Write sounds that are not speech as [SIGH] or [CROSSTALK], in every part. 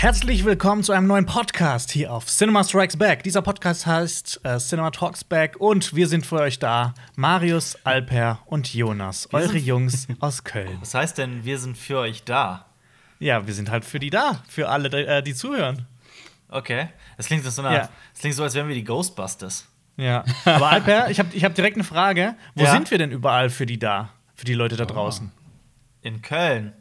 Herzlich willkommen zu einem neuen Podcast hier auf Cinema Strikes Back. Dieser Podcast heißt äh, Cinema Talks Back und wir sind für euch da. Marius, Alper und Jonas, eure Jungs aus Köln. Was heißt denn, wir sind für euch da? Ja, wir sind halt für die da, für alle, äh, die zuhören. Okay. Das klingt so, eine, Ja. das klingt so, als wären wir die Ghostbusters. Ja. Aber Alper, ich habe ich hab direkt eine Frage. Wo Ja? sind wir denn überall für die da? Für die Leute da draußen? In Köln.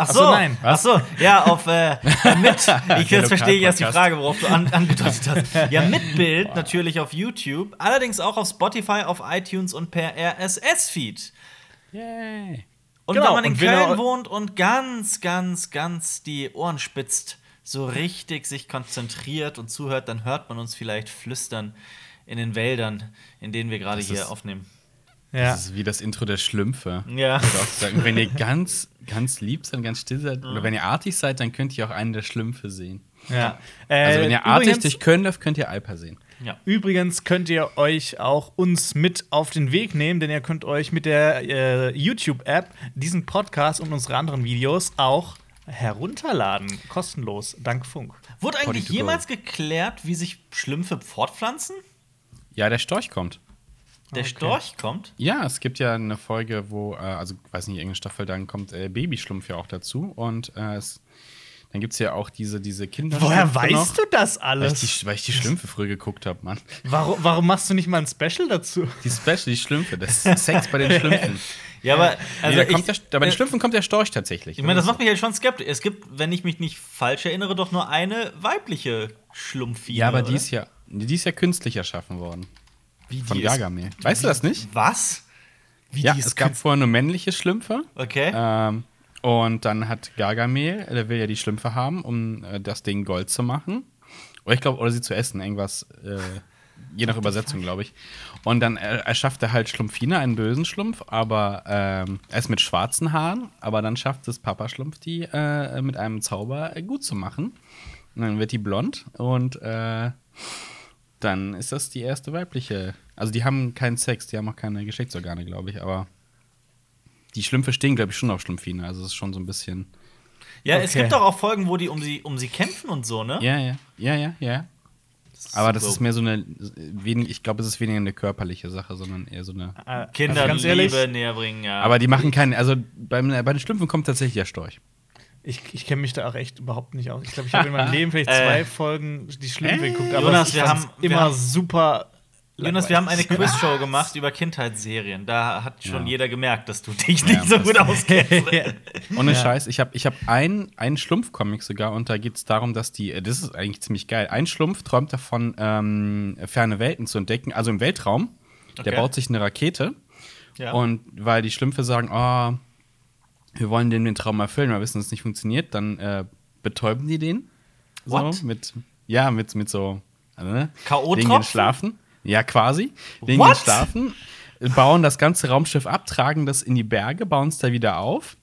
Ach so, nein. Ach so, ja, auf äh, mit. [LAUGHS] Ich, jetzt verstehe ich erst die. Frage, worauf du an, angedeutet hast. [LAUGHS] Ja, mit Bild natürlich auf YouTube, allerdings auch auf Spotify, auf iTunes und per RSS-Feed. Yay. Und Genau, wenn man in und Köln wohnt und ganz, ganz, ganz die Ohren spitzt, so richtig sich konzentriert und zuhört, dann hört man uns vielleicht flüstern in den Wäldern, in denen wir gerade hier aufnehmen. Ja. Das ist wie das Intro der Schlümpfe. Ja. Sagen, wenn ihr ganz, ganz lieb seid, ganz still seid, oder wenn ihr artig seid, dann könnt ihr auch einen der Schlümpfe sehen. ja. Also Äh, wenn ihr artig übrigens- durch Köln läuft, könnt ihr Alper sehen. Ja. Übrigens könnt ihr euch auch uns mit auf den Weg nehmen, denn ihr könnt euch mit der äh, YouTube-App diesen Podcast und unsere anderen Videos auch herunterladen. Kostenlos, dank Funk. Wurde eigentlich jemals geklärt, wie sich Schlümpfe fortpflanzen? Ja, der Storch kommt. Der Storch kommt? Ja, es gibt ja eine Folge, wo, äh, also weiß nicht, irgendeine Staffel, dann kommt äh, Babyschlumpf ja auch dazu. Und äh, es, dann gibt es ja auch diese, diese Kinder. Woher weißt noch, du das Weil ich, alles? die, weil ich die Schlümpfe früher geguckt habe, Mann. Warum, warum machst du nicht mal ein Special dazu? Die Special, die Schlümpfe, das ist Sex bei den Schlümpfen. [LAUGHS] Ja, aber also nee, da kommt ich, der, bei den äh, Schlümpfen kommt der Storch tatsächlich. ich meine, das macht mich halt schon skeptisch. Es gibt, wenn ich mich nicht falsch erinnere, doch nur eine weibliche Schlumpfine. Ja, aber die ist ja, die ist ja künstlich erschaffen worden. Wie, Von Gargamel. Weißt du das nicht? Was? Wie Ja, die ist es gab vorher nur männliche Schlümpfe. Okay. Ähm, und dann hat Gargamel, der will ja die Schlümpfe haben, um äh, das Ding Gold zu machen. Oder ich glaube, oder sie zu essen, irgendwas, äh, je nach Übersetzung, glaube ich. Und dann äh, erschafft er halt Schlumpfine, einen bösen Schlumpf, aber ähm, er ist mit schwarzen Haaren, aber dann schafft es Papa Schlumpf, die äh, mit einem Zauber äh, gut zu machen. Und dann wird die blond und äh, dann ist das die erste weibliche. Also die haben keinen Sex, die haben auch keine Geschlechtsorgane, glaube ich, aber die Schlümpfe stehen, glaube ich, schon auf Schlumpfine. Also es ist schon so ein bisschen. ja, es okay. gibt doch auch Folgen, wo die um sie, um sie kämpfen und so, ne? Ja, ja, ja, ja, ja. Aber das so. ist mehr so eine, wenig, ich glaube, es ist weniger eine körperliche Sache, sondern eher so eine. Äh, Kinder also ganz ehrlich, Liebe näher bringen, ja. Aber die machen keinen, also beim, bei den Schlümpfen kommt tatsächlich der Storch. Ich, ich kenne mich da auch echt überhaupt nicht aus. Ich glaube, ich habe in meinem [LAUGHS] Leben vielleicht Äh. zwei Folgen die Schlümpfe Äh. geguckt, aber Jonas, wir haben- wir immer haben- super. Jonas, wir haben eine. Quizshow [LAUGHS] gemacht über Kindheitsserien. Da hat schon Ja. jeder gemerkt, dass du dich Ja, nicht so das- gut [LAUGHS] auskennst. Ohne Scheiß, ich habe ich hab einen, einen Schlumpf-Comic sogar und da geht es darum, dass die, äh, das ist eigentlich ziemlich geil. Ein Schlumpf träumt davon, ähm, ferne Welten zu entdecken, also im Weltraum. Der Okay. baut sich eine Rakete ja. und weil die Schlümpfe sagen, oh, wir wollen den, den Traum erfüllen, wir wissen, dass es nicht funktioniert, dann äh, betäuben die den. So, What? mit, ja, mit, mit so, also, ne? K.O.-Tropfen? Schlafen. Ja, quasi. Legen What? schlafen, bauen das ganze Raumschiff ab, tragen das in die Berge, bauen es da wieder auf,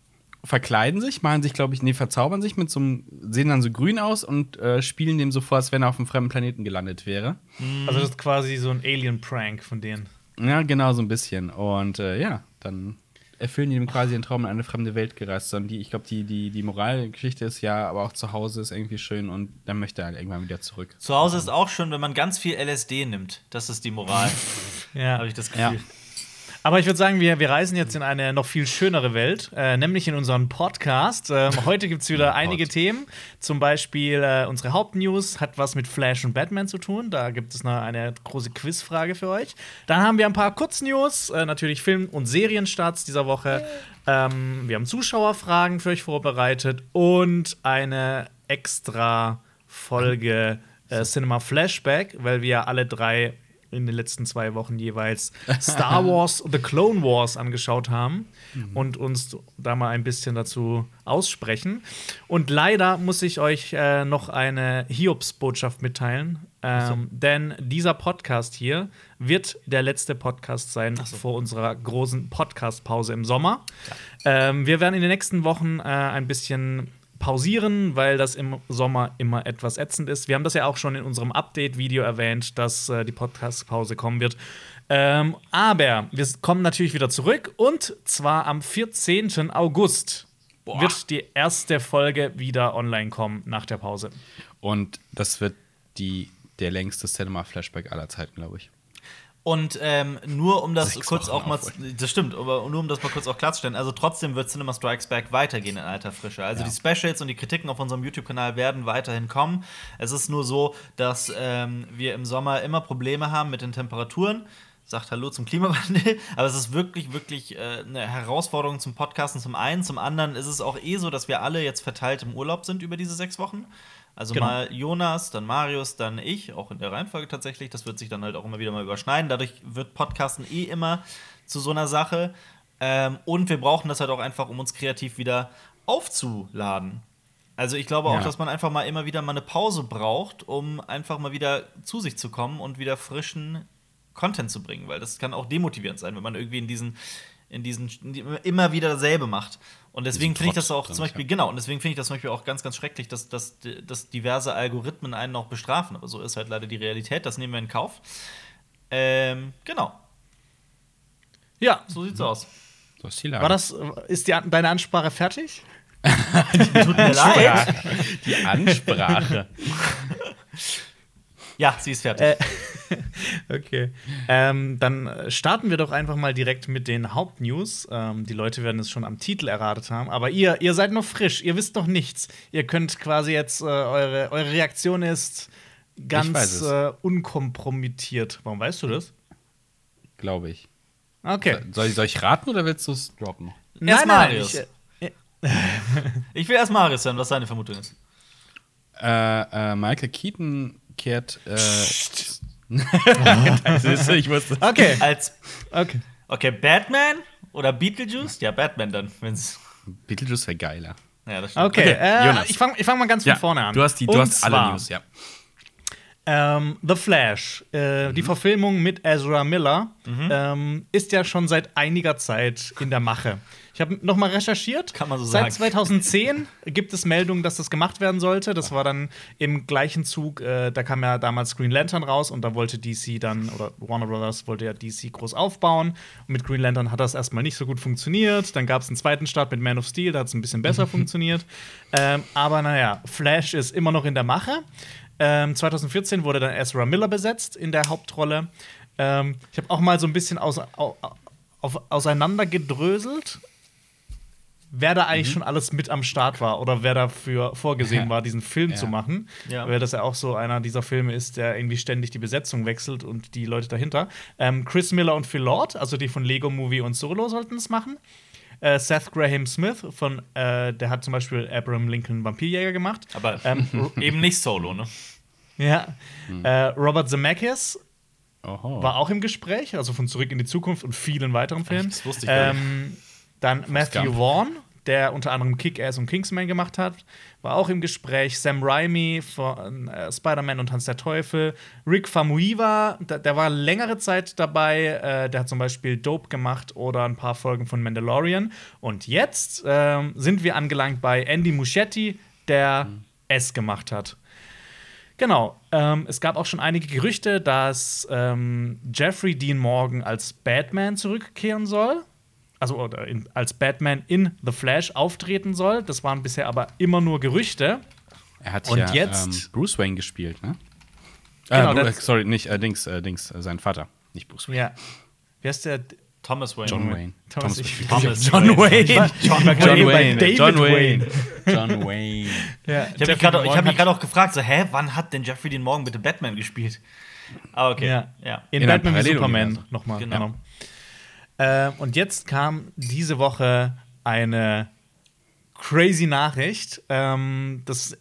verkleiden sich, machen sich, glaube ich, nee, verzaubern sich mit so einem, sehen dann so grün aus und äh, spielen dem so vor, als wenn er auf einem fremden Planeten gelandet wäre. Also, das ist quasi so ein Alien-Prank von denen. Ja, genau, so ein bisschen. Und äh, ja, dann erfüllen die ihm quasi den Traum, in eine fremde Welt gereist. Sondern die, ich glaube, die, die, die Moralgeschichte ist ja, aber auch zu Hause ist irgendwie schön und dann möchte er halt irgendwann wieder zurück. Zu Hause ist auch schön, wenn man ganz viel LSD nimmt. Das ist die Moral, [LAUGHS] Ja. habe ich das Ja. Aber ich würde sagen, wir, wir reisen jetzt in eine noch viel schönere Welt, äh, nämlich in unseren Podcast. Ähm, heute gibt es wieder einige Themen. Zum Beispiel äh, unsere Hauptnews hat was mit Flash und Batman zu tun. Da gibt es noch eine große Quizfrage für euch. Dann haben wir ein paar Kurznews, äh, natürlich Film- und Serienstarts dieser Woche. Ähm, wir haben Zuschauerfragen für euch vorbereitet und eine extra Folge äh, Cinema Flashback, weil wir alle drei in den letzten zwei Wochen jeweils [LAUGHS] Star Wars The Clone Wars angeschaut haben und uns da mal ein bisschen dazu aussprechen. Und leider muss ich euch äh, noch eine Hiobs-Botschaft mitteilen, ähm, denn dieser Podcast hier wird der letzte Podcast sein vor unserer großen Podcast-Pause im Sommer. Ähm, wir werden in den nächsten Wochen äh, ein bisschen pausieren, weil das im Sommer immer etwas ätzend ist. Wir haben das ja auch schon in unserem Update-Video erwähnt, dass äh, die Podcast-Pause kommen wird. Ähm, aber wir kommen natürlich wieder zurück und zwar am 14. August. Boah. wird die erste Folge wieder online kommen nach der Pause. Und das wird die, der längste Cinema-Flashback aller Zeiten, glaube ich. Und ähm, nur um das Sechs kurz Wochen auch mal, das stimmt, aber nur um das mal kurz auch klarzustellen, also trotzdem wird Cinema Strikes Back weitergehen in alter Frische. Also die Specials und die Kritiken auf unserem YouTube-Kanal werden weiterhin kommen. Es ist nur so, dass ähm, wir im Sommer immer Probleme haben mit den Temperaturen. Sagt Hallo zum Klimawandel, [LAUGHS] aber es ist wirklich, wirklich äh, eine Herausforderung zum Podcasten zum einen. Zum anderen ist es auch eh so, dass wir alle jetzt verteilt im Urlaub sind über diese sechs Wochen. Also Genau. mal Jonas, dann Marius, dann ich, auch in der Reihenfolge tatsächlich. Das wird sich dann halt auch immer wieder mal überschneiden. Dadurch wird Podcasten eh immer zu so einer Sache. Ähm, und wir brauchen das halt auch einfach, um uns kreativ wieder aufzuladen. Also ich glaube auch, Ja. dass man einfach mal immer wieder mal eine Pause braucht, um einfach mal wieder zu sich zu kommen und wieder frischen Content zu bringen, weil das kann auch demotivierend sein, wenn man irgendwie in diesen in diesen immer wieder dasselbe macht. Und deswegen finde ich das auch zum Beispiel, ja. genau, und deswegen finde ich das zum Beispiel auch ganz, ganz schrecklich, dass, dass, dass diverse Algorithmen einen noch bestrafen. Aber so ist halt leider die Realität, das nehmen wir in Kauf. Ähm, genau, Ja, so sieht's aus. So ist die Lage. war das, ist die, deine Ansprache fertig? [LAUGHS] Tut mir leid. die Ansprache? [LAUGHS] Ja, sie ist fertig. Äh, [LAUGHS] Okay. Ähm, dann starten wir doch einfach mal direkt mit den Hauptnews. Ähm, die Leute werden es schon am Titel erratet haben. Aber ihr, ihr seid noch frisch, ihr wisst noch nichts. Ihr könnt quasi jetzt, äh, eure, eure Reaktion ist ganz äh, unkompromittiert. Warum weißt du das? Glaube ich. Okay. Soll, ich. soll ich raten oder willst du es droppen? Erst Marius. ich, äh, Ich will erst Marius hören, was seine Vermutung ist. Äh, äh, Michael Keaton kehrt. Äh, [LAUGHS] das ist, ich wusste. okay. Als, okay. okay, Batman oder Beetlejuice? Ja, Batman dann, wenn's. Beetlejuice wäre geiler. Ja, das stimmt. Okay, Okay, äh, Jonas. ich fange ich fang mal ganz von vorne an. Du hast, die, du Und hast alle zwar, News, ja. Ähm, The Flash, äh, Mhm. die Verfilmung mit Ezra Miller, ähm, ist ja schon seit einiger Zeit in der Mache. Ich habe noch mal recherchiert. Kann man so Seit sagen. 2010 gibt es Meldungen, dass das gemacht werden sollte. Das war dann im gleichen Zug, äh, da kam ja damals Green Lantern raus und da wollte DC dann, oder Warner Brothers wollte ja DC groß aufbauen. Und mit Green Lantern hat das erstmal nicht so gut funktioniert. Dann gab es einen zweiten Start mit Man of Steel, da hat es ein bisschen besser [LAUGHS] funktioniert. Ähm, aber naja, Flash ist immer noch in der Mache. Ähm, 2014 wurde dann Ezra Miller besetzt in der Hauptrolle. Ähm, ich habe auch mal so ein bisschen aus, au, auf, auseinandergedröselt, wer da eigentlich schon alles mit am Start war oder wer dafür vorgesehen war, diesen Film Ja. zu machen. Ja. Weil das ja auch so einer dieser Filme ist, der irgendwie ständig die Besetzung wechselt und die Leute dahinter. Ähm, Chris Miller und Phil Lord, also die von Lego Movie und Solo, sollten es machen. Äh, Seth Graham Smith von, äh, der hat zum Beispiel Abraham Lincoln Vampirjäger gemacht. Aber Ähm, [LAUGHS] eben nicht solo, ne? Ja. Äh, Robert Zemeckis Oho. war auch im Gespräch, also von Zurück in die Zukunft und vielen weiteren Filmen. das wusste ich gar nicht. ähm, Dann Matthew. Vaughn, der unter anderem Kick-Ass und Kingsman gemacht hat, war auch im Gespräch. Sam Raimi von äh, Spider-Man und Hans der Teufel. Rick Famuyiwa, der, der war längere Zeit dabei. Äh, der hat zum Beispiel Dope gemacht oder ein paar Folgen von Mandalorian. Und jetzt ähm, sind wir angelangt bei Andy Muschietti, der S gemacht hat. Genau. Ähm, es gab auch schon einige Gerüchte, dass ähm, Jeffrey Dean Morgan als Batman zurückkehren soll. Also oder in, als Batman in The Flash auftreten soll. Das waren bisher aber immer nur Gerüchte. Er hat Und ja jetzt- ähm, Bruce Wayne gespielt, ne? Genau, äh, sorry, nicht äh, Dings, äh, Dings, äh, sein Vater, nicht Bruce Wayne. Ja. Wer ist der? Thomas Wayne. John Wayne. Thomas, Thomas ich- [LAUGHS] Thomas John Wayne. John, gerade eben bei David John Wayne. Wayne. John Wayne. Ja, Ich habe mich gerade hab mich gerade auch gefragt, so, hä, wann hat denn Jeffrey Dean Morgan bitte Batman gespielt? Ah, okay. Ja. ja. In, In Batman wie Superman nochmal. Genau. Genau. Ähm, und jetzt kam diese Woche eine crazy Nachricht. Ähm, das ist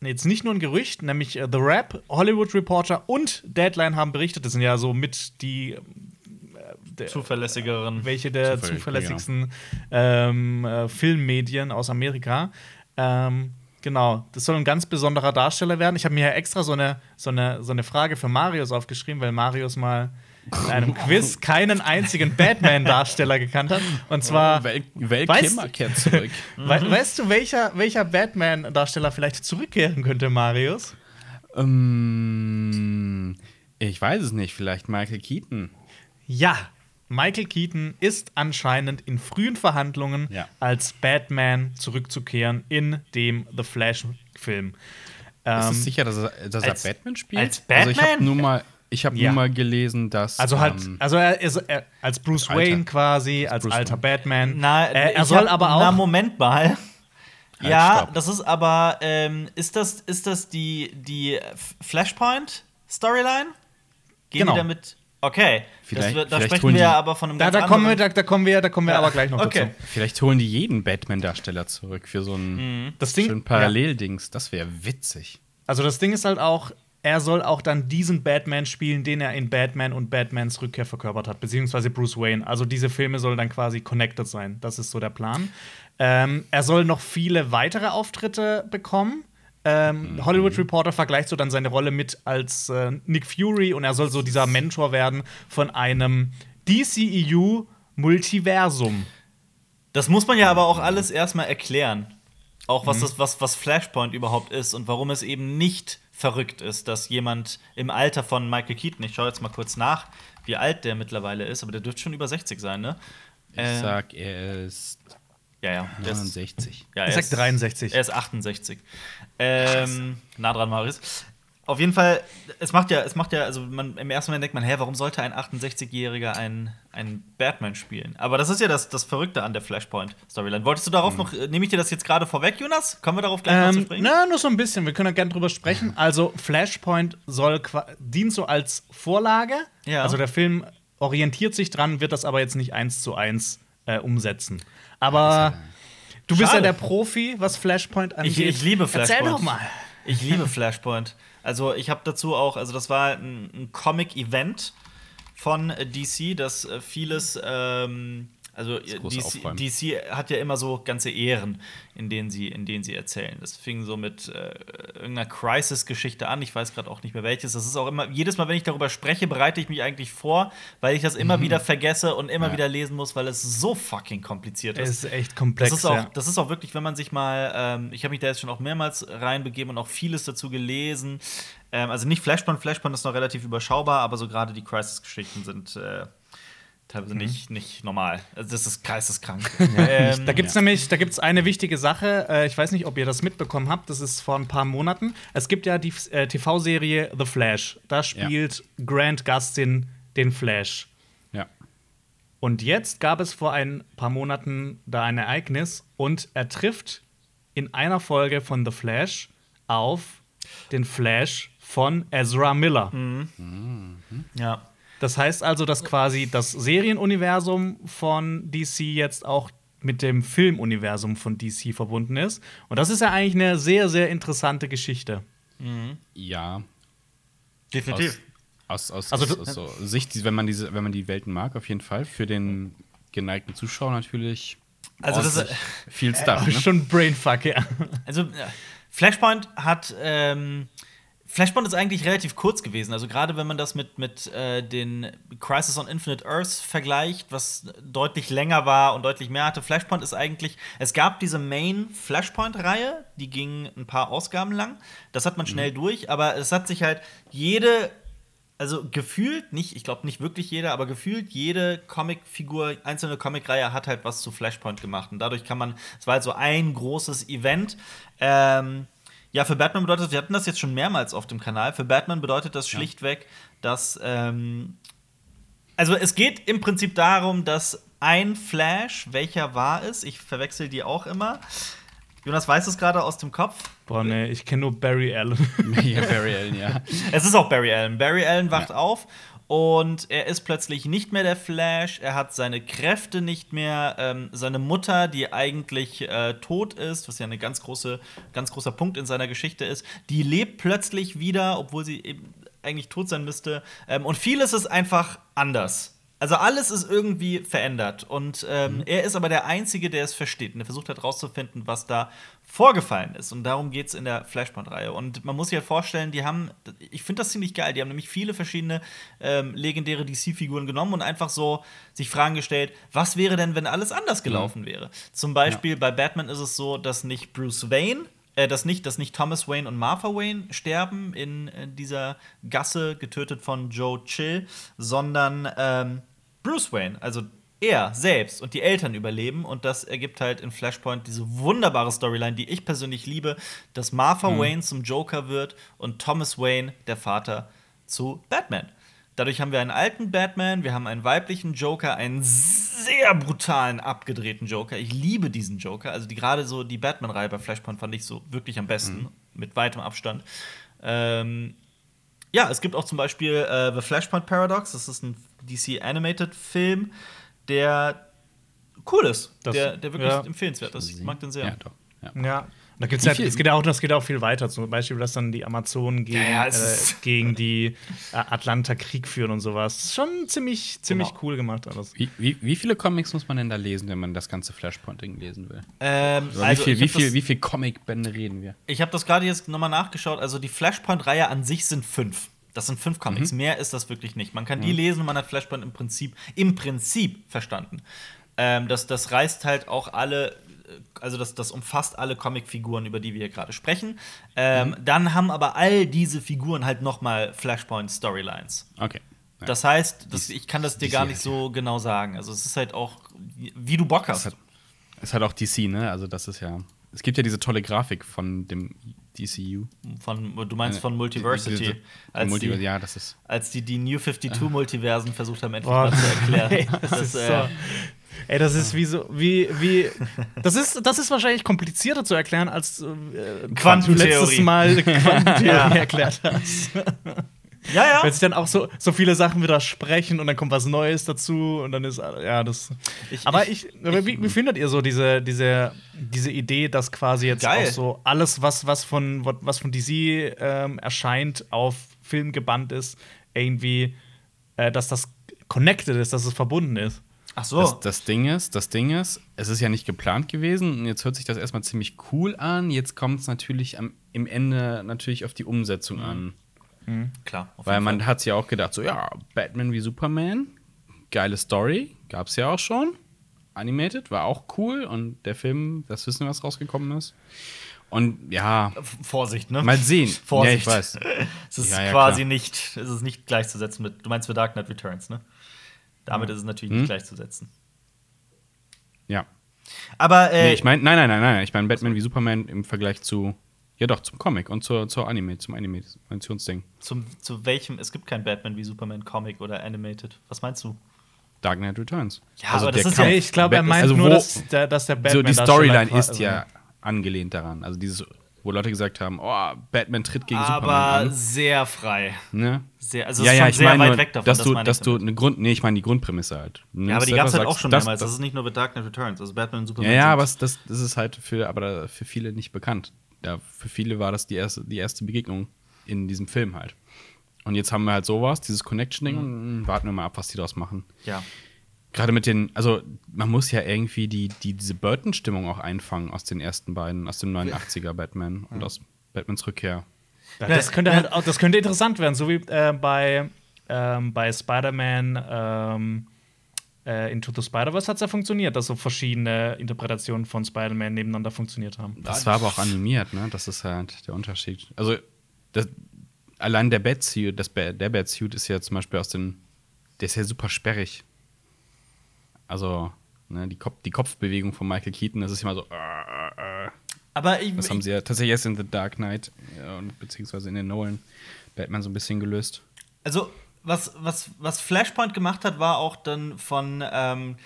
jetzt nicht nur ein Gerücht, nämlich äh, The Rap, Hollywood Reporter und Deadline haben berichtet. Das sind ja so mit die äh, der, Zuverlässigeren. welche der Zufällig, zuverlässigsten ähm, äh, Filmmedien aus Amerika. Ähm, genau, das soll ein ganz besonderer Darsteller werden. Ich habe mir ja extra so eine, so, eine, so eine Frage für Marius aufgeschrieben, weil Marius mal in einem Quiz keinen einzigen Batman-Darsteller gekannt hat. Und zwar, Wel Weißt- Kilmer kehrt zurück. [LAUGHS] we weißt du, welcher, welcher Batman-Darsteller vielleicht zurückkehren könnte, Marius? ähm, ich weiß es nicht, vielleicht Michael Keaton. Ja, Michael Keaton ist anscheinend in frühen Verhandlungen Ja. als Batman zurückzukehren in dem The Flash-Film. Ist Ähm, es sicher, dass er, dass er Batman spielt? als Also ich habe Batman? nur mal, ich habe Ja. nur mal gelesen, dass also halt, ähm, also er ist er, als Bruce Alter. Wayne quasi, als Bruce alter Wayne. Batman. Na, äh, er ich soll aber auch. Na, Moment mal. Halt, ja, stopp. das ist aber, ähm, ist das, ist das die, die Flashpoint-Storyline? Gehen Genau. die damit? Okay. Vielleicht- das, da vielleicht sprechen holen wir die- ja aber von einem da, ganz da kommen wir, da, da kommen wir, da kommen wir Ja, aber gleich noch okay. dazu. vielleicht holen die jeden Batman-Darsteller zurück für so ein Das Ding, schön Paralleldings. Das wäre witzig. Also das Ding ist halt auch, er soll auch dann diesen Batman spielen, den er in Batman und Batmans Rückkehr verkörpert hat, beziehungsweise Bruce Wayne. Also diese Filme sollen dann quasi connected sein. Das ist so der Plan. Ähm, er soll noch viele weitere Auftritte bekommen. Ähm, Hollywood Reporter vergleicht so dann seine Rolle mit als äh, Nick Fury und er soll so dieser Mentor werden von einem DCEU Multiversum. Das muss man ja aber auch alles erstmal erklären. Auch Mhm. was, das, was, was Flashpoint überhaupt ist und warum es eben nicht verrückt ist, dass jemand im Alter von Michael Keaton, ich schaue jetzt mal kurz nach, wie alt der mittlerweile ist, aber der dürfte schon über 60 sein, ne? Ich Äh, sag, er ist ja, ja. der ist- 69. Ja, Ich er sag ist- 63. Er ist 68. Ähm, nah dran, Marius. Auf jeden Fall, es macht ja, es macht ja, also man, im ersten Moment denkt man, hä, warum sollte ein 68-Jähriger einen, einen Batman spielen? Aber das ist ja das, das Verrückte an der Flashpoint-Storyline. Wolltest du darauf noch, äh, nehme ich dir das jetzt gerade vorweg, Jonas? Kommen wir darauf gleich noch zu Ähm, sprechen? na, nur so ein bisschen. Wir können ja gerne drüber sprechen. [LAUGHS] Also, Flashpoint soll dient so als Vorlage. Ja. Also, der Film orientiert sich dran, wird das aber jetzt nicht eins zu eins äh, umsetzen. Aber du bist ja Schade. der Profi, was Flashpoint angeht. Ich, ich liebe Flashpoint. Erzähl doch mal. Ich liebe Flashpoint. [LAUGHS] Also ich habe dazu auch, also das war ein, ein Comic-Event von DC, das äh, vieles, ähm, also äh, DC, Aufräumen. DC hat ja immer so ganze Ehren, in denen sie, in denen sie erzählen. Das fing so mit äh, irgendeiner Crisis-Geschichte an. Ich weiß gerade auch nicht mehr welches. Das ist auch immer, jedes Mal, wenn ich darüber spreche, bereite ich mich eigentlich vor, weil ich das immer wieder vergesse und immer Ja. wieder lesen muss, weil es so fucking kompliziert ist. Es ist echt komplex. Das ist, auch, ja. das ist auch wirklich, wenn man sich mal, ähm, ich habe mich da jetzt schon auch mehrmals reinbegeben und auch vieles dazu gelesen. Ähm, also nicht Flashpoint, Flashpoint ist noch relativ überschaubar, aber so gerade die Crisis-Geschichten sind äh, teilweise Mhm. nicht, nicht normal. Also das ist geisteskrank. [LAUGHS] ähm, Da gibt es nämlich da gibt's eine wichtige Sache. Äh, ich weiß nicht, ob ihr das mitbekommen habt. Das ist vor ein paar Monaten. Es gibt ja die äh, TV-Serie The Flash. Da spielt Grant Gustin den Flash. Ja. Und jetzt gab es vor ein paar Monaten da ein Ereignis und er trifft in einer Folge von The Flash auf den Flash von Ezra Miller. ja. Das heißt also, dass quasi das Serienuniversum von DC jetzt auch mit dem Filmuniversum von DC verbunden ist. Und das ist ja eigentlich eine sehr, sehr interessante Geschichte. Ja. Definitiv. Aus, aus, Also aus, du- aus so Sicht, wenn man, diese, wenn man die Welten mag, auf jeden Fall. Für den geneigten Zuschauer natürlich. Also das- ordentlich viel Stuff. Ne? Schon Brainfuck, ja. Also, ja, Flashpoint hat. Ähm, Flashpoint ist eigentlich relativ kurz gewesen. Also, gerade wenn man das mit, mit äh, den Crisis on Infinite Earths vergleicht, was deutlich länger war und deutlich mehr hatte. Flashpoint ist eigentlich. Es gab diese Main Flashpoint-Reihe, die ging ein paar Ausgaben lang. Das hat man schnell durch, aber es hat sich halt jede also gefühlt nicht, ich glaube nicht wirklich jeder, aber gefühlt jede Comicfigur, einzelne Comicreihe hat halt was zu Flashpoint gemacht. Und dadurch kann man, es war halt so ein großes Event. Ähm, ja, für Batman bedeutet, wir hatten das jetzt schon mehrmals auf dem Kanal, für Batman bedeutet das schlichtweg, dass, ähm, also es geht im Prinzip darum, dass ein Flash, welcher war es? Ich verwechsel die auch immer. Jonas weiß es gerade aus dem Kopf. Boah, nee, ich kenne nur Barry Allen. [LAUGHS] ja, Barry Allen, ja. Es ist auch Barry Allen. Barry Allen wacht auf und er ist plötzlich nicht mehr der Flash. Er hat seine Kräfte nicht mehr. Ähm, seine Mutter, die eigentlich äh, tot ist, was ja ein ganz, große, ganz großer Punkt in seiner Geschichte ist, die lebt plötzlich wieder, obwohl sie eben eigentlich tot sein müsste. Ähm, und vieles ist einfach anders. Also alles ist irgendwie verändert. Und ähm, er ist aber der Einzige, der es versteht. Und er versucht hat herauszufinden, was da vorgefallen ist. Und darum geht es in der Flashpoint-Reihe. Und man muss sich halt vorstellen, die haben, ich finde das ziemlich geil, die haben nämlich viele verschiedene ähm, legendäre DC-Figuren genommen und einfach so sich Fragen gestellt, was wäre denn, wenn alles anders gelaufen wäre? Zum Beispiel bei Batman ist es so, dass nicht Bruce Wayne äh, dass nicht, dass nicht Thomas Wayne und Martha Wayne sterben in, äh, dieser Gasse, getötet von Joe Chill, sondern ähm, Bruce Wayne, also er selbst und die Eltern überleben. Und das ergibt halt in Flashpoint diese wunderbare Storyline, die ich persönlich liebe, dass Martha Mhm. Wayne zum Joker wird und Thomas Wayne, der Vater, zu Batman. Dadurch haben wir einen alten Batman, wir haben einen weiblichen Joker, einen sehr brutalen, abgedrehten Joker. Ich liebe diesen Joker. Also die, gerade so die Batman-Reihe bei Flashpoint fand ich so wirklich am besten, Mhm. mit weitem Abstand. Ähm, ja, es gibt auch zum Beispiel äh, The Flashpoint Paradox. Das ist ein DC Animated Film, der cool ist, Das- der, der wirklich ja. empfehlenswert ist. Ich mag den sehr. Ja, doch. Ja. Ja. Da gibt's ja, viel- es geht ja auch, das geht auch viel weiter. Zum Beispiel, dass dann die Amazonen gegen, Ja, ja, es äh, gegen die äh, Atlanta Krieg führen und sowas. Das ist schon ziemlich, ziemlich Genau. cool gemacht alles. Wie, wie, wie viele Comics muss man denn da lesen, wenn man das ganze Flashpointing lesen will? Ähm, also wie viel, ich wie viel, das- wie viel Comic-Bände reden wir? Ich habe das gerade jetzt nochmal nachgeschaut. Also die Flashpoint-Reihe an sich sind fünf. Das sind fünf Comics. Mehr ist das wirklich nicht. Man kann die lesen und man hat Flashpoint im Prinzip, im Prinzip verstanden. Ähm, das, das reißt halt auch alle, also das, das umfasst alle Comicfiguren, über die wir hier gerade sprechen. Ähm, Dann haben aber all diese Figuren halt noch mal Flashpoint-Storylines. Okay. Ja. Das heißt, das, ich kann das dir DC gar nicht so genau sagen. Also es ist halt auch, wie du Bock Es hast. hat, es hat auch DC, ne? Also das ist ja. Es gibt ja diese tolle Grafik von dem DCU. Von, du meinst von Äh, Multiversity. diese- als, Multiver- die, ja, das ist. als die die New 52 Multiversen versucht haben, endlich Boah. mal zu erklären. [LAUGHS] Das ist so. Ey, das ist wie so, wie, wie, das ist, das ist wahrscheinlich komplizierter zu erklären, als äh, Quantentheorie. du letztes Mal [LAUGHS] Quantentheorie Ja. erklärt hast. ja, ja. Weil sich dann auch so, so viele Sachen widersprechen und dann kommt was Neues dazu und dann ist, ja, das. Ich- aber ich- ich, wie, wie findet ihr so diese, diese, diese Idee, dass quasi jetzt Geil. auch so alles, was, was, von, was von DC ähm, erscheint, auf Film gebannt ist, irgendwie, äh, dass das connected ist, dass es verbunden ist? Ach so. Das, das Ding ist, das Ding ist, es ist ja nicht geplant gewesen und jetzt hört sich das erstmal ziemlich cool an. Jetzt kommt es natürlich am, im Ende natürlich auf die Umsetzung an. Klar. auf Weil jeden man hat sich ja auch gedacht, so ja, Batman wie Superman, geile Story, gab's ja auch schon. Animated, war auch cool und der Film, das wissen wir, was rausgekommen ist. Und ja, Vorsicht, ne? mal sehen. Vorsicht. [LAUGHS] Ja, ich weiß. [LAUGHS] Es ist Ja, ja, quasi klar. nicht, es ist nicht gleichzusetzen mit, du meinst für Dark Knight Returns, ne? Damit ist es natürlich Hm? nicht gleichzusetzen. Ja. Aber, äh, Nee, ich meine, nein, nein, nein, nein. Ich meine Batman wie Superman im Vergleich zu, ja doch, zum Comic und zur, zur Anime, zum Animationsding. zum, zu welchem, es gibt kein Batman wie Superman Comic oder Animated. Was meinst du? Dark Knight Returns. Ja, aber das der ist ja- Ja, ich glaube, er meint also nur, dass der, dass der so Batman die Storyline ist ja angelehnt daran. Also dieses, wo Leute gesagt haben, oh, Batman tritt gegen Aber Superman an. sehr frei. Ne? Sehr, also ja, ist ja, ich sehr meine weit nur, weg davon. dass das du, dass du eine Grund, nee, ich meine die Grundprämisse halt. Du Ja, aber die gab es halt auch schon sagst, mehrmals. Das Das, ist nicht nur mit Dark Knight Returns. Also Batman und Superman. ja, ja, aber das, das ist halt für, aber für viele nicht bekannt. Ja, für viele war das die erste, die erste Begegnung in diesem Film halt. Und jetzt haben wir halt sowas, dieses Connection-Ding, und mh, warten wir mal ab, was die daraus machen. ja. Gerade mit den, also man muss ja irgendwie die, die, diese Burton-Stimmung auch einfangen aus den ersten beiden, aus dem 89er Batman und aus Batmans Rückkehr. Ja, das könnte halt auch, das könnte interessant werden, so wie äh, bei, ähm, bei Spider-Man ähm, äh, Into the Spider-Verse hat es ja funktioniert, dass so verschiedene Interpretationen von Spider-Man nebeneinander funktioniert haben. Das war aber auch animiert, ne? Das ist halt der Unterschied. Also, das, allein der Batsuit, das der Batsuit ist ja zum Beispiel aus den. Der ist ja super sperrig. Also, ne, die, Kopf, die Kopfbewegung von Michael Keaton, das ist immer so. Äh, äh, äh. Aber ich, Das haben sie ja tatsächlich erst in The Dark Knight, ja, und beziehungsweise in den Nolan Batman so ein bisschen gelöst. Also, was, was, was Flashpoint gemacht hat, war auch dann von. Ähm,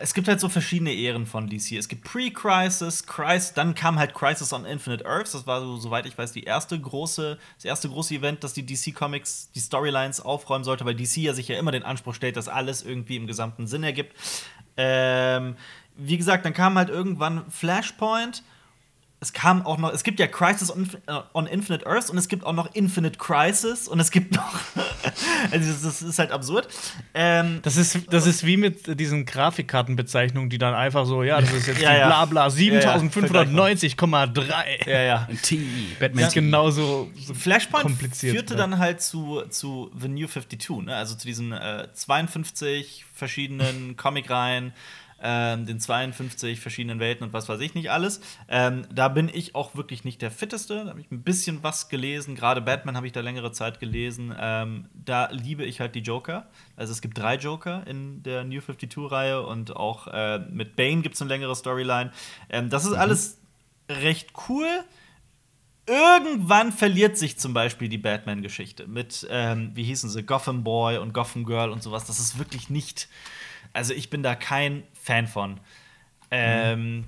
es gibt halt so verschiedene Ehren von DC. Es gibt Pre-Crisis, Crisis, dann kam halt Crisis on Infinite Earths. Das war, so, soweit ich weiß, die erste große, das erste große Event, das die DC Comics, die Storylines aufräumen sollte, weil DC ja sich ja immer den Anspruch stellt, dass alles irgendwie im gesamten Sinn ergibt. Ähm, wie gesagt, dann kam halt irgendwann Flashpoint. Es kam auch noch, es gibt ja Crisis on, äh, on Infinite Earths und es gibt auch noch Infinite Crisis und es gibt noch. [LAUGHS] also, das, das ist halt absurd. Ähm, Das ist, das ist wie mit diesen Grafikkartenbezeichnungen, die dann einfach so, ja, das ist jetzt [LAUGHS] Ja, die ja. Blabla ja, 7590,3. ja, ja. T, Das Batman. ist genauso so Flashpoint kompliziert. führte ja. dann halt zu, zu The New 52, ne? also zu diesen äh, 52 verschiedenen Comicreihen, ähm, den 52 verschiedenen Welten und was weiß ich nicht alles. Ähm, da bin ich auch wirklich nicht der Fitteste. Da habe ich ein bisschen was gelesen. Gerade Batman habe ich da längere Zeit gelesen. Ähm, da liebe ich halt die Joker. Also es gibt drei Joker in der New 52-Reihe und auch äh, mit Bane gibt es eine längere Storyline. Ähm, das ist Mhm. alles recht cool. Irgendwann verliert sich zum Beispiel die Batman-Geschichte mit, ähm, wie hießen sie, Gotham Boy und Gotham Girl und sowas. Das ist wirklich nicht. Also, ich bin da kein Fan von. Ähm,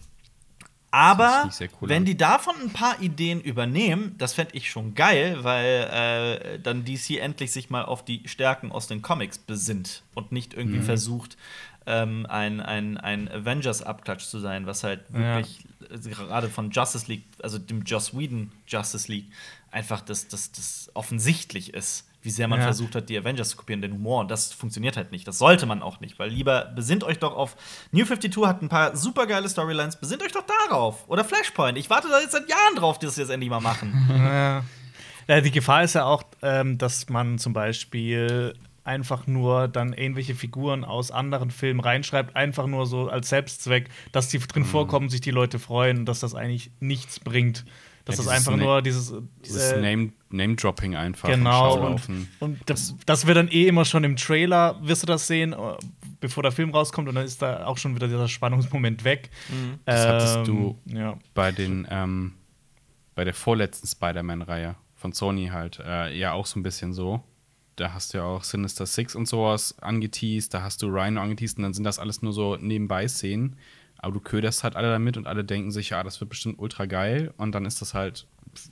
aber nicht sehr cool wenn an. die davon ein paar Ideen übernehmen, das fände ich schon geil, weil äh, dann DC endlich sich mal auf die Stärken aus den Comics besinnt und nicht irgendwie versucht, ähm, ein, ein, ein Avengers-Abklatsch zu sein, was halt Ja. wirklich äh, gerade von Justice League, also dem Joss Whedon Justice League, einfach das, das, das offensichtlich ist, wie sehr man Ja. versucht hat, die Avengers zu kopieren, den Humor. Und das funktioniert halt nicht. Das sollte man auch nicht, weil lieber besinnt euch doch auf. New 52 hat ein paar super geile Storylines, besinnt euch doch darauf. Oder Flashpoint. Ich warte da jetzt seit Jahren drauf, dass sie das endlich mal machen. [LAUGHS] Ja. Ja, die Gefahr ist ja auch, ähm, dass man zum Beispiel einfach nur dann irgendwelche Figuren aus anderen Filmen reinschreibt, einfach nur so als Selbstzweck, dass die Mhm. drin vorkommen, sich die Leute freuen und dass das eigentlich nichts bringt. Dass Ja, das einfach nur dieses, Dieses äh, Name- Name-Dropping einfach. Genau, und, und das, das wird dann eh immer schon im Trailer, wirst du das sehen, äh, bevor der Film rauskommt, und dann ist da auch schon wieder dieser Spannungsmoment weg. Mhm. Das hattest Ähm, du Ja. bei den ähm, bei der vorletzten Spider-Man-Reihe von Sony halt äh, ja auch so ein bisschen so. Da hast du ja auch Sinister Six und sowas angeteased, da hast du Rhino angeteased und dann sind das alles nur so nebenbei Szenen. Aber du köderst halt alle damit und alle denken sich, ja, das wird bestimmt ultra geil. Und dann ist das halt,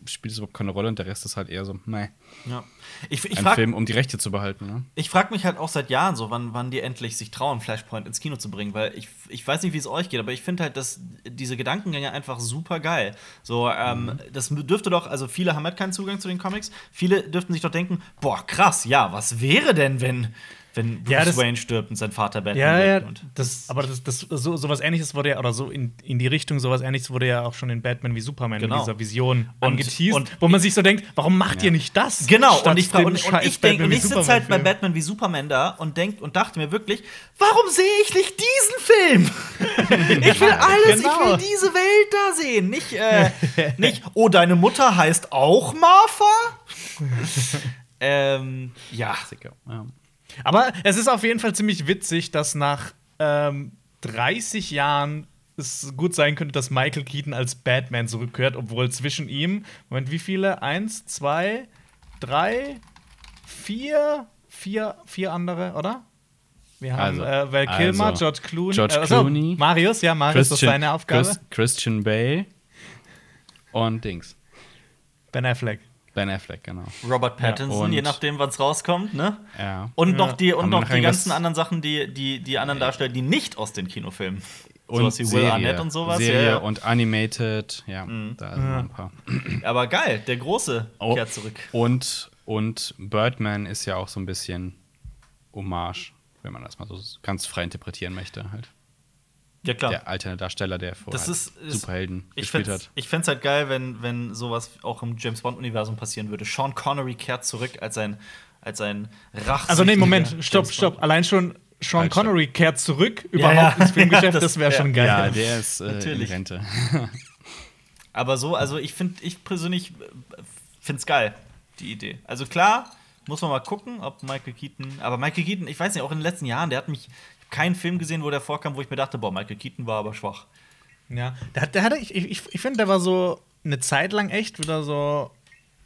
spielt es überhaupt keine Rolle und der Rest ist halt eher so, meh, Ja. Ich, ich ein Film, um die Rechte zu behalten. Ne? Ich frage mich halt auch seit Jahren so, wann, wann die endlich sich trauen, Flashpoint ins Kino zu bringen, weil ich, ich weiß nicht, wie es euch geht, aber ich finde halt, dass diese Gedankengänge einfach super geil. So, ähm, das dürfte doch, also viele haben halt keinen Zugang zu den Comics, viele dürften sich doch denken, boah, krass, ja, was wäre denn, wenn, wenn Bruce Ja, das- Wayne stirbt und sein Vater Batman Ja, ja, wird? Und das, aber das, das, so, sowas ähnliches wurde ja, oder so in, in die Richtung sowas ähnliches wurde ja auch schon in Batman wie Superman Genau. in dieser Vision Und- angeteased, und- wo man sich so denkt, warum macht ihr nicht das? Genau, und ich, und, und scheiß ich, denk, Batman und ich sitze halt bei? Batman wie Superman da und, denk, und dachte mir wirklich, warum sehe ich nicht diesen Film? [LAUGHS] ich will alles, ich Genau. will diese Welt da sehen. Nicht, äh, [LAUGHS] nicht oh, deine Mutter heißt auch Martha? [LAUGHS] ähm, ja. Ja. Aber es ist auf jeden Fall ziemlich witzig, dass nach ähm, 30 Jahren es gut sein könnte, dass Michael Keaton als Batman zurückkehrt, obwohl zwischen ihm, Moment, wie viele? Eins, zwei, drei, vier, vier, vier andere, oder? Wir haben Also, äh, Val Kilmer, also, George Clooney, George äh, Clooney, Marius, ja, Marius, das ist seine Aufgabe. Chris, Christian Bale und Dings. Ben Affleck. Ben Affleck, genau. Robert Pattinson, und- je nachdem, wann es rauskommt, ne? Ja. Und Ja. noch die, und Haben noch die ganzen anderen Sachen, die die, die anderen Darsteller, die nicht aus den Kinofilmen. Und sowas wie Will Serie, Arnett und sowas. Serie ja, ja. und Animated, ja, da sind noch ein paar. Aber geil, der Große Oh. kehrt zurück. Und, und Birdman ist ja auch so ein bisschen Hommage, wenn man das mal so ganz frei interpretieren möchte. Halt. Ja, klar. Der alte Darsteller, der vorher Das ist- ist- Superhelden Ich gespielt fände hat. ich fänd's halt geil, wenn, wenn sowas auch im James Bond-Universum passieren würde. Sean Connery kehrt zurück als ein, als ein Rach. Also nee, Moment, stopp, stopp. Allein schon Sean Halt, stopp. Connery kehrt zurück Ja, überhaupt ja. ins Filmgeschäft, Ja, [LAUGHS] das, das- wäre ja. schon geil. Ja, der ist äh, in Natürlich. Rente. [LAUGHS] Aber so, also ich finde, ich persönlich äh, find's geil, die Idee. Also klar, muss man mal gucken, ob Michael Keaton. Aber Michael Keaton, ich weiß nicht, auch in den letzten Jahren, der hat mich. Keinen Film gesehen, wo der vorkam, wo ich mir dachte, boah, Michael Keaton war aber schwach. Ja, der, der hatte, ich, ich, ich finde, der war so eine Zeit lang echt wieder so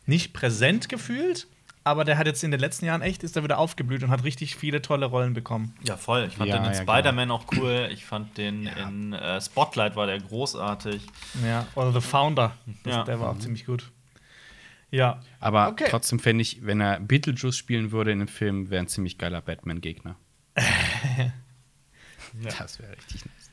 nicht präsent gefühlt, aber der hat jetzt in den letzten Jahren echt, ist er wieder aufgeblüht und hat richtig viele tolle Rollen bekommen. Ja, voll. Ich fand Ja, den in ja, Spider-Man auch cool. [LAUGHS] Ich fand den in äh, Spotlight war der großartig. Ja, oder The Founder, das, Ja. der war auch ziemlich gut. Ja, Aber Okay. trotzdem fände ich, wenn er Beetlejuice spielen würde in dem Film, wäre ein ziemlich geiler Batman-Gegner. [LAUGHS] Das wäre richtig nice.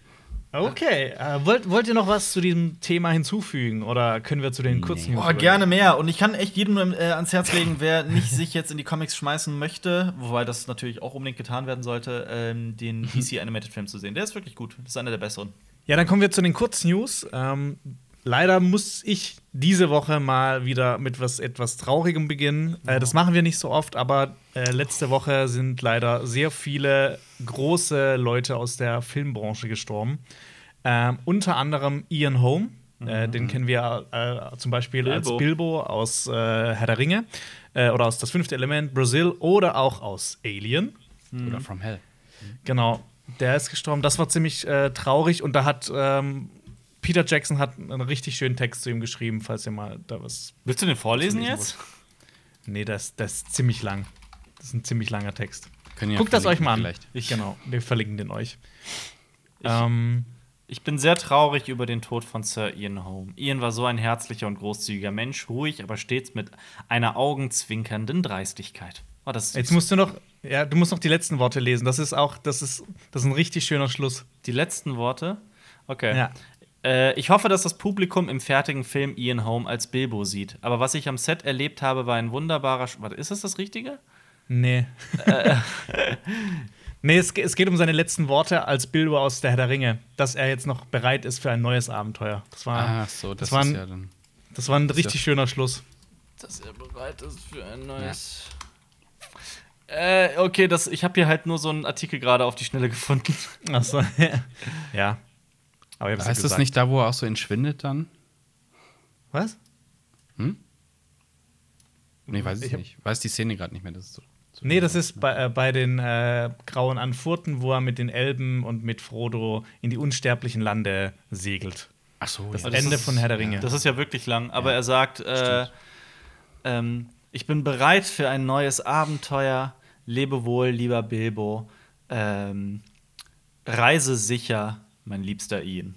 okay. Äh, wollt, wollt ihr noch was zu diesem Thema hinzufügen oder können wir zu den kurzen News Oh, gerne mehr. Und ich kann echt jedem äh, ans Herz legen, wer nicht sich jetzt in die Comics schmeißen möchte, wobei das natürlich auch unbedingt getan werden sollte, ähm, den [LAUGHS] DC Animated Film zu sehen. Der ist wirklich gut. Das ist einer der besseren. Ja, dann kommen wir zu den Kurznews. Ähm, leider muss ich diese Woche mal wieder mit was etwas Traurigem beginnen. Äh, das machen wir nicht so oft, aber äh, letzte Woche sind leider sehr viele große Leute aus der Filmbranche gestorben. Ähm, unter anderem Ian Holm, äh, den kennen wir äh, zum Beispiel Bilbo. als Bilbo aus äh, Herr der Ringe äh, oder aus Das fünfte Element, Brazil oder auch aus Alien. Oder From Hell. Genau, der ist gestorben. Das war ziemlich äh, traurig und da hat ähm, Peter Jackson hat einen richtig schönen Text zu ihm geschrieben, falls ihr mal da was. Willst du den vorlesen Lesen jetzt? Nee, das, das ist ziemlich lang. Das ist ein ziemlich langer Text. Ja Guckt das euch mal an. vielleicht. Ich, genau, wir verlinken den euch. ähm, Ich bin sehr traurig über den Tod von Sir Ian Holm. Ian war so ein herzlicher und großzügiger Mensch, ruhig, aber stets mit einer augenzwinkernden Dreistigkeit. Oh, jetzt musst du noch, ja, du musst noch die letzten Worte lesen. Das ist auch, das ist, das ist ein richtig schöner Schluss. die letzten Worte. Okay. Ja. Äh, ich hoffe, dass das Publikum im fertigen Film Ian Holm als Bilbo sieht. Aber was ich am Set erlebt habe, war ein wunderbarer. Sch Warte, ist das das Richtige? Nee. Äh, [LAUGHS] nee, es, es geht um seine letzten Worte als Bilbo aus der Herr der Ringe, dass er jetzt noch bereit ist für ein neues Abenteuer. Das war, Ah, so, das, das war ist ein- ja dann. das war ein ist richtig ja- schöner Schluss. Dass er bereit ist für ein neues. Äh, okay, das, ich habe hier halt nur so einen Artikel gerade auf die Schnelle gefunden. Achso, [LAUGHS] ja. Aber ich hab's ja Heißt das nicht da, wo er auch so entschwindet dann? Was? Nee, weiß ich, Ich nicht. Weiß die Szene gerade nicht mehr. Das ist so, so Nee, das ist bei, äh, bei den äh, Grauen Anfurten, wo er mit den Elben und mit Frodo in die unsterblichen Lande segelt. Ach so, Das ja. Ende ist- von Herr der Ringe. Das ist ja wirklich lang, aber er sagt, äh, ähm, ich bin bereit für ein neues Abenteuer. Lebe wohl, lieber Bilbo. Ähm, reise sicher, mein liebster Ian.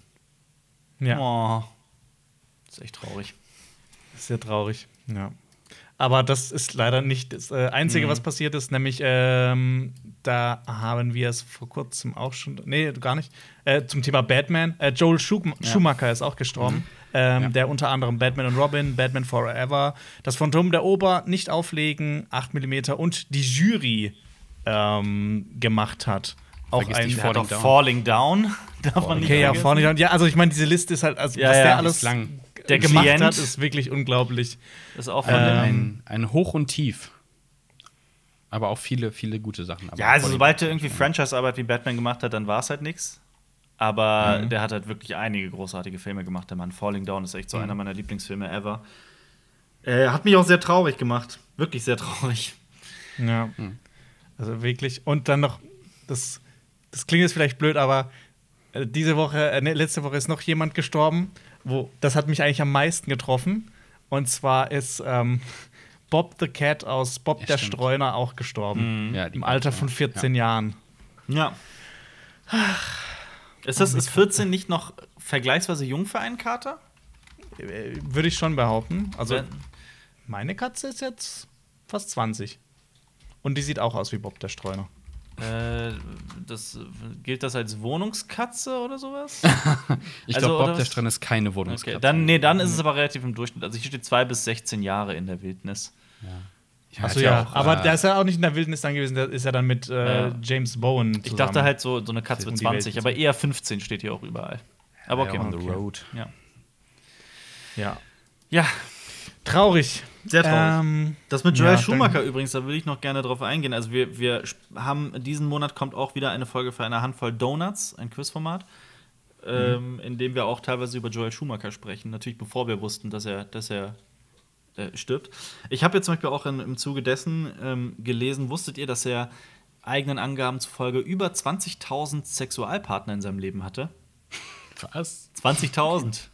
ja, Oh. Das ist echt traurig. sehr traurig. Ja. Aber das ist leider nicht das äh, Einzige, Mhm. was passiert ist. Nämlich, ähm, da haben wir es vor kurzem auch schon. Nee, gar nicht. Äh, zum Thema Batman. Äh, Joel Schum Schumacher ist auch gestorben. Ähm, Ja. Der unter anderem Batman und Robin, Batman Forever, das Phantom der Ober, nicht auflegen, 8 mm und die Jury ähm, gemacht hat. Auch Vergiss ein Falling auch Down. Falling Down. [LAUGHS] Darf man nicht Okay, ja, vergessen. vorne. Ja, also ich meine, diese Liste ist halt, also Ja, was ja, der ist alles lang. der gemacht Klient. hat, ist wirklich unglaublich. Ist auch von Ähm, dem- ein, ein Hoch und Tief. Aber auch viele, viele gute Sachen. Aber Ja, also Falling sobald Down er irgendwie Franchise-Arbeit wie Batman gemacht hat, dann war es halt nichts. Aber Mhm. der hat halt wirklich einige großartige Filme gemacht, der Mann. Falling Down ist echt so Mhm. einer meiner Lieblingsfilme ever. Er hat mich auch sehr traurig gemacht. Wirklich sehr traurig. Ja. Also wirklich. Und dann noch, das, das klingt jetzt vielleicht blöd, aber äh, diese Woche, äh, nee, letzte Woche ist noch jemand gestorben, wo das hat mich eigentlich am meisten getroffen. Und zwar ist ähm, [LAUGHS] Bob the Cat aus Bob Ja, der stimmt. Streuner auch gestorben. Ja, die Im Alter von ja. 14 Jahren. Ja. Ist, das, ist 14 nicht noch vergleichsweise jung für einen Kater? Äh, Würde ich schon behaupten. Also, Wenn- meine Katze ist jetzt fast 20. Und die sieht auch aus wie Bob der Streuner. Äh, das, gilt das als Wohnungskatze oder sowas? [LAUGHS] Ich Also, glaube, Bob der? Strand ist keine Wohnungskatze. Okay, dann, nee, dann ist es aber relativ im Durchschnitt. Also hier steht 2 bis 16 Jahre in der Wildnis. Ja, Achso, hat ja. auch, aber äh, der ist ja auch nicht in der Wildnis dann gewesen, der ist ja dann mit äh, Ja. James Bowen. Ich zusammen. dachte halt so, so eine Katze mit die Welt 20, aber eher 15 steht hier auch überall. Aber okay. ja, on the road. Ja. Ja. ja, Traurig. Sehr traurig. Ähm, Das mit Joel Ja, Schumacher übrigens, da will ich noch gerne drauf eingehen. Also wir, wir haben diesen Monat kommt auch wieder eine Folge für eine Handvoll Donuts, ein Quizformat, ähm, in dem wir auch teilweise über Joel Schumacher sprechen. Natürlich bevor wir wussten, dass er, dass er äh, stirbt. Ich habe jetzt zum Beispiel auch in, im Zuge dessen ähm, gelesen, wusstet ihr, dass er eigenen Angaben zufolge über 20.000 Sexualpartner in seinem Leben hatte? Was? 20.000.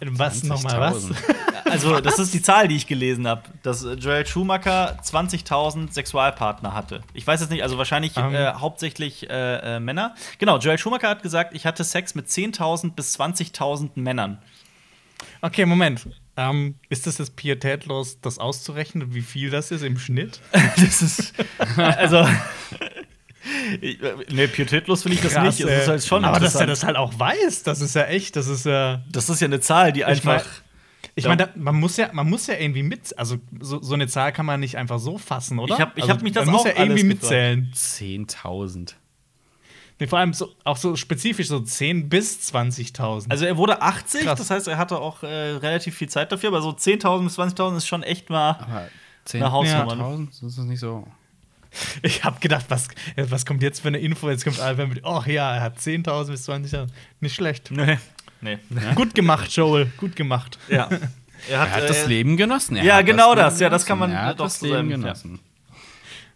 was nochmal was? 20.000. [LAUGHS] Also, das ist die Zahl, die ich gelesen habe, dass äh, Joel Schumacher 20.000 Sexualpartner hatte. Ich weiß jetzt nicht, also wahrscheinlich Ähm. äh, hauptsächlich äh, äh, Männer. Genau, Joel Schumacher hat gesagt, ich hatte Sex mit 10.000 bis 20.000 Männern. Okay, Moment. Ähm, ist das jetzt pietätlos, das auszurechnen, wie viel das ist im Schnitt? [LAUGHS] das ist. Also. [LAUGHS] ich- äh, nee, pietätlos finde ich das Krass, nicht. Das ist halt schon Aber dass er das halt auch weiß, das ist ja echt, das ist ja. das ist ja eine Zahl, die Ich einfach. mein- Ich meine, man muss ja, man muss ja irgendwie mit, also so, so eine Zahl kann man nicht einfach so fassen, oder? Ich hab- ich also, hab mich das man muss auch ja irgendwie mitzählen. 10.000. Nee, vor allem so, auch so spezifisch so 10 bis 20.000. Also er wurde 80, Krass. das heißt, er hatte auch äh, relativ viel Zeit dafür, aber so 10.000 bis 20.000 ist schon echt mal. Aber Eine Hausnummer. 10.000, das ist nicht so. [LAUGHS] ich habe gedacht, was, was kommt jetzt für eine Info? Jetzt kommt Alvin mit, oh ja, er hat 10.000 bis 20.000. Nicht schlecht. Nee. Nee. Gut gemacht, Joel. Gut gemacht. Ja. [LAUGHS] Er hat, Er hat das äh, Leben genossen. Er ja, genau das. Ja, das kann man. Er hat doch das so Leben ja. genossen.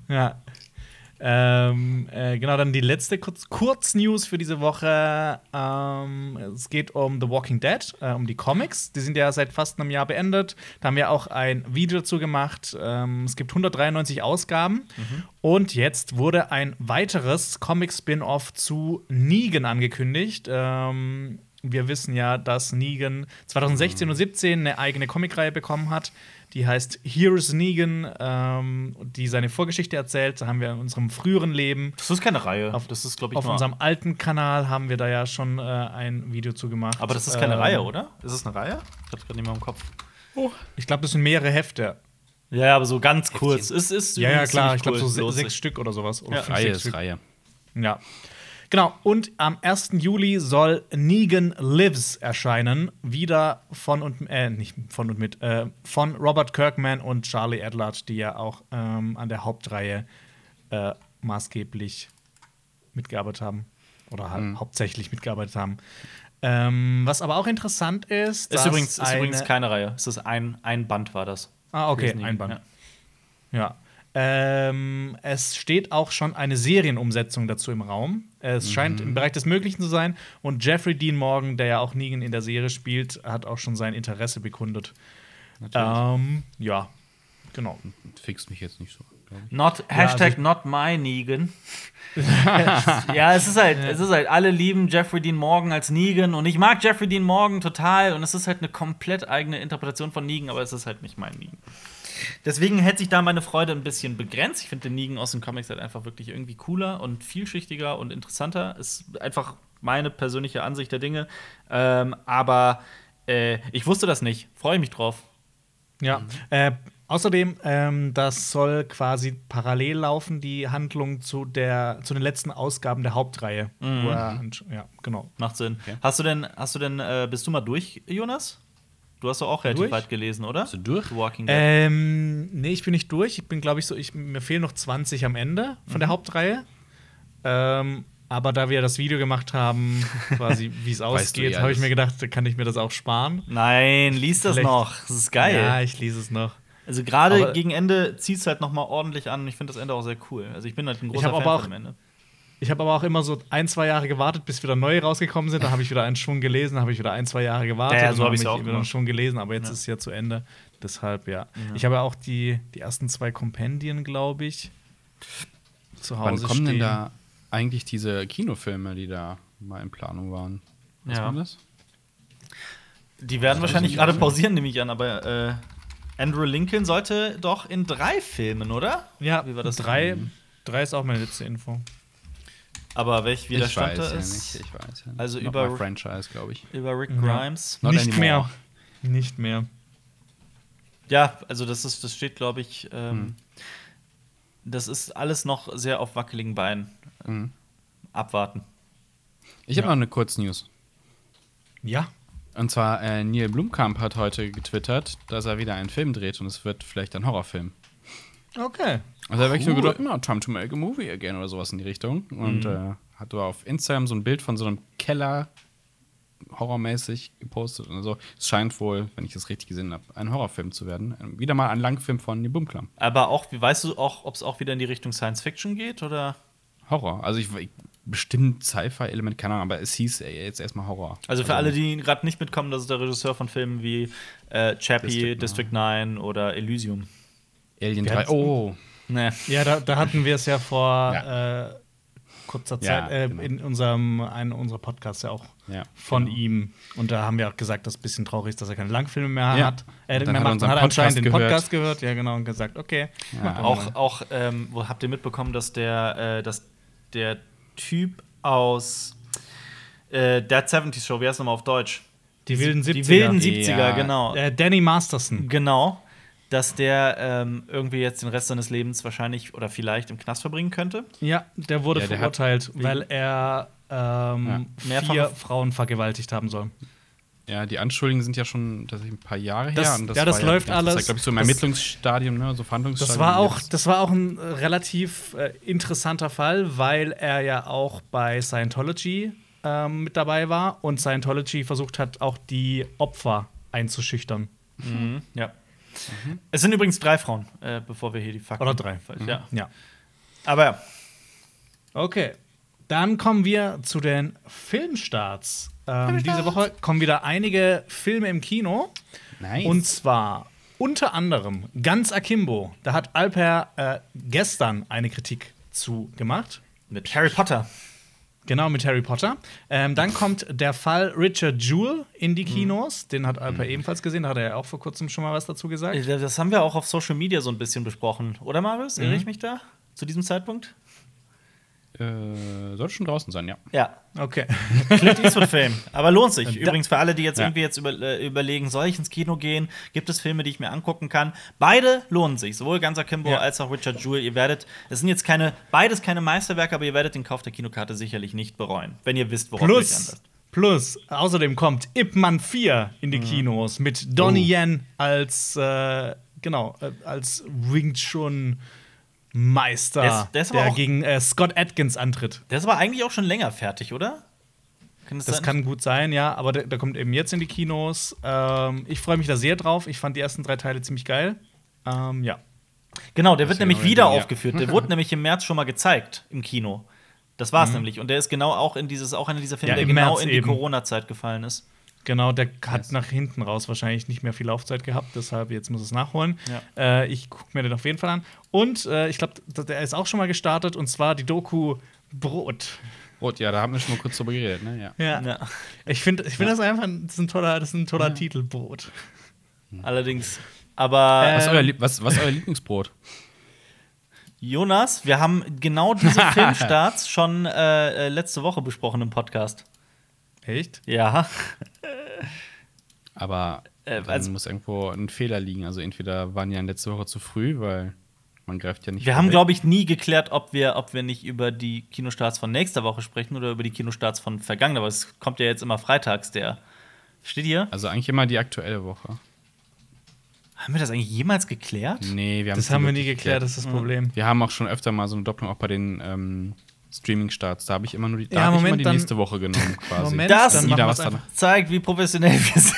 Ja. Ähm, äh, genau, dann die letzte Kurz Kurznews für diese Woche. Ähm, es geht um The Walking Dead, äh, um die Comics. Die sind ja seit fast einem Jahr beendet. Da haben wir auch ein Video dazu gemacht. Ähm, es gibt 193 Ausgaben. Und jetzt wurde ein weiteres Comic-Spin-Off zu Negan angekündigt. Ähm, wir wissen ja, dass Negan 2016 und 17 eine eigene Comicreihe bekommen hat. Die heißt Here's Negan, ähm, die seine Vorgeschichte erzählt. Da haben wir in unserem früheren Leben. Das ist keine Reihe. Auf, das ist, glaube ich, auf unserem alten Kanal haben wir da ja schon äh, ein Video zu gemacht. Aber das ist keine Ähm, Reihe, oder? Ist es eine Reihe? Ich hab's gerade nicht mehr im Kopf. Ich glaube, das sind mehrere Hefte. Ja, aber so ganz kurz. Es ist Ja, ja, klar. Ich glaube, so sechs Stück oder sowas. Oder Ja. fünf, Reihe sechs ist Stück. Reihe. Ja. Genau, und am 1. Juli soll Negan Lives erscheinen. Wieder von und äh, nicht von und mit, äh, von Robert Kirkman und Charlie Adlard, die ja auch ähm, an der Hauptreihe äh, maßgeblich mitgearbeitet haben. Oder halt Mhm. hauptsächlich mitgearbeitet haben. Ähm, was aber auch interessant ist, Ist übrigens, ist übrigens keine Reihe. Es ist ein, ein Band, war das. Ah, okay, ein Band. ja. Ja. Ähm, es steht auch schon eine Serienumsetzung dazu im Raum. Es scheint im Bereich des Möglichen zu sein. Und Jeffrey Dean Morgan, der ja auch Negan in der Serie spielt, hat auch schon sein Interesse bekundet. Ähm, ja, genau. Fixt mich jetzt nicht so. Not, Hashtag also- not my Negan. [LAUGHS] ja, es ist halt, es ist halt, alle lieben Jeffrey Dean Morgan als Negan und ich mag Jeffrey Dean Morgan total und es ist halt eine komplett eigene Interpretation von Negan, aber es ist halt nicht mein Negan. Deswegen hätte sich da meine Freude ein bisschen begrenzt. Ich finde den Negan aus den Comics halt einfach wirklich irgendwie cooler und vielschichtiger und interessanter. Ist einfach meine persönliche Ansicht der Dinge. Ähm, aber äh, ich wusste das nicht. Freue mich drauf. Ja. Äh, außerdem, ähm, das soll quasi parallel laufen, die Handlung zu, der, zu den letzten Ausgaben der Hauptreihe. Wo er, ja, genau. Macht Sinn. Hast du denn, hast du denn, äh, bist du mal durch, Jonas? Du hast doch auch relativ Durch? weit gelesen, oder? Bist du durch? The Walking Dead. Ähm, nee, ich bin nicht durch. Ich bin, glaube ich, so, ich, mir fehlen noch 20 am Ende von Mhm. der Hauptreihe. Ähm, aber da wir das Video gemacht haben, quasi [LAUGHS] wie es ausgeht, eh habe ich mir gedacht, da kann ich mir das auch sparen. Nein, lies das Vielleicht- noch. Das ist geil. Ja, ich lese es noch. also gerade gegen Ende zieht es halt noch mal ordentlich an. Ich finde das Ende auch sehr cool. Also ich bin halt ein großer Fan aber auch- von dem Ende. Ich habe aber auch immer so ein, zwei Jahre gewartet, bis wieder neue rausgekommen sind. Da habe ich wieder einen Schwung gelesen, habe ich wieder ein, zwei Jahre gewartet. Ja, ja, so dann hab ich's ich auch wieder einen. Schwung gelesen, aber jetzt Ja. ist es ja zu Ende. Deshalb, ja. Ich habe ja auch die, die ersten zwei Kompendien, glaube ich, zu Hause Wann kommen denn stehen. da eigentlich diese Kinofilme, die da mal in Planung waren? Was Ja. war das? Die werden wahrscheinlich gerade pausieren, nehme ich an, aber äh, Andrew Lincoln sollte doch in drei Filmen, oder? Ja, Wie war das? drei, drei ist auch meine letzte Info. Aber welch, der ich weiß da ja ist. nicht. Ich weiß ja nicht. Also Noch über- Franchise, glaube ich. Über Rick Ja. Grimes. Not Nicht anymore. mehr. Nicht mehr. Ja, also das ist, das steht, glaube ich, ähm, Hm. das ist alles noch sehr auf wackeligen Beinen. Mhm. Abwarten. Ich habe Ja. noch eine Kurznews. Ja. Und zwar, äh, Neil Blumkamp hat heute getwittert, dass er wieder einen Film dreht und es wird vielleicht ein Horrorfilm. Okay. Also da habe ich nur gedacht, na, time to make a movie again oder sowas in die Richtung. Und äh, hat auf Instagram so ein Bild von so einem Keller horrormäßig gepostet und so. Es scheint wohl, wenn ich das richtig gesehen habe, ein Horrorfilm zu werden. Ähm, Wieder mal ein Langfilm von Neil Blumkamp. Aber auch, wie weißt du auch, ob es auch wieder in die Richtung Science Fiction geht oder? Horror. Also ich, ich bestimmt Sci-Fi-Element, keine Ahnung, aber es hieß äh, jetzt erstmal Horror. Also für alle, die gerade nicht mitkommen, das ist der Regisseur von Filmen wie äh, Chappie, District District, 9 oder Elysium. Alien Wer 3. hat's- Oh, Ne. Ja, da, da hatten wir es ja vor äh, kurzer Ja, Zeit äh, genau. in unserem einen unserer Podcasts ja auch Ja, von genau. ihm. Und da haben wir auch gesagt, dass es ein bisschen traurig ist, dass er keine Langfilme mehr Ja. hat. Äh, dann mehr hat er macht. unseren Man hat anscheinend den Podcast gehört, ja genau, und gesagt, okay. Ja. macht Auch, auch ähm, wo habt ihr mitbekommen, dass der, äh, dass der Typ aus äh, Dead 70s Show, wie heißt es nochmal auf Deutsch? die wilden 70er. Die wilden 70er, Ja. genau. äh, Danny Masterson. Genau. Dass der ähm, irgendwie jetzt den Rest seines Lebens wahrscheinlich oder vielleicht im Knast verbringen könnte. Ja, der wurde Ja, der hat- verurteilt, weil er ähm, Mehrfach- vier Frauen vergewaltigt haben soll. Ja, die Anschuldigungen sind ja schon tatsächlich ein paar Jahre Das- her. ja, das war läuft alles- Das glaube ich, so im das- Ermittlungsstadium, ne? so Verhandlungsstadium. Das war auch, das war auch ein äh, relativ äh, interessanter Fall, weil er ja auch bei Scientology ähm, mit dabei war und Scientology versucht hat, auch die Opfer einzuschüchtern. Ja. Es sind übrigens drei Frauen, äh, bevor wir hier die Fakten. Oder drei. Ja. Ja. Aber ja. Okay. Dann kommen wir zu den Filmstarts. Ähm, diese Woche kommen wieder einige Filme im Kino. Nice. Und zwar unter anderem Ganz Akimbo. Da hat Alper äh, gestern eine Kritik zu gemacht. Mit Harry Potter. Genau, mit Harry Potter. Ähm, dann kommt der Fall Richard Jewell in die Kinos. Den hat Alper ebenfalls gesehen. Da hat er ja auch vor kurzem schon mal was dazu gesagt. Äh, Das haben wir auch auf Social Media so ein bisschen besprochen. Oder, Marius? Irre Mhm. ich mich da? Zu diesem Zeitpunkt? Äh, sollte schon draußen sein, ja. Ja. Okay. [LAUGHS] Clint Eastwood-Film. Aber lohnt sich. Übrigens für alle, die jetzt Ja. irgendwie jetzt über, äh, überlegen, soll ich ins Kino gehen? Gibt es Filme, die ich mir angucken kann? Beide lohnen sich. Sowohl Ganser Kimbo Ja. als auch Richard Jewell. Ihr werdet, es sind jetzt keine, beides keine Meisterwerke, aber ihr werdet den Kauf der Kinokarte sicherlich nicht bereuen, wenn ihr wisst, worauf ihr euch Plus, plus, außerdem kommt Ip Man 4 in die Kinos mit Donnie Yen als, äh, genau, äh, als Wing Chun Meister, Der der ist der auch- gegen äh, Scott Atkins antritt. Der ist aber eigentlich auch schon länger fertig, oder? Kann Das sein? kann gut sein, ja, aber der, der kommt eben jetzt in die Kinos. Ähm, ich freue mich da sehr drauf. Ich fand die ersten drei Teile ziemlich geil. Ähm, ja. Genau, der wird nämlich wieder Ding, ja. aufgeführt. Der wurde nämlich im März schon mal gezeigt im Kino. Das Mhm. war's nämlich. Und der ist genau auch in dieses, auch einer dieser Filme, Ja, der genau März in die. Corona-Zeit gefallen ist. Genau, der hat nach hinten raus wahrscheinlich nicht mehr viel Laufzeit gehabt, deshalb jetzt muss es nachholen. Ja. Äh, ich gucke mir den auf jeden Fall an. Und äh, ich glaube, der ist auch schon mal gestartet und zwar die Doku Brot. Rot, ja, da haben wir schon mal kurz drüber geredet, ne? Ja. Ja. Ja. Ich finde ich find das einfach das ist ein toller, das ist ein toller Titel, Brot. Allerdings. Aber Äh, Was, ist euer, Lieb- was, was ist euer Lieblingsbrot? Jonas, wir haben genau diese [LAUGHS] Filmstarts schon äh, äh, letzte Woche besprochen im Podcast. Echt? Ja. Aber Äh, dann also- muss irgendwo ein Fehler liegen. Also entweder waren ja letzte Woche zu früh, weil man greift ja nicht. Wir haben, glaube ich, nie geklärt, ob wir, ob wir nicht über die Kinostarts von nächster Woche sprechen oder über die Kinostarts von vergangener. Aber es kommt ja jetzt immer freitags, der. Steht hier? Also eigentlich immer die aktuelle Woche. Haben wir das eigentlich jemals geklärt? Nee, wir haben Das haben wir nie geklärt, das ist das Problem. Wir haben auch schon öfter mal so eine Doppelung auch bei den ähm, Streaming-Starts. Da habe ich immer nur die, da Ja, hab ich immer Moment, die dann- nächste Woche genommen quasi. Moment, Das- machen da. Zeigt, wie professionell wir sind.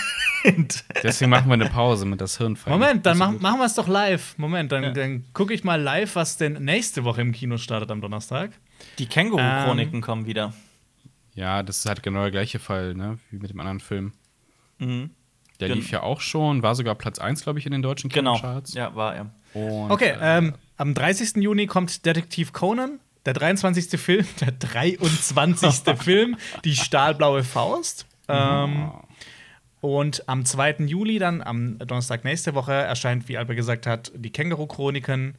Deswegen machen wir eine Pause mit das Hirnfall. Moment, dann ist machen, wir es doch live. Moment, dann, Ja. dann gucke ich mal live, was denn nächste Woche im Kino startet am Donnerstag. Die Känguru-Chroniken kommen wieder. Ja, das ist halt genau der gleiche Fall, ne? Wie mit dem anderen Film. Mhm. Der Gen- lief ja auch schon, war sogar Platz 1, glaube ich, in den deutschen Genau. Kinocharts. Ja, war er. Und, Okay, äh, ähm, am 30. Juni kommt Detektiv Conan, der 23. Film, der 23. [LAUGHS] Film, die stahlblaue Faust. Ähm, und am 2. Juli, dann am Donnerstag nächste Woche, erscheint, wie Albert gesagt hat, die Känguru-Chroniken,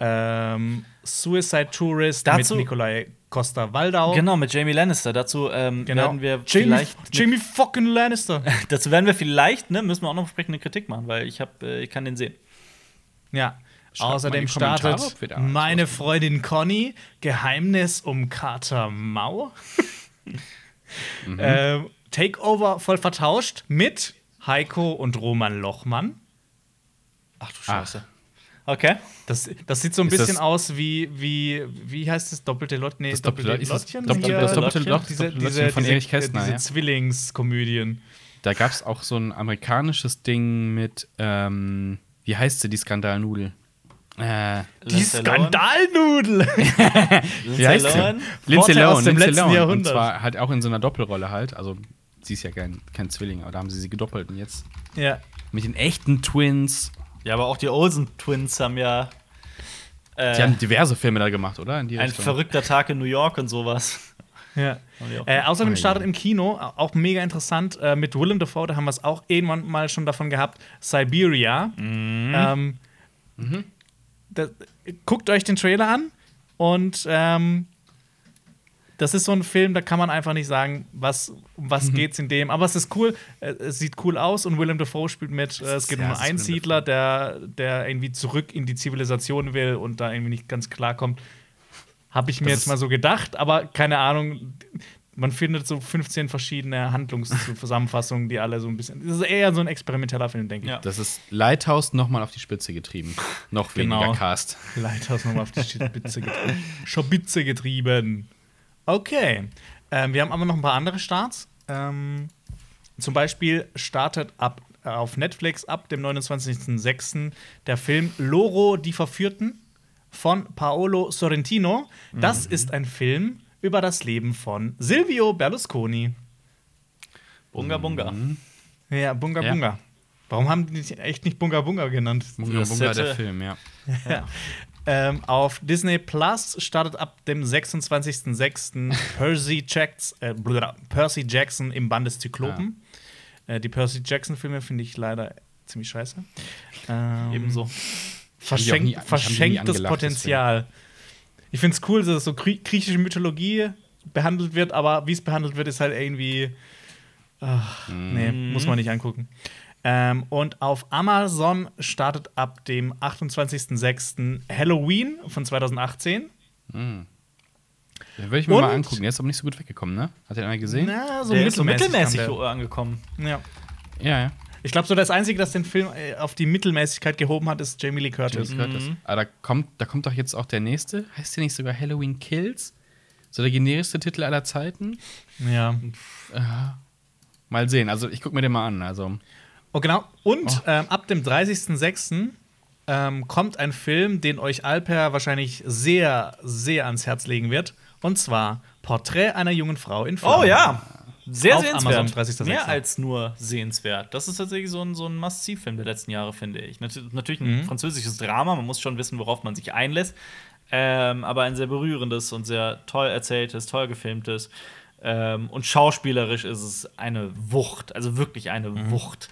ähm, Suicide Tourist Dazu- mit Nikolai Costa-Waldau. Genau, mit Jamie Lannister. Dazu ähm, Genau. werden wir Jamie, vielleicht. Jamie fucking Lannister. [LAUGHS] dazu werden wir vielleicht, ne, müssen wir auch noch entsprechende Kritik machen, weil ich, hab, äh, ich kann den sehen. Ja. Schreibt Außerdem startet meine Freundin Conny Geheimnis um Carter Mau. Mhm. [LAUGHS] [LAUGHS] ähm, Takeover voll vertauscht mit Heiko und Roman Lochmann. Ach du Scheiße. Okay. Das, das sieht so ein Ist bisschen das- aus wie, wie, wie heißt es? Doppelte Lot? Nee, Das doppelte, ist das, Lottchen? doppelte, Hier, das doppelte Lottchen? Loch, das diese, doppelte diese, Lottchen von diese, Erich Kästner, diese ja. Zwillingskomödien. Da gab es auch so ein amerikanisches Ding mit, ähm, wie heißt sie, die Skandalnudel? Äh, Die Lindsay Lohan? Skandalnudel! [LAUGHS] wie heißt sie? Lohan? Lindsay Vorteil aus Lohan, dem Lindsay letzten Lohan. Jahrhundert. Und zwar halt auch in so einer Doppelrolle halt. Also, sie ist ja kein, kein Zwilling, aber da haben sie sie gedoppelt. Und jetzt ja. mit den echten Twins. Ja, aber auch die Olsen Twins haben ja äh, Die haben diverse Filme da gemacht, oder? In die ein Richtung. verrückter Tag in New York und sowas. Ja. Haben die auch Äh, außerdem Ah, startet im Kino, auch mega interessant, äh, mit Willem Dafoe, da haben wir es auch irgendwann mal schon davon gehabt, Siberia. Ähm, da, guckt euch den Trailer an und ähm, das ist so ein Film, da kann man einfach nicht sagen, was, um was geht's in dem. Aber es ist cool, äh, es sieht cool aus und Willem Dafoe spielt mit. Äh, Es geht um ja, einen Einsiedler, der, der irgendwie zurück in die Zivilisation will und da irgendwie nicht ganz klarkommt. Habe ich mir Das jetzt mal so gedacht, aber keine Ahnung. Man findet so 15 verschiedene Handlungszusammenfassungen, die alle so ein bisschen. Das ist eher so ein experimenteller Film, denke ich. Ja. Das ist Lighthouse nochmal auf die Spitze getrieben. Noch Genau. weniger Cast. Lighthouse nochmal auf die Spitze getrieben. Spitze getrieben. Okay. Ähm, wir haben aber noch ein paar andere Starts. Ähm, zum Beispiel startet ab, äh, auf Netflix ab dem 29.06. der Film Loro, die Verführten von Paolo Sorrentino. Das ist ein Film über das Leben von Silvio Berlusconi. Bunga Bunga. Ja, Bunga Ja. Bunga. Warum haben die nicht echt nicht Bunga Bunga genannt? Bunga Das Bunga, der Film, ja. [LAUGHS] Ja. Ähm, auf Disney Plus startet ab dem 26.06. [LAUGHS] Percy, Jacks, äh, Percy Jackson im Band des Zyklopen. Äh, die Percy Jackson-Filme finde ich leider ziemlich scheiße. Ähm, Ebenso. Verschenkt, nie- verschenktes Potenzial. Ich finde es cool, dass so grie- griechische Mythologie behandelt wird, aber wie es behandelt wird, ist halt irgendwie. Ach, nee, muss man nicht angucken. Ähm, und auf Amazon startet ab dem 28.06. Halloween von 2018. Den würde ich mir mal Und- angucken. Der ist aber nicht so gut weggekommen, ne? Hat den einer gesehen? Na, so Der ist so mittelmäßig kam angekommen. Ja. Ja, ja. Ich glaube, so das Einzige, das den Film äh, auf die Mittelmäßigkeit gehoben hat, ist Jamie Lee Curtis. Jamie Curtis. Aber da kommt, da kommt doch jetzt auch der nächste. Heißt der nicht sogar Halloween Kills? So der generischste Titel aller Zeiten? Ja. Mal sehen. Also ich gucke mir den mal an. Also Oh, genau. Und ähm, ab dem 30.06. Ähm, kommt ein Film, den euch Alper wahrscheinlich sehr, sehr ans Herz legen wird. Und zwar Porträt einer jungen Frau in Flammen. Oh ja. Sehr Auf sehenswert. Amazon, 30.06.. Mehr als nur sehenswert. Das ist tatsächlich so ein, so ein Must-See-Film der letzten Jahre, finde ich. Nat natürlich ein französisches Drama, man muss schon wissen, worauf man sich einlässt. Ähm, aber ein sehr berührendes und sehr toll erzähltes, toll gefilmtes. Ähm, und schauspielerisch ist es eine Wucht, also wirklich eine Wucht.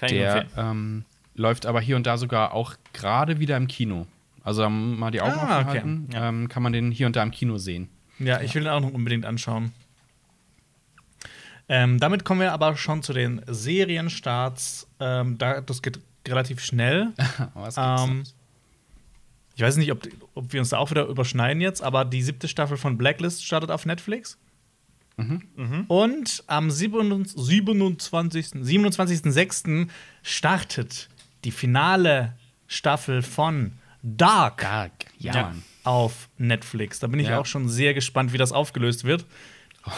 Kann der ähm, läuft aber hier und da sogar auch gerade wieder im Kino. Also mal die Augen Ah, offen okay. halten, ähm, kann man den hier und da im Kino sehen. Ja, ich will ihn auch noch unbedingt anschauen. Ähm, damit kommen wir aber schon zu den Serienstarts. Ähm, da, das geht relativ schnell. [LAUGHS] Was Ähm, ich weiß nicht, ob, ob wir uns da auch wieder überschneiden jetzt, aber die siebte Staffel von Blacklist startet auf Netflix. Und am 27. 27. 27.06. startet die finale Staffel von Dark Dark. Ja, Ja. Auf Netflix. Da bin ich Ja. auch schon sehr gespannt, wie das aufgelöst wird.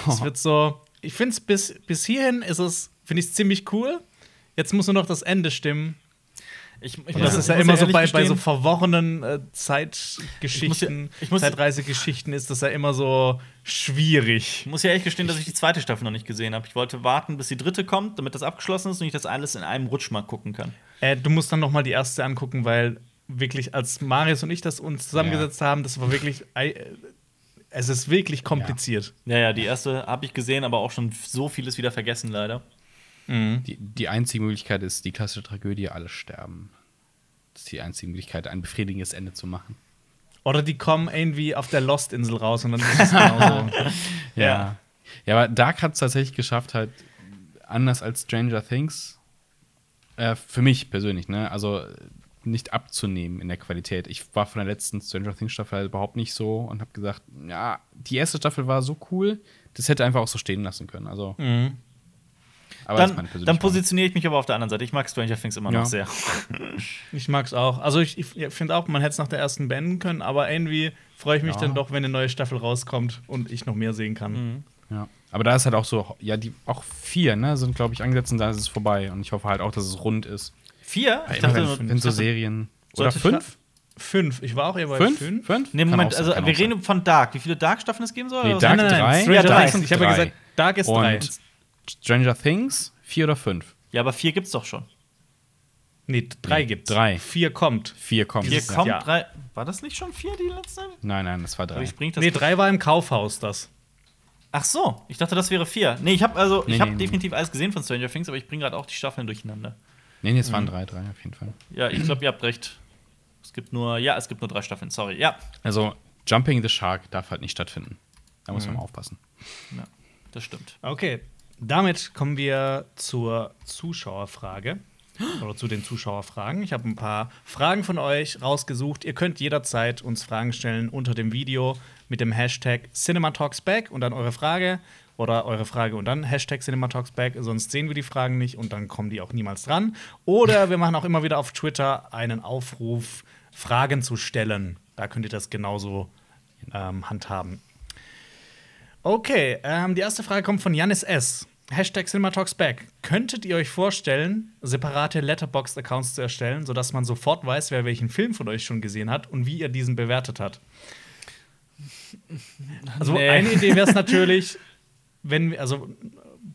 Es [LAUGHS] wird so, ich finde es bis, bis hierhin ist es, finde ich ziemlich cool. Jetzt muss nur noch das Ende stimmen. Ich, ich das ist ja immer so bei, bei so verworrenen äh, Ich Zeitgeschichten, Zeitreisegeschichten ist das ja immer so schwierig. Ich muss ja ehrlich gestehen, dass ich die zweite Staffel noch nicht gesehen habe. Ich wollte warten, bis die dritte kommt, damit das abgeschlossen ist und ich das alles in einem Rutsch mal gucken kann. Äh, du musst dann noch mal die erste angucken, weil wirklich, als Marius und ich das uns zusammengesetzt haben, das war wirklich, äh, es ist wirklich kompliziert. Ja, ja, die erste habe ich gesehen, aber auch schon so vieles wieder vergessen, leider. Die, die einzige Möglichkeit ist die klassische Tragödie, alle sterben. Das ist die einzige Möglichkeit, ein befriedigendes Ende zu machen. Oder die kommen irgendwie auf der Lost-Insel raus und dann ist es genauso. [LAUGHS] Ja. Ja, aber Dark hat es tatsächlich geschafft, halt anders als Stranger Things, äh, für mich persönlich, ne, also nicht abzunehmen in der Qualität. Ich war von der letzten Stranger Things Staffel halt überhaupt nicht so und habe gesagt, ja, die erste Staffel war so cool, das hätte einfach auch so stehen lassen können. Also, aber das ist meine Dann, dann positioniere ich mich aber auf der anderen Seite. Ich mag Stranger Things immer Ja. noch sehr. [LAUGHS] Ich mag's auch. Also ich, ich finde auch, man hätte es nach der ersten beenden können, aber irgendwie freue ich mich Ja. dann doch, wenn eine neue Staffel rauskommt und ich noch mehr sehen kann. Ja. Aber da ist halt auch so, ja, die auch vier, ne, sind, glaube ich, angesetzt und da ist es vorbei. Und ich hoffe halt auch, dass es rund ist. Vier? Ich dachte, wenn, wenn so Serien. Oder fünf? Fünf. Ich war auch eher bei Fünf? fünf. Fünf? Nee, Moment, also sein, kann wir reden von Dark. Wie viele Dark-Staffeln es geben soll? Nee? Dark Nein, nein, nein. drei? Stranger Ja, drei. Things. Ich habe ja gesagt, Dark ist drei. Stranger Things, vier oder fünf? Ja, aber vier gibt's doch schon. Nee, drei Nee, gibt's. drei. Vier kommt. Vier kommt. Vier kommt, Jahr. drei. War das nicht schon vier, die letzte? Nein, nein, das war drei. ich bring das Nee, drei war im Kaufhaus das. Ach so, ich dachte, das wäre vier. Nee, ich habe also, Nee, ich habe nee, nee. definitiv alles gesehen von Stranger Things, aber ich bringe gerade auch die Staffeln durcheinander. Nee, nee, es waren drei, drei auf jeden Fall. Ja, ich glaube, ihr habt recht. Es gibt nur, ja, es gibt nur drei Staffeln, sorry. Ja. Also, Jumping the Shark darf halt nicht stattfinden. Da muss man mal aufpassen. Ja, das stimmt. Okay, damit kommen wir zur Zuschauerfrage. Oder zu den Zuschauerfragen. Ich habe ein paar Fragen von euch rausgesucht. Ihr könnt jederzeit uns Fragen stellen unter dem Video mit dem Hashtag CinemaTalksBack und dann eure Frage oder eure Frage und dann Hashtag CinemaTalksBack. Sonst sehen wir die Fragen nicht und dann kommen die auch niemals dran. Oder wir machen auch immer wieder auf Twitter einen Aufruf, Fragen zu stellen. Da könnt ihr das genauso ähm, handhaben. Okay, ähm, die erste Frage kommt von Janis S. Hashtag CinemaTalksBack. Könntet ihr euch vorstellen, separate Letterboxd-Accounts zu erstellen, sodass man sofort weiß, wer welchen Film von euch schon gesehen hat und wie ihr diesen bewertet hat? Also Nee. eine Idee wäre es [LAUGHS] natürlich, wenn wir, also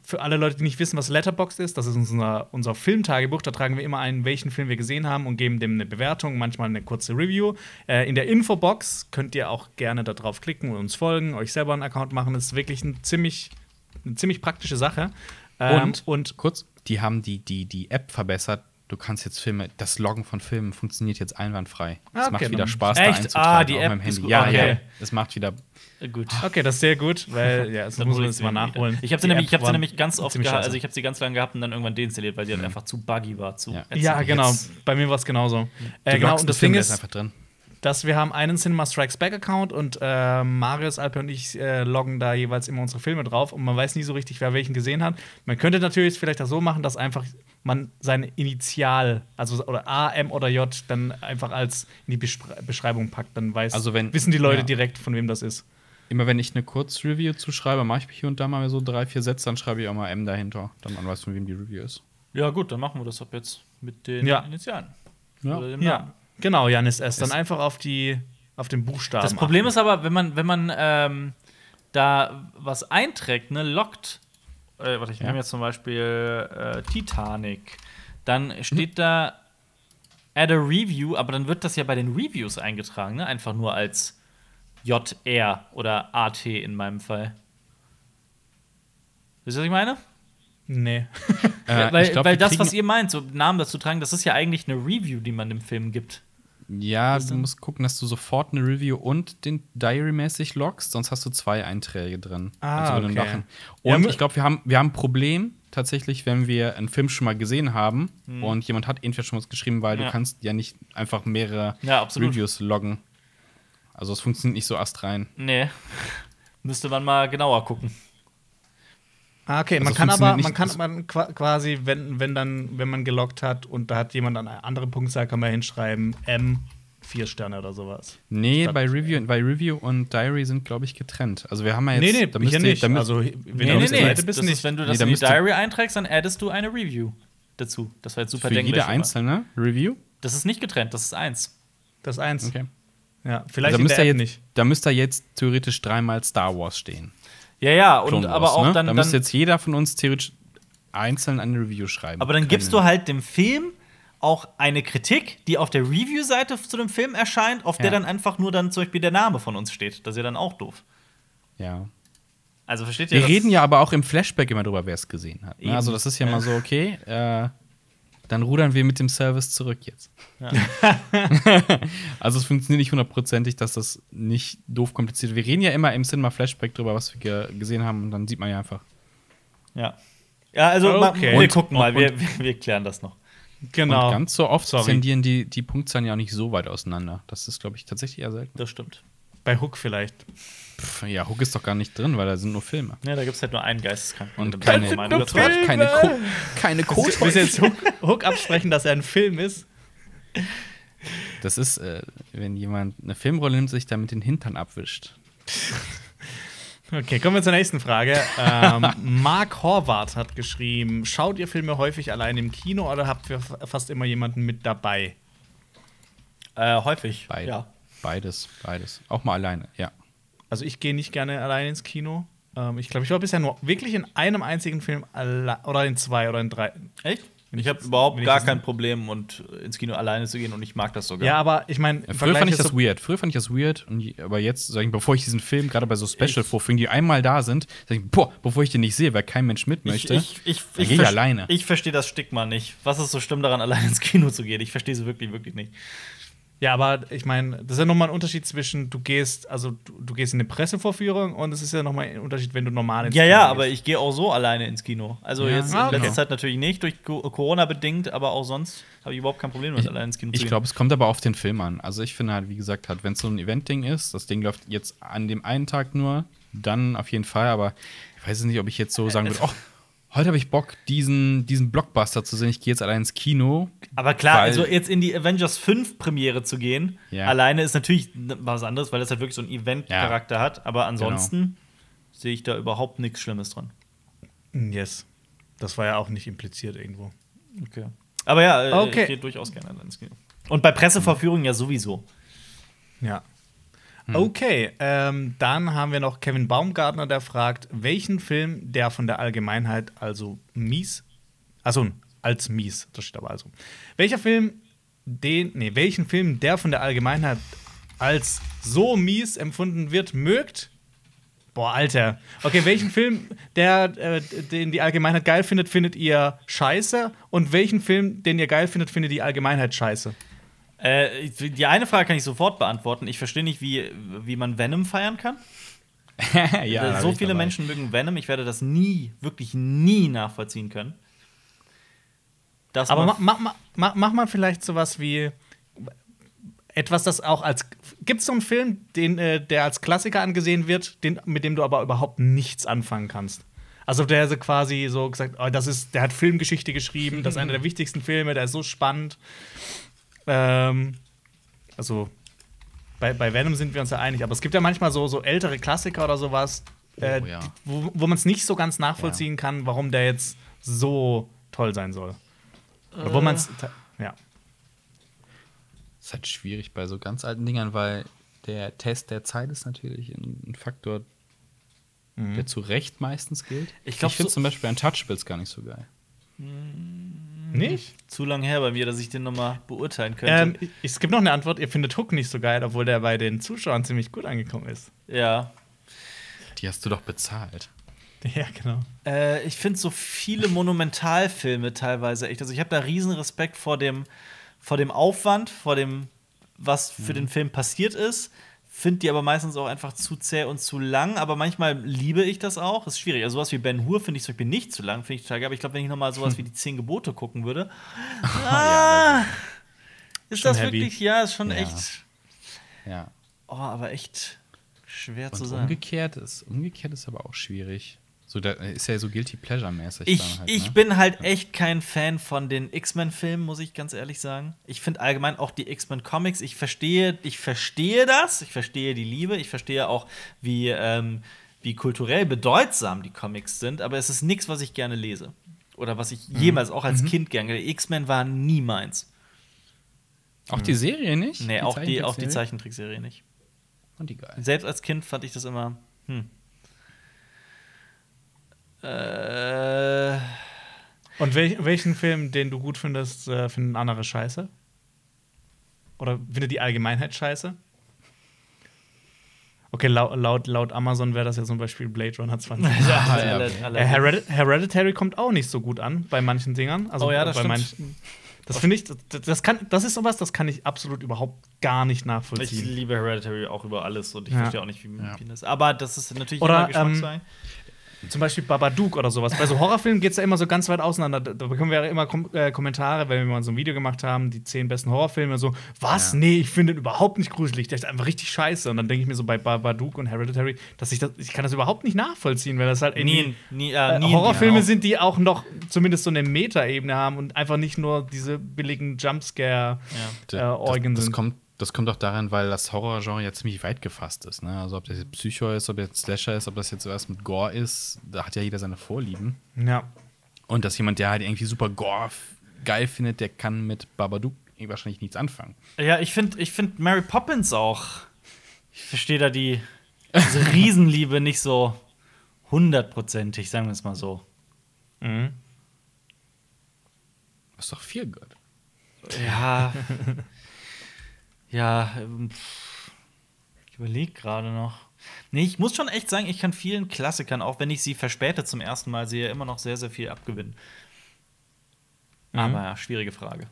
für alle Leute, die nicht wissen, was Letterboxd ist, das ist unser, unser Filmtagebuch. Da tragen wir immer ein, welchen Film wir gesehen haben und geben dem eine Bewertung, manchmal eine kurze Review. Äh, in der Infobox könnt ihr auch gerne da drauf klicken und uns folgen, euch selber einen Account machen. Das ist wirklich ein ziemlich, eine ziemlich praktische Sache. Ähm, Und, und kurz, die haben die, die, die App verbessert. Du kannst jetzt Filme, das Loggen von Filmen funktioniert jetzt einwandfrei. Es Ah, okay, macht wieder dann- Spaß, Echt? da einzutragen Ah, die auf App meinem Handy. Ja, Okay. ja, es macht wieder. Gut. okay, das ist sehr gut, weil [LAUGHS] ja, das Dann muss man ich jetzt mal nachholen. Ich habe sie nämlich, ich hab sie nämlich ganz oft gehabt, also ich habe sie ganz lange gehabt und dann irgendwann deinstalliert, weil sie halt einfach zu buggy war. Zu Ja. Ja, genau. Bei mir war es genauso. Du Äh, genau, und das Film, Ding ist, einfach drin. Dass wir haben einen Cinema Strikes Back Account und äh, Marius, Alpe und ich äh, loggen da jeweils immer unsere Filme drauf und man weiß nie so richtig, wer welchen gesehen hat. Man könnte natürlich vielleicht auch so machen, dass einfach man sein Initial, also oder A, M oder J, dann einfach als in die Beschre Beschreibung packt, dann weiß, Also wenn- wissen die Leute ja. direkt, von wem das ist. Immer wenn ich eine Kurzreview zuschreibe, mache ich hier und da mal so drei, vier Sätze, dann schreibe ich auch mal M dahinter. Dann man weiß, von wem die Review ist. Ja, gut, dann machen wir das ab jetzt mit den Ja. Initialen. Ja. Oder dem Ja, Namen. Genau, Janis S. Dann einfach auf die auf den Buchstaben. Das Problem achten. ist aber, wenn man, wenn man ähm, da was einträgt, ne, lockt, äh, warte, ich Ja. nehme jetzt zum Beispiel äh, Titanic, dann steht da add a review, aber dann wird das ja bei den Reviews eingetragen, ne? Einfach nur als JR oder AT in meinem Fall. Wisst ihr, was ich meine? Nee. [LAUGHS] Äh, weil glaub, weil das, was ihr meint, so Namen dazu tragen, das ist ja eigentlich eine Review, die man dem Film gibt. Ja, du musst gucken, dass du sofort eine Review und den Diary-mäßig loggst, sonst hast du zwei Einträge drin. Ah, würde okay. Ja, Und mu- ich glaube, wir haben, wir haben ein Problem tatsächlich, wenn wir einen Film schon mal gesehen haben und jemand hat entweder schon was geschrieben, weil Hm. Ja. du kannst ja nicht einfach mehrere Ja. Reviews loggen. Also es funktioniert nicht so astrein. Nee. [LAUGHS] Müsste man mal genauer gucken. Ah, okay, man Also kann aber, man kann man qua- quasi, wenn, wenn dann, wenn man gelockt hat und da hat jemand an einer anderen Punktzahl, kann man hinschreiben M, vier Sterne oder sowas. Nee, Statt- bei Review, bei Review und Diary sind, glaube ich, getrennt. Also wir haben ja jetzt. nee, nee, da hier müsst ihr- nicht. da also, wenn Nee, du nee, nee. bist, das nicht. ist, wenn du Nee, das da in die müsste- Diary einträgst, dann addest du eine Review dazu. Das war jetzt super für dänglich, jede aber- einzelne Review. Das ist nicht getrennt, das ist eins. das ist eins. Okay. Ja, vielleicht Da in müsste, jetzt, nicht. da müsste jetzt theoretisch dreimal Star Wars stehen. Ja, ja, und Clone aber Wars, auch ne? dann. Da müsste jetzt jeder von uns theoretisch einzeln eine Review schreiben. aber dann können. gibst du halt dem Film auch eine Kritik, die auf der Review-Seite zu dem Film erscheint, auf der Ja. dann einfach nur dann zum Beispiel der Name von uns steht. Das ist ja dann auch doof. Ja. Also versteht ihr Wir reden ja aber auch im Flashback immer drüber, wer es gesehen hat. Ne? Also das ist ja mal so, okay, äh, dann rudern wir mit dem Service zurück jetzt. Ja. [LAUGHS] also es funktioniert nicht hundertprozentig, dass das nicht doof kompliziert ist. Wir reden ja immer im Cinema Flashback drüber, was wir ge gesehen haben und dann sieht man ja einfach. Ja. Ja, also Okay. wir Und- gucken mal, und- wir, wir, wir klären das noch. Genau. Und ganz so oft Sorry. tendieren die, die Punktzahlen ja auch nicht so weit auseinander. Das ist, glaube ich, tatsächlich eher selten. Das stimmt. Bei Hook vielleicht. Pff, ja, Hook ist doch gar nicht drin, weil da sind nur Filme. Ja, da gibt es halt nur einen Geisteskranken. Und keine, keine, keine, Co keine Willst du jetzt Hook, Hook absprechen, dass er ein Film ist? Das ist, äh, wenn jemand eine Filmrolle nimmt, sich damit den Hintern abwischt. Okay, kommen wir zur nächsten Frage. ähm, [LAUGHS] Mark Horvath hat geschrieben: Schaut ihr Filme häufig allein im Kino oder habt ihr fa- fast immer jemanden mit dabei? Äh, häufig. Beid Ja. Beides, beides. Auch mal alleine, ja. Also ich gehe nicht gerne allein ins Kino. Ähm, ich glaube, ich war bisher nur wirklich in einem einzigen Film oder in zwei oder in drei. Echt? Wenn Ich ich habe überhaupt gar kein Problem, und ins Kino alleine zu gehen und ich mag das sogar. Ja, aber ich meine, Ja, Früher fand ich das weird. Früher fand ich das weird. Und, aber jetzt, sag ich, bevor ich diesen Film, gerade bei so Special-Vorführungen, die einmal da sind, sag ich, boah, bevor ich den nicht sehe, weil kein Mensch mit möchte, Ich, ich, ich, dann ich, ich alleine. Ich verstehe das Stigma nicht. Was ist so schlimm daran, allein ins Kino zu gehen? Ich verstehe es wirklich, wirklich nicht. Ja, aber ich meine, das ist ja nochmal ein Unterschied zwischen, du gehst, also du, du gehst in eine Pressevorführung und es ist ja nochmal ein Unterschied, wenn du normal ins Ja, Kino ja, gehst. aber ich gehe auch so alleine ins Kino. Also Ja. jetzt Ah, in letzter genau. Zeit natürlich nicht, durch Co- Corona bedingt, aber auch sonst habe ich überhaupt kein Problem damit, alleine ins Kino zu Ich gehen. glaube, es kommt aber auf den Film an. Also ich finde halt, wie gesagt, halt, wenn es so ein Event-Ding ist, das Ding läuft jetzt an dem einen Tag nur, dann auf jeden Fall, aber ich weiß nicht, ob ich jetzt so sagen würde, oh, heute habe ich Bock, diesen, diesen Blockbuster zu sehen, ich gehe jetzt allein ins Kino. Aber klar, Weil- also jetzt in die Avengers 5 Premiere zu gehen, Ja. alleine ist natürlich was anderes, weil das halt wirklich so einen Event-Charakter hat. Aber ansonsten Genau. sehe ich da überhaupt nichts Schlimmes dran. Yes. Das war ja auch nicht impliziert irgendwo. Okay. Aber ja, äh, Okay. ich gehe durchaus gerne ins Kino. Und bei Presseverführungen ja sowieso. Ja. Okay, ähm, dann haben wir noch Kevin Baumgartner, der fragt, welchen Film, der von der Allgemeinheit also mies, also als mies, das steht aber also. Welcher Film, den, nee, welchen Film, der von der Allgemeinheit als so mies empfunden wird, mögt? Boah, Alter. Okay, welchen Film, der, äh, den die Allgemeinheit geil findet, findet ihr scheiße? Und welchen Film, den ihr geil findet, findet die Allgemeinheit scheiße? Äh, die eine Frage kann ich sofort beantworten. Ich verstehe nicht, wie, wie man Venom feiern kann. [LAUGHS] ja, so viele. Menschen mögen Venom. Ich werde das nie, wirklich nie nachvollziehen können. Das Aber mach, mach, mach, mach mal vielleicht sowas wie etwas, das auch als. Gibt es so einen Film, den, äh, der als Klassiker angesehen wird, den, mit dem du aber überhaupt nichts anfangen kannst? Also der so quasi so gesagt, oh, das ist, der hat Filmgeschichte geschrieben, das ist einer der [LAUGHS] wichtigsten Filme, der ist so spannend. Ähm, also bei, bei Venom sind wir uns ja einig, aber es gibt ja manchmal so, so ältere Klassiker oder sowas, äh, Oh, ja. wo, wo man es nicht so ganz nachvollziehen kann, warum der jetzt so toll sein soll. Oder wo man es. Ja. ist halt schwierig bei so ganz alten Dingern, weil der Test der Zeit ist natürlich ein, ein Faktor, der zu Recht meistens gilt. Ich glaub, finde so- zum Beispiel Untouchables gar nicht so geil. Nicht? zu lange her bei mir, dass ich den noch mal beurteilen könnte. Ähm, ich- es gibt noch eine Antwort, ihr findet Hook nicht so geil, obwohl der bei den Zuschauern ziemlich gut angekommen ist. ja. Die hast du doch bezahlt. [LAUGHS] Ja, genau. Äh, ich finde so viele Monumentalfilme teilweise echt. Also ich habe da riesen Respekt vor dem, vor dem Aufwand, vor dem, was für den Film passiert ist. Finde die aber meistens auch einfach zu zäh und zu lang. Aber manchmal liebe ich das auch. Ist schwierig. Also sowas wie Ben Hur finde ich zum Beispiel nicht zu lang. Finde ich total geil. Aber ich glaube, wenn ich noch mal sowas wie die Zehn Gebote gucken würde, [LAUGHS] ah, ist Schon das heavy. wirklich? Ja, ist schon Ja. echt. Ja. Oh, aber echt schwer zu Und sagen. umgekehrt ist, umgekehrt ist aber auch schwierig. So, da ist ja so Guilty Pleasure-mäßig. Ich, dann halt, ich ne? bin halt echt kein Fan von den X-Men-Filmen, muss ich ganz ehrlich sagen. Ich finde allgemein auch die X-Men-Comics, ich verstehe, ich verstehe das, ich verstehe die Liebe, ich verstehe auch, wie, ähm, wie kulturell bedeutsam die Comics sind, aber es ist nichts, was ich gerne lese. Oder was ich jemals auch als Kind gerne. X-Men war nie meins. Auch die Serie nicht? Nee, auch, die, auch die Zeichentrickserie? Zeichentrickserie nicht. Und die geil. Selbst als Kind fand ich das immer. Hm. Äh. Und wel welchen Film, den du gut findest, äh, finden andere scheiße? Oder findet die Allgemeinheit scheiße? Okay, laut, laut, laut Amazon wäre das ja zum Beispiel Blade Runner [LAUGHS] 20. Ja, ja, alle- alle- Äh, Heredit Hereditary kommt auch nicht so gut an bei manchen Dingern. Also Oh ja, das bei stimmt. manchen. Das finde ich, das, kann, das ist sowas, das kann ich absolut überhaupt gar nicht Ich nachvollziehen. liebe Hereditary auch über alles und ich Ja. verstehe auch nicht, wie Ja. wie das Aber das ist natürlich Oder, immer Geschmackssache. Zum Beispiel Babadook oder sowas. Bei so Horrorfilmen geht es ja immer so ganz weit auseinander. Da, bekommen wir ja immer Kom äh, Kommentare, wenn wir mal so ein Video gemacht haben, die zehn besten Horrorfilme, so, was? Ja. Nee, ich finde den überhaupt nicht gruselig. Der ist einfach richtig scheiße. Und dann denke ich mir so bei Babadook und Hereditary, dass ich das, ich kann das überhaupt nicht nachvollziehen, weil das halt irgendwie nie, nie, äh, äh, nie Horrorfilme genau. sind, die auch noch zumindest so eine Metaebene haben und einfach nicht nur diese billigen Jumpscare D- äh, Organ das, sind. kommt das kommt auch daran, weil das Horrorgenre ja ziemlich weit gefasst ist. Ne? Also ob das jetzt Psycho ist, ob jetzt Slasher ist, ob das jetzt was mit Gore ist, da hat ja jeder seine Vorlieben. Ja. Und dass jemand, der halt irgendwie super Gore geil findet, der kann mit Babadook eh wahrscheinlich nichts anfangen. Ja, ich finde ich find Mary Poppins auch. Ich verstehe da die [LAUGHS] diese Riesenliebe nicht so hundertprozentig, sagen wir es mal so. Mhm. Das ist doch viel gut. Ja. [LAUGHS] ja, ähm, ich überlege gerade noch. Nee, ich muss schon echt sagen, ich kann vielen Klassikern, auch wenn ich sie verspätet zum ersten Mal sehe, immer noch sehr, sehr viel abgewinnen. Aber ja, schwierige Frage.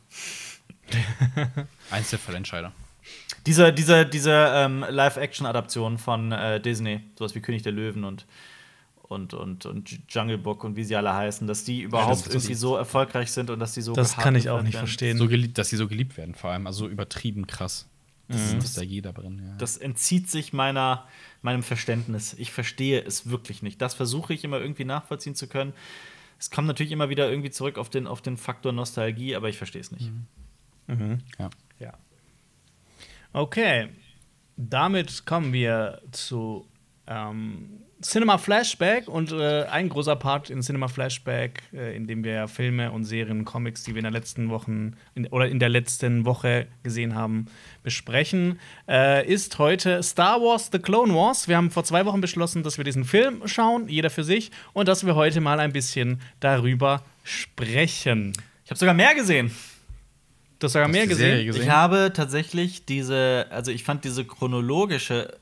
Einzelfallentscheider. Diese, diese, diese ähm, Live-Action-Adaption von äh, Disney, sowas wie König der Löwen und, und, und, und Jungle Book und wie sie alle heißen, dass die überhaupt das- irgendwie so erfolgreich sind und dass die so Das kann ich auch nicht verstehen. So geliebt, dass sie so geliebt werden, vor allem. Also übertrieben krass. Das Mhm. ist da jeder drin. Ja. Das entzieht sich meiner, meinem Verständnis. Ich verstehe es wirklich nicht. Das versuche ich immer irgendwie nachvollziehen zu können. Es kommt natürlich immer wieder irgendwie zurück auf den, auf den Faktor Nostalgie, aber ich verstehe es nicht. ja. Ja. Okay. Damit kommen wir zu ähm, Cinema Flashback und äh, ein großer Part in Cinema Flashback, äh, in dem wir Filme und Serien, Comics, die wir in der letzten Wochen in, oder in der letzten Woche gesehen haben, besprechen, äh, ist heute Star Wars The Clone Wars. Wir haben vor zwei Wochen beschlossen, dass wir diesen Film schauen, jeder für sich, und dass wir heute mal ein bisschen darüber sprechen. Ich habe sogar mehr gesehen. Du hast sogar mehr gesehen. gesehen? Ich habe tatsächlich diese, also ich fand diese chronologische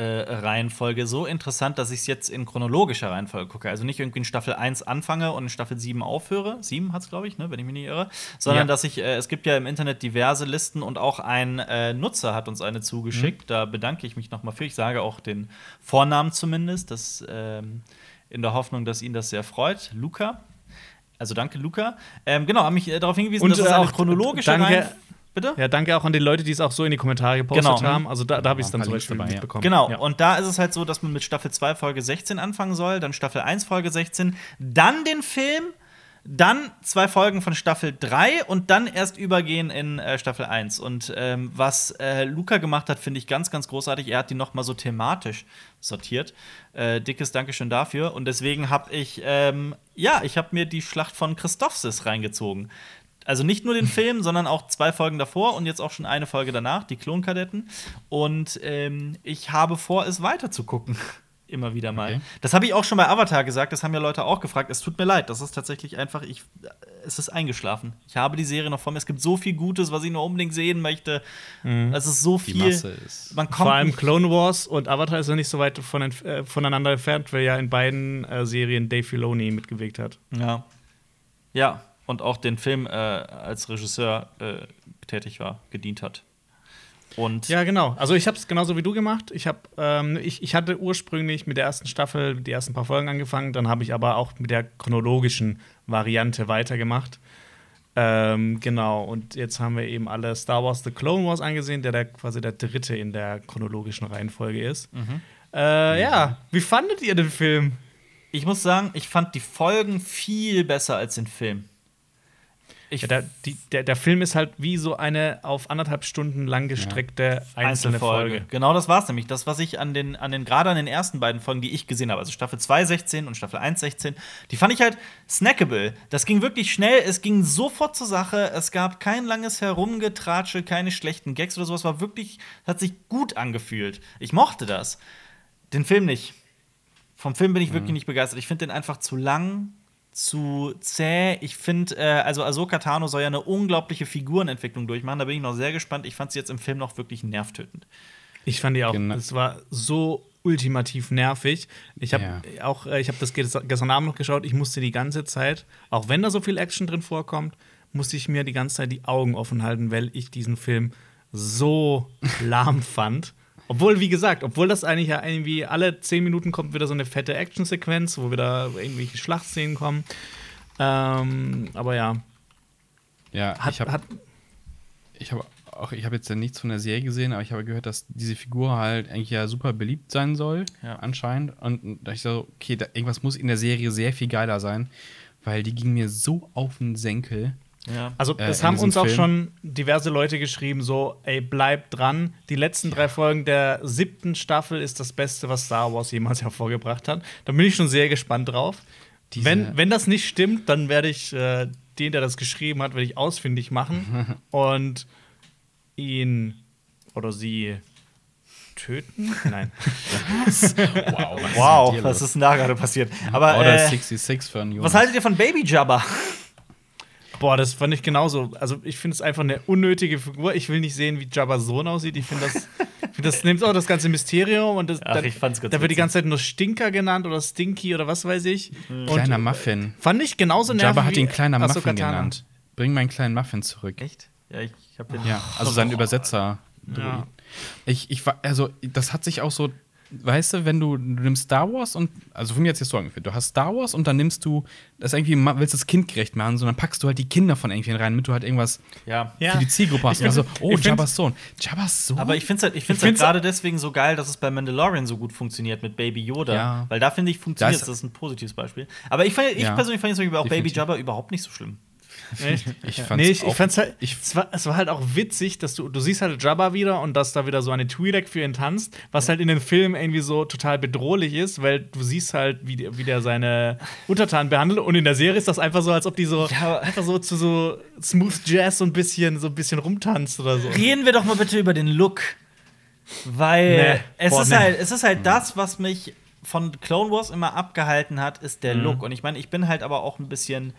Reihenfolge so interessant, dass ich es jetzt in chronologischer Reihenfolge gucke. Also nicht irgendwie in Staffel 1 anfange und in Staffel 7 aufhöre. 7 hat es, glaube ich, ne, wenn ich mich nicht irre. Sondern Ja. dass ich, äh, es gibt ja im Internet diverse Listen und auch ein äh, Nutzer hat uns eine zugeschickt. Da bedanke ich mich nochmal für. Ich sage auch den Vornamen zumindest, das, ähm, in der Hoffnung, dass ihn das sehr freut. Luca. Also danke, Luca. Ähm, genau, haben mich äh, darauf hingewiesen, Und, dass es äh, auch chronologische danke- Reihenfolge. Bitte? Ja, danke auch an die Leute, die es auch so in die Kommentare gepostet Genau. haben. Also da, da habe ich es dann Beispiel dabei, ja. mitbekommen. Genau, Ja. und da ist es halt so, dass man mit Staffel 2, Folge 16 anfangen soll, dann Staffel 1, Folge 16, dann den Film, dann zwei Folgen von Staffel 3 und dann erst übergehen in äh, Staffel 1. Und ähm, was äh, Luca gemacht hat, finde ich ganz, ganz großartig. Er hat die noch mal so thematisch sortiert. Äh, dickes Dankeschön dafür. Und deswegen habe ich, ähm, ja, ich habe mir die Schlacht von Christophsis reingezogen. Also nicht nur den Film, [LAUGHS] sondern auch zwei Folgen davor und jetzt auch schon eine Folge danach, die Klonkadetten. Und ähm, ich habe vor, es weiter zu gucken. [LAUGHS] Immer wieder mal. Okay. Das habe ich auch schon bei Avatar gesagt, das haben ja Leute auch gefragt. Es tut mir leid, das ist tatsächlich einfach, ich, es ist eingeschlafen. Ich habe die Serie noch vor mir. Es gibt so viel Gutes, was ich nur unbedingt sehen möchte. Es ist so Die viel. Masse ist. Man kommt Vor allem Clone Wars und Avatar ist ja nicht so weit von, äh, voneinander entfernt, weil ja in beiden äh, Serien Dave Filoni mitgewirkt hat. Ja. Ja, und auch den Film äh, als Regisseur äh, tätig war, gedient hat. Und Ja, genau. Also ich habe es genauso wie du gemacht. Ich, hab, ähm, ich, ich hatte ursprünglich mit der ersten Staffel die ersten paar Folgen angefangen, dann habe ich aber auch mit der chronologischen Variante weitergemacht. Ähm, genau, und jetzt haben wir eben alle Star Wars The Clone Wars angesehen, der, der quasi der dritte in der chronologischen Reihenfolge ist. Äh, ja, wie fandet ihr den Film? ich muss sagen, ich fand die Folgen viel besser als den Film. Ich Ja, der, die, der, der Film ist halt wie so eine auf anderthalb Stunden lang gestreckte einzelne Folge. Genau das war's nämlich. Das, was ich an den, an den gerade an den ersten beiden Folgen, die ich gesehen habe, also Staffel 2, 16 und Staffel 1, 16, die fand ich halt snackable. Das ging wirklich schnell, es ging sofort zur Sache, es gab kein langes Herumgetratsche, keine schlechten Gags oder sowas, war wirklich, hat sich gut angefühlt. Ich mochte das. Den Film nicht. Vom Film bin ich wirklich nicht begeistert. Ich finde den einfach zu lang, zu zäh. Ich finde, äh, also Ahsoka Tano soll ja eine unglaubliche Figurenentwicklung durchmachen. Da bin ich noch sehr gespannt. Ich fand sie jetzt im Film noch wirklich nervtötend. Ich fand die auch, Genau. es war so ultimativ nervig. Ich habe Ja. auch, äh, ich habe das ges- gestern Abend noch geschaut, ich musste die ganze Zeit, auch wenn da so viel Action drin vorkommt, musste ich mir die ganze Zeit die Augen offen halten, weil ich diesen Film so [LAUGHS] lahm fand. Obwohl, wie gesagt, obwohl das eigentlich ja irgendwie alle zehn Minuten kommt wieder so eine fette Actionsequenz, wo wieder irgendwelche Schlachtszenen kommen. Ähm, aber ja, Ja, hat, ich habe hab auch, ich habe jetzt ja nichts von der Serie gesehen, aber ich habe gehört, dass diese Figur halt eigentlich ja super beliebt sein soll, Ja. anscheinend. Und da ich so, okay, da, irgendwas muss in der Serie sehr viel geiler sein, weil die ging mir so auf den Senkel. Ja. Also, äh, es in haben uns auch Film. schon diverse Leute geschrieben, so, ey, bleibt dran. Die letzten drei Folgen der siebten Staffel ist das Beste, was Star Wars jemals [LAUGHS] hervorgebracht hat. Da bin ich schon sehr gespannt drauf. Diese- Wenn, wenn das nicht stimmt, dann werde ich äh, den, der das geschrieben hat, werde ich ausfindig machen [LAUGHS] und ihn oder sie töten? Nein. [LAUGHS] Wow, was Wow, ist was ist denn da gerade passiert? Aber Order äh, 66 von Jonas. was haltet ihr von Baby Jabba? Boah, das fand ich genauso. Also, ich finde es einfach eine unnötige Figur. Ich will nicht sehen, wie Jabba's Sohn aussieht. Ich finde das, ich find, das nimmt auch das ganze Mysterium und das, Ach, da, ich fand's ganz da wird die ganze Zeit nur Stinker genannt oder Stinky oder was weiß ich. Und Kleiner Muffin. fand ich genauso nervig. Jabba hat ihn kleiner Ahsoka Muffin Tano. genannt. Bring meinen kleinen Muffin zurück. Echt? Ja, ich habe den. Ja, also sein Übersetzer Droiden. Ich, ich war, also, das hat sich auch so, weißt du, wenn du, du nimmst Star Wars und, also von mir jetzt jetzt so angeführt, du hast Star Wars und dann nimmst du das irgendwie, willst das kindgerecht machen, sondern packst du halt die Kinder von irgendwen rein, damit du halt irgendwas Ja. Ja. für die Zielgruppe hast. Also, oh, Jabba's Sohn. Jabba's Sohn? Aber ich finde es halt, ich find's Ich halt gerade deswegen so geil, dass es bei Mandalorian so gut funktioniert mit Baby Yoda. Ja. Weil da finde ich, funktioniert Das- das ist ein positives Beispiel. Aber ich, fand- ich Ja. persönlich fand jetzt Beispiel auch Baby Definitiv. Jabba überhaupt nicht so schlimm. [LAUGHS] Echt? [LAUGHS] Ich fand's nee, ich, ich fand's halt, ich- es, war, es war halt auch witzig, dass du, du siehst halt Jabba wieder und dass da wieder so eine Twi'lek für ihn tanzt, was halt in den Filmen irgendwie so total bedrohlich ist, weil du siehst halt, wie, wie der seine Untertanen behandelt und in der Serie ist das einfach so, als ob die so Ja. einfach so zu so Smooth Jazz so ein bisschen, so ein bisschen rumtanzt oder so. Reden wir doch mal bitte über den Look. Weil Nee. es, Boah, ist nee. halt, es ist halt das, was mich von Clone Wars immer abgehalten hat, ist der Look. Und ich meine, ich bin halt aber auch ein bisschen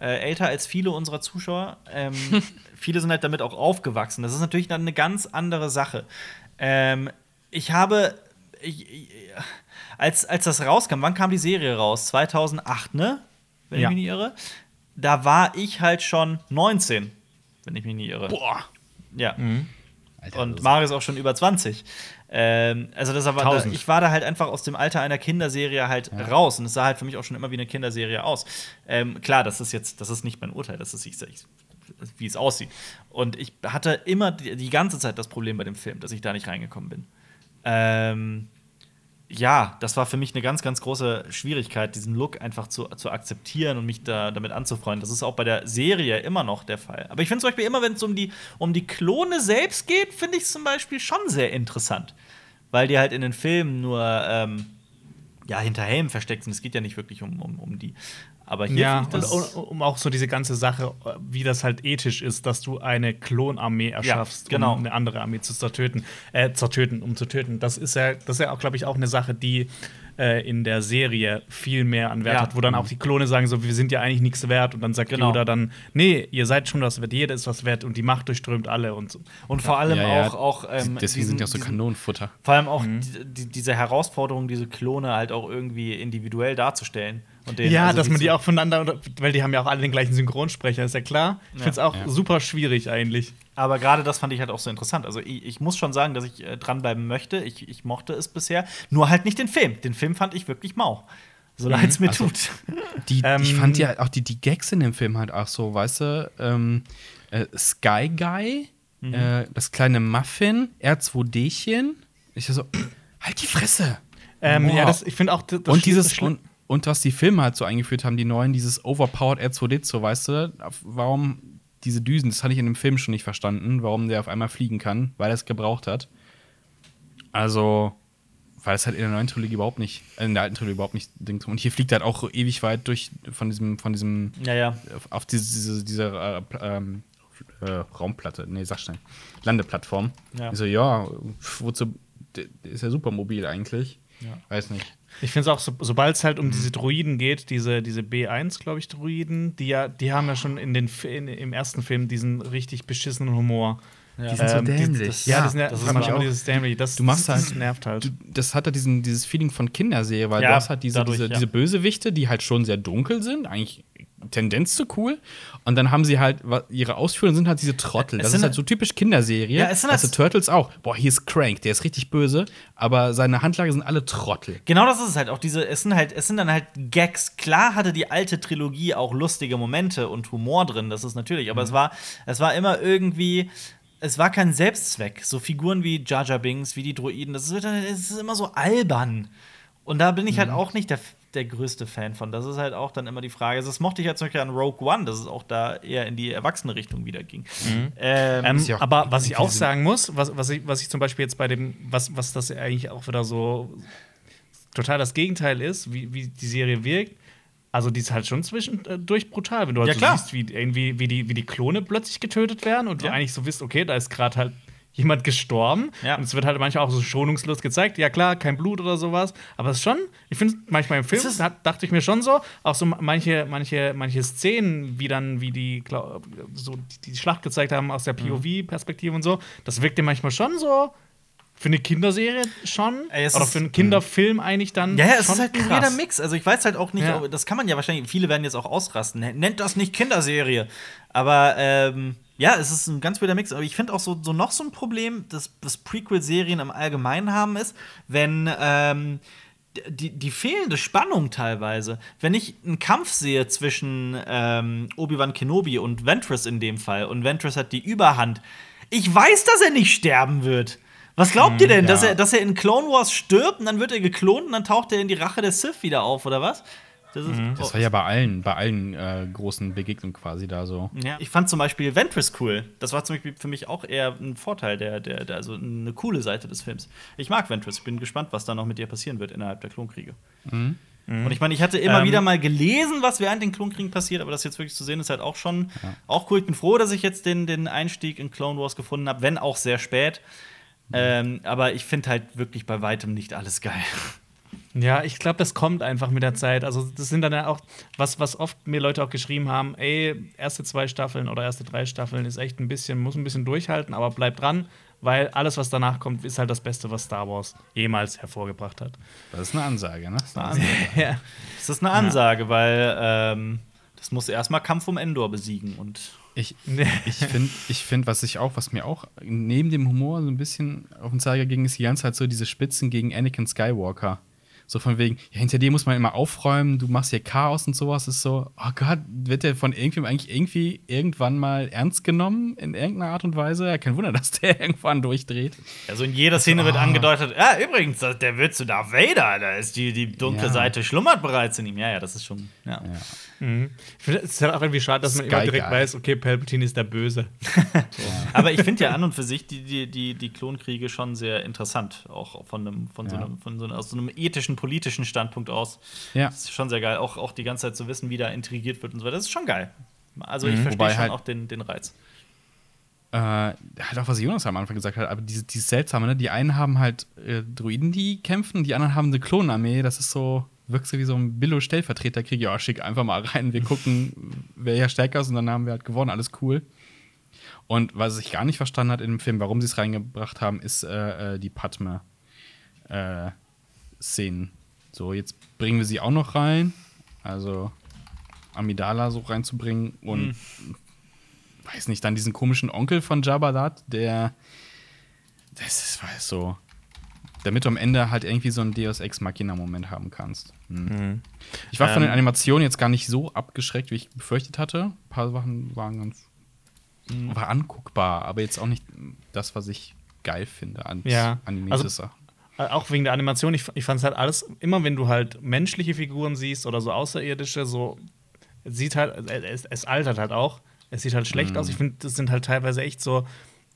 äh, älter als viele unserer Zuschauer. Ähm, [LAUGHS] viele sind halt damit auch aufgewachsen. Das ist natürlich dann eine ganz andere Sache. Ähm, ich habe. Ich, ich, als, als das rauskam, wann kam die Serie raus? 2008, ne? Wenn Ja. ich mich nicht irre. Da war ich halt schon 19, wenn ich mich nicht irre. Boah. Ja. Alter, Und Mario ist auch schon über 20. Ähm, also das war, da, ich war da halt einfach aus dem Alter einer Kinderserie halt raus und es sah halt für mich auch schon immer wie eine Kinderserie aus. Ähm, klar, das ist jetzt, das ist nicht mein Urteil, das ist ich, ich, wie es aussieht. Und ich hatte immer die, die ganze Zeit das Problem bei dem Film, dass ich da nicht reingekommen bin. Ähm, ja, das war für mich eine ganz, ganz große Schwierigkeit, diesen Look einfach zu, zu akzeptieren und mich da damit anzufreunden. Das ist auch bei der Serie immer noch der Fall. Aber ich finde zum Beispiel immer, wenn es um die, um die Klone selbst geht, finde ich es zum Beispiel schon sehr interessant. Weil die halt in den Filmen nur ähm, ja, hinter Helmen versteckt sind. Es geht ja nicht wirklich um, um, um die. Aber hier Ja, ich das. und, um auch so diese ganze Sache, wie das halt ethisch ist, dass du eine Klonarmee erschaffst, genau. um eine andere Armee zu zertöten, äh, zertöten, um zu töten. Das ist ja, das ist ja auch, glaube ich, auch eine Sache, die äh, in der Serie viel mehr an Wert Ja. hat, wo dann auch die Klone sagen so, wir sind ja eigentlich nichts wert und dann sagt Genau. Yoda dann, nee, ihr seid schon was wert, jeder ist was wert und die Macht durchströmt alle und so. Und vor allem Ja, ja. auch, auch ähm, Deswegen diesen- sind auch so diesen- Kanonenfutter. Vor allem auch Mhm. die, diese Herausforderung, diese Klone halt auch irgendwie individuell darzustellen. Und denen, Ja, also dass man die auch voneinander, weil die haben ja auch alle den gleichen Synchronsprecher, ist ja klar. Ich Ja. finde es auch Ja. super schwierig eigentlich. Aber gerade das fand ich halt auch so interessant. Also ich, ich muss schon sagen, dass ich äh, dranbleiben möchte. Ich, ich mochte es bisher. Nur halt nicht den Film. Den Film fand ich wirklich mau. So leid es mir Also- tut. Die, Ähm, ich fand ja auch die, die Gags in dem Film halt auch so, weißt du, ähm, äh, Sky Guy, Mhm. äh, das kleine Muffin, R2Dchen. Ich so, [CLEARS THROAT] halt die Fresse. Ähm, ja, das, ich finde auch das und dieses und, und was die Filme halt so eingeführt haben, die neuen, dieses overpowered R2D2, weißt du, warum diese Düsen, das hatte ich in dem Film schon nicht verstanden, warum der auf einmal fliegen kann, weil er es gebraucht hat. Also, weil es halt in der neuen Trilogie überhaupt nicht, äh, in der alten Trilogie überhaupt nicht Ding Und hier fliegt er halt auch ewig weit durch von diesem, von diesem, Ja, ja. auf, diese, diese, diese äh, ähm, äh, Raumplatte, nee, sag schnell, Landeplattform. Ja. Ich so, ja, wozu, ist ja super mobil eigentlich. Weiß nicht. Ich finde es auch, so, sobald es halt um diese Droiden geht, diese, diese B1, glaube ich, Droiden, die ja, die haben ja schon in den, in, im ersten Film diesen richtig beschissenen Humor. Ja. Die sind so Ähm, dämlich. Das, ja, das, das das ist manchmal auch- dieses dämlich. Das, Du machst das, halt- das nervt halt. Du, das hat ja diesen, dieses Feeling von Kinderserie, weil Ja, du hast halt diese, dadurch, diese, ja. diese Bösewichte, die halt schon sehr dunkel sind, eigentlich Tendenz zu cool. Und dann haben sie halt, ihre Ausführungen sind halt diese Trottel. Das ist halt halt- so typisch Kinderserie. Ja, es sind also halt- Turtles auch. Boah, hier ist Crank, der ist richtig böse, aber seine Handlage sind alle Trottel. Genau das ist es halt. Auch diese, es sind halt, es sind dann halt Gags. Klar hatte die alte Trilogie auch lustige Momente und Humor drin, das ist natürlich, aber es war, es war immer irgendwie. Es war kein Selbstzweck. So Figuren wie Jar Binks, wie die Droiden, das ist, es ist immer so albern. Und da bin ich halt auch nicht der, der größte Fan von. Das ist halt auch dann immer die Frage. Das mochte ich ja zum Beispiel an Rogue One, dass es auch da eher in die erwachsene Richtung wieder ging. Ähm, Ähm, ist ja aber was ich auch sagen muss, was, was, ich, was ich zum Beispiel jetzt bei dem, was, was das eigentlich auch wieder so total das Gegenteil ist, wie, wie die Serie wirkt. Also die ist halt schon zwischendurch brutal, wenn du halt Ja, so siehst, wie, irgendwie, wie, die, wie die Klone plötzlich getötet werden und du Ja. eigentlich so wisst, okay, da ist gerade halt jemand gestorben. Ja. Und es wird halt manchmal auch so schonungslos gezeigt. Ja, klar, kein Blut oder sowas. Aber es ist schon, ich finde, manchmal im Film hat, dachte ich mir schon so, auch so manche, manche, manche Szenen, wie dann, wie die, so die, die Schlacht gezeigt haben aus der POV-Perspektive und so, das wirkte manchmal schon so. Für eine Kinderserie schon. Ey, oder für einen Kinderfilm eigentlich dann. Ja, ja, es ist halt ein weirder Mix. Also ich weiß halt auch nicht, Ja. das kann man ja wahrscheinlich, viele werden jetzt auch ausrasten. Nennt das nicht Kinderserie. Aber ähm, Ja, es ist ein ganz wilder Mix, aber ich finde auch so, so noch so ein Problem, das, das Prequel-Serien im Allgemeinen haben, ist, wenn ähm, die, die fehlende Spannung teilweise. Wenn ich einen Kampf sehe zwischen ähm, Obi-Wan Kenobi und Ventress in dem Fall und Ventress hat die Überhand, ich weiß, dass er nicht sterben wird. Was glaubt ihr denn, ja. dass, er, dass er in Clone Wars stirbt und dann wird er geklont und dann taucht er in die Rache der Sith wieder auf, oder was? Das, ist, Das war ja bei allen, bei allen äh, großen Begegnungen quasi da so. Ja, ich fand zum Beispiel Ventress cool. Das war zum Beispiel für mich auch eher ein Vorteil, der, der, der, also eine coole Seite des Films. Ich mag Ventress. Ich bin gespannt, was da noch mit ihr passieren wird innerhalb der Klonkriege. Und ich meine, ich hatte immer Ähm. wieder mal gelesen, was während den Klonkriegen passiert, aber das jetzt wirklich zu sehen, ist halt auch schon auch cool. Ich bin froh, dass ich jetzt den, den Einstieg in Clone Wars gefunden habe, wenn auch sehr spät. Ähm, aber ich finde halt wirklich bei weitem nicht alles geil. Ja, ich glaube, das kommt einfach mit der Zeit. Also, das sind dann ja auch, was, was oft mir Leute auch geschrieben haben: ey, erste zwei Staffeln oder erste drei Staffeln ist echt ein bisschen, muss ein bisschen durchhalten, aber bleibt dran, weil alles, was danach kommt, ist halt das Beste, was Star Wars jemals hervorgebracht hat. Das ist eine Ansage, ne? Das ist eine Ansage. [LAUGHS] ja. Das ist eine Ansage, weil ähm, das muss erstmal Kampf um Endor besiegen und Ich, [LAUGHS] ich finde, ich find, was ich auch, was mir auch neben dem Humor so ein bisschen auf den Zeiger ging, ist die ganze Zeit so diese Spitzen gegen Anakin Skywalker. So von wegen, ja, hinter dir muss man immer aufräumen, du machst hier Chaos und sowas. Ist so, oh Gott, wird der von irgendwem eigentlich irgendwie irgendwann mal ernst genommen in irgendeiner Art und Weise? Ja, kein Wunder, [LAUGHS] dass der irgendwann durchdreht. Also in jeder Szene wird angedeutet, ja, übrigens, das- der wird zu Darth Vader, da ist die, die dunkle Ja. Seite schlummert bereits in ihm. Ja, ja, das ist schon, ja. Ich finde es ist halt auch irgendwie schade, dass man immer direkt Guy. weiß, okay, Palpatine ist der Böse. [LAUGHS] Aber ich finde ja an und für sich die, die, die, die Klonkriege schon sehr interessant, auch von einem, von so Ja. einem, von so einem, aus so einem ethischen, politischen Standpunkt aus. Ja. Das ist schon sehr geil, auch, auch die ganze Zeit zu wissen, wie da intrigiert wird und so weiter. Das ist schon geil. Also ich verstehe Wobei schon halt- auch den, den Reiz. äh, halt auch was Jonas am Anfang gesagt hat, aber dieses, dieses Seltsame, ne? Die einen haben halt äh, Druiden, die kämpfen, die anderen haben eine Klonarmee. Das ist so, wirkt so wie so ein Billo-Stellvertreterkrieg. Ja, schick einfach mal rein. Wir gucken, [LAUGHS] wer ja stärker ist und dann haben wir halt gewonnen. Alles cool. Und was ich gar nicht verstanden hat in dem Film, warum sie es reingebracht haben, ist äh, äh, Padme-Szenen. so, jetzt bringen wir sie auch noch rein. Also Amidala so reinzubringen und weiß nicht, dann diesen komischen Onkel von Jabba da, der das ist weiß so damit du am Ende halt irgendwie so einen Deus Ex Machina Moment haben kannst. Hm. Ich war von den Ähm. Animationen jetzt gar nicht so abgeschreckt, wie ich befürchtet hatte. Ein paar Sachen waren ganz war anguckbar, aber jetzt auch nicht das, was ich geil finde an Ja. animiertes Also- Sachen. Äh, Auch wegen der Animation, ich, ich fand es halt alles, immer wenn du halt menschliche Figuren siehst oder so außerirdische, so es sieht halt, es, es altert halt auch. Es sieht halt schlecht aus. Ich finde, das sind halt teilweise echt so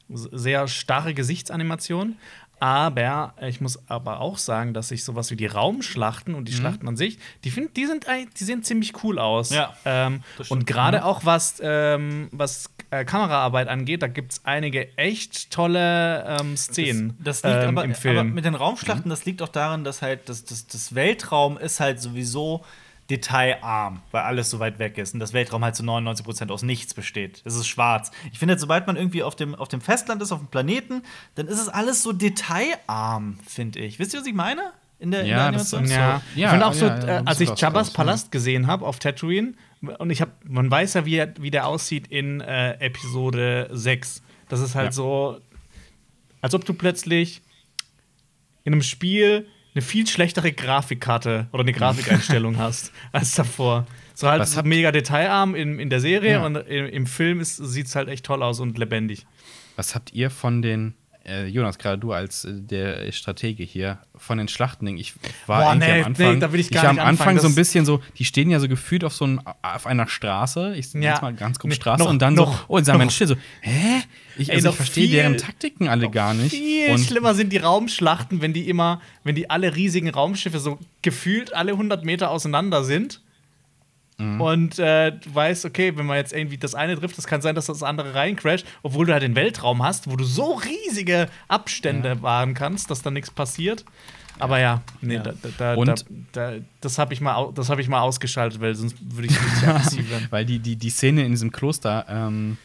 sehr starre Gesichtsanimationen. Aber ich muss aber auch sagen, dass ich sowas wie die Raumschlachten und die Schlachten an sich, die, find, die, sind, die sehen ziemlich cool aus. Ja, ähm, das und gerade auch was, ähm, was äh, Kameraarbeit angeht, da gibt es einige echt tolle ähm, Szenen Das liegt ähm, aber, im Film. aber mit den Raumschlachten, das liegt auch daran, dass halt das, das, das Weltraum ist halt sowieso detailarm, weil alles so weit weg ist und das Weltraum halt zu 99% aus nichts besteht. Es ist schwarz. Ich finde, sobald man irgendwie auf dem, auf dem Festland ist, auf dem Planeten, dann ist es alles so detailarm, finde ich. Wisst ihr, was ich meine? In der, in der Ja, das Ja, So- ich ja, finde auch ja, so, ja, äh, da als ich Jabba's draus, Palast gesehen habe auf Tatooine, und ich habe, man weiß ja, wie, er- wie der aussieht in äh, Episode 6. Das ist halt Ja. so, als ob du plötzlich in einem Spiel eine viel schlechtere Grafikkarte oder eine Grafikeinstellung [LAUGHS] hast als davor. So halt Was mega detailarm in, in der Serie Ja. und im, im Film sieht es halt echt toll aus und lebendig. Was habt ihr von den, äh, Jonas, gerade du als äh, der Stratege hier, von den Schlachtendingen? Ich war Boah, irgendwie nee, am Anfang, nee, da will ich gar war nicht am Anfang so ein bisschen so, die stehen ja so gefühlt auf so einem, auf einer Straße, ich Ja. jetzt mal ganz grob Nee, Straße, noch- und dann noch- so, oh, und sagen still so, hä? Ich, Ey, also ich verstehe deren Taktiken alle gar nicht. Viel und schlimmer sind die Raumschlachten, wenn die immer, wenn die alle riesigen Raumschiffe so gefühlt alle 100 Meter auseinander sind. Mhm. Und äh, du weißt, okay, wenn man jetzt irgendwie das eine trifft, das kann sein, dass das andere reincrasht, obwohl du halt den Weltraum hast, wo du so riesige Abstände wahren kannst, dass da nichts passiert. Aber ja, nee, Ja. Da, da, Und- da, da, das habe ich, mal das hab ich mal ausgeschaltet, weil sonst würde ich richtig [LAUGHS] aggressiv werden. Weil die, die, die Szene in diesem Kloster, ähm,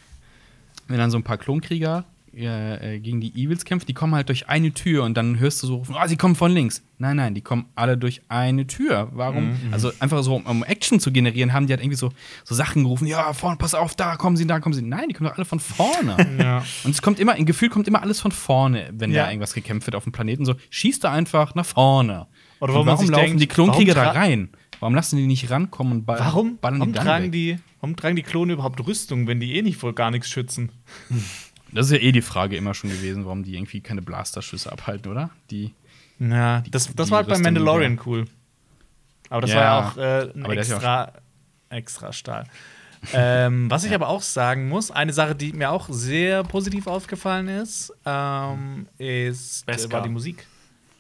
wenn dann so ein paar Klonkrieger äh, gegen die Evils kämpft, die kommen halt durch eine Tür und dann hörst du so rufen, ah, sie kommen von links. Nein, nein, die kommen alle durch eine Tür. Warum? Mhm. Also einfach so, um Action zu generieren, haben die halt irgendwie so, so Sachen gerufen, ja, vorne, pass auf, da kommen sie, da kommen sie. Nein, die kommen doch alle von vorne. [LAUGHS] Ja. Und es kommt immer, im Gefühl kommt immer alles von vorne, wenn Ja. da irgendwas gekämpft wird auf dem Planeten. So, schießt da einfach nach vorne. Oder warum sich laufen denkt, die Klonkrieger warum da rein? Warum lassen die nicht rankommen und ball Warum, ballern warum, die dann tragen weg? die, warum tragen die Klone überhaupt Rüstung, wenn die eh nicht wohl gar nichts schützen? [LAUGHS] Das ist ja eh die Frage immer schon gewesen, warum die irgendwie keine Blasterschüsse abhalten, oder? Die, Ja, das, das die war halt bei Mandalorian cool. Aber das Ja, war ja auch äh, ein aber der ist ja auch- extra, extra Stahl. ähm, was ich aber auch sagen muss, eine Sache, die mir auch sehr positiv aufgefallen ist, ähm, ist äh, Beskar. war die Musik.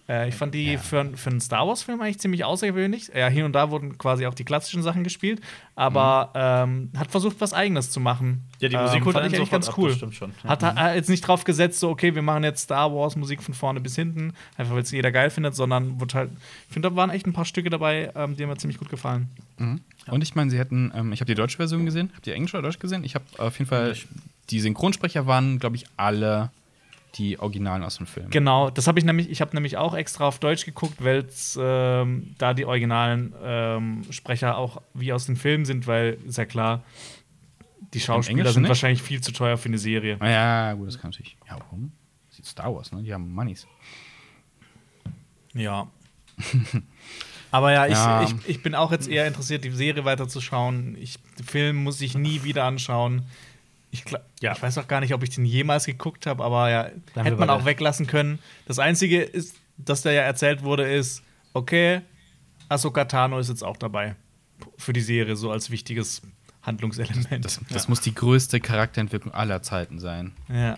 Äh, ich fand die für, für einen Star Wars-Film eigentlich ziemlich außergewöhnlich. Ja, hier und da wurden quasi auch die klassischen Sachen gespielt, aber ähm, hat versucht, was Eigenes zu machen. Mhm. Ja, die Musik ähm, fand ich eigentlich ganz ab, cool. stimmt schon. Ja. Hat, hat jetzt nicht drauf gesetzt, so, okay, wir machen jetzt Star Wars-Musik von vorne bis hinten, einfach weil es jeder geil findet, sondern wird halt, ich finde, da waren echt ein paar Stücke dabei, ähm, die mir ziemlich gut gefallen. Und ich meine, sie hätten, ähm, ich habe die deutsche Version gesehen. Habt ihr Englisch oder Deutsch gesehen? Ich habe auf jeden Fall, die Synchronsprecher waren, glaube ich, alle die Originalen aus dem Film. Genau, das habe ich nämlich, ich habe nämlich auch extra auf Deutsch geguckt, weil ähm, da die originalen ähm, Sprecher auch wie aus den Filmen sind, weil ist ja klar, die Schauspieler sind nicht? wahrscheinlich viel zu teuer für eine Serie. Ah, ja, gut, das kann natürlich. Ja, warum? Das ist Star Wars, ne? Die haben Moneys. Ja. [LAUGHS] Aber ja, ich, Ja. Ich, ich bin auch jetzt eher interessiert, die Serie weiterzuschauen. Ich, den Film muss ich nie wieder anschauen. Ich, gla- Ja. ich weiß auch gar nicht, ob ich den jemals geguckt habe, aber ja, wir hätte man auch weglassen können. Das Einzige ist, das da ja erzählt wurde, ist, okay, Ahsoka Tano ist jetzt auch dabei. Für die Serie, so als wichtiges Handlungselement. Das, das muss die größte Charakterentwicklung aller Zeiten sein. ja.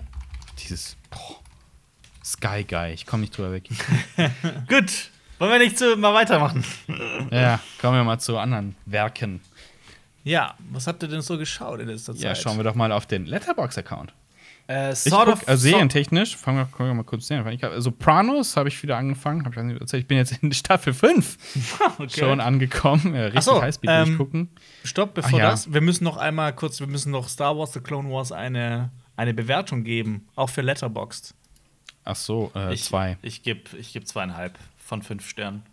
Dieses boah, Sky Guy, ich komme nicht drüber weg. [LAUGHS] Gut, wollen wir nicht zu, mal weitermachen? ja, kommen wir mal zu anderen Werken. Ja, was habt ihr denn so geschaut in letzter Zeit? Ja, schauen wir doch mal auf den Letterbox-Account. Äh, Ich guck, of. also serientechnisch, fangen wir, können wir mal kurz sehen. Ich hab, Sopranos habe ich wieder angefangen. Hab ich, nicht ich bin jetzt in Staffel 5 [LAUGHS] schon angekommen. Äh, richtig so, Highspeed ähm, durchgucken. Stopp, bevor Ach ja. das. Wir müssen noch einmal kurz, wir müssen noch Star Wars The Clone Wars eine, eine Bewertung geben, auch für Letterboxd. Ach so, äh, ich, zwei. Ich gebe ich geb zweieinhalb von fünf Sternen.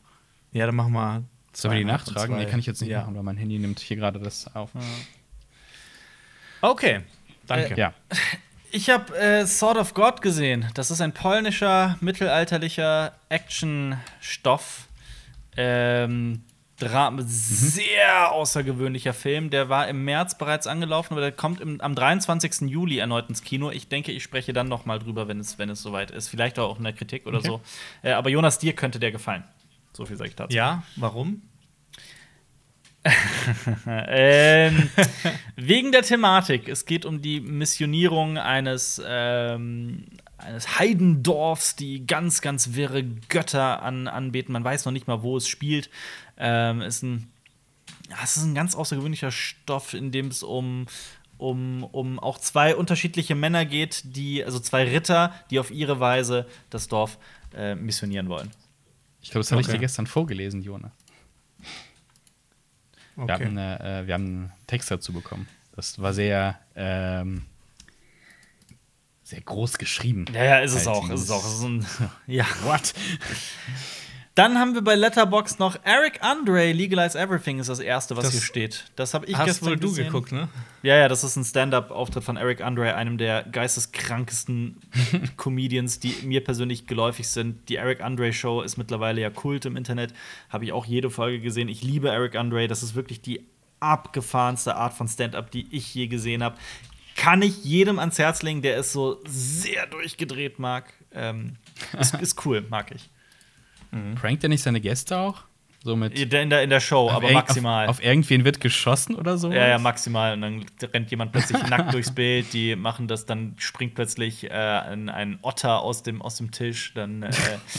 Ja, dann machen wir. Sollen wir die nachtragen? zwei. Nee, kann ich jetzt nicht ja. machen, weil mein Handy nimmt hier gerade das auf. Okay, danke. Ja. Ich habe äh, Sword of God gesehen. Das ist ein polnischer, mittelalterlicher Actionstoff. Ähm, Dra sehr außergewöhnlicher Film. Der war im März bereits angelaufen, aber der kommt im, am 23. Juli erneut ins Kino. Ich denke, ich spreche dann noch mal drüber, wenn es, wenn es soweit ist. Vielleicht auch in der Kritik oder Okay. so. Äh, aber Jonas, dir könnte der gefallen. So viel sage ich dazu. Ja, warum? [LAUGHS] ähm, wegen der Thematik. Es geht um die Missionierung eines, ähm, eines Heidendorfs, die ganz, ganz wirre Götter an, anbeten. Man weiß noch nicht mal, wo es spielt. Ähm, ist ein, ja, es ist ein ganz außergewöhnlicher Stoff, in dem es um um, um auch zwei unterschiedliche Männer geht, die, also zwei Ritter, die auf ihre Weise das Dorf äh, missionieren wollen. Ich glaube, das habe ich dir gestern vorgelesen, Jona. Wir, Okay. haben, äh, äh, wir haben einen Text dazu bekommen. Das war sehr, ähm, sehr groß geschrieben. Ja, ja, ist es Halt auch. Ist es auch. Es ist ein, [LAUGHS] ja. What? [LAUGHS] Dann haben wir bei Letterbox noch Eric Andre, Legalize Everything ist das erste, was Das hier steht. Das habe ich Hast gestern wohl du gesehen. geguckt, ne? Ja, ja, das ist ein Stand-up-Auftritt von Eric Andre, einem der geisteskrankesten [LAUGHS] Comedians, die mir persönlich geläufig sind. Die Eric Andre Show ist mittlerweile ja Kult im Internet. Habe ich auch jede Folge gesehen. Ich liebe Eric Andre. Das ist wirklich die abgefahrenste Art von Stand-up, die ich je gesehen habe. Kann ich jedem ans Herz legen, der es so sehr durchgedreht mag. Ähm, ist, [LAUGHS] ist cool, mag ich. Prankt er nicht seine Gäste auch? So mit. In der, in der, Show, aber maximal. Auf, auf irgendwen wird geschossen oder so? Ja, ja, maximal. Und dann rennt jemand plötzlich [LAUGHS] nackt durchs Bild. Die machen das, dann springt plötzlich äh, ein, ein Otter aus dem, aus dem Tisch. Dann äh,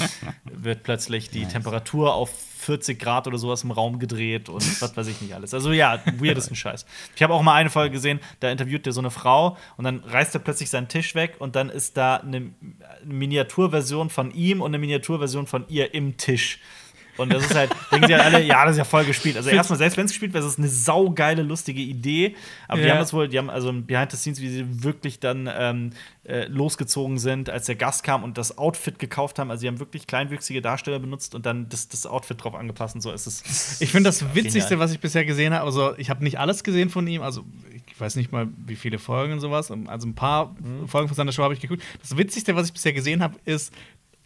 [LAUGHS] wird plötzlich die Temperatur auf 40 Grad oder sowas im Raum gedreht und [LAUGHS] was weiß ich nicht alles. Also ja, weirdesten Scheiß. Ich habe auch mal eine Folge gesehen, da interviewt der so eine Frau und dann reißt er plötzlich seinen Tisch weg und dann ist da eine Miniaturversion von ihm und eine Miniaturversion von ihr im Tisch. Und das ist halt, [LAUGHS] denken sie halt alle, ja, das ist ja voll gespielt. Also erstmal, selbst wenn es gespielt wäre, ist es eine saugeile, lustige Idee. Aber die Ja. haben das wohl, die haben also Behind the Scenes, wie sie wirklich dann ähm, äh, losgezogen sind, als der Gast kam und das Outfit gekauft haben. Also sie haben wirklich kleinwüchsige Darsteller benutzt und dann das, das Outfit drauf angepasst und so ist es. [LAUGHS] Ich finde das Witzigste, Genial. was ich bisher gesehen habe, also ich habe nicht alles gesehen von ihm, also ich weiß nicht mal, wie viele Folgen und sowas, also ein paar Mhm. Folgen von seiner Show habe ich geguckt. Das Witzigste, was ich bisher gesehen habe, ist,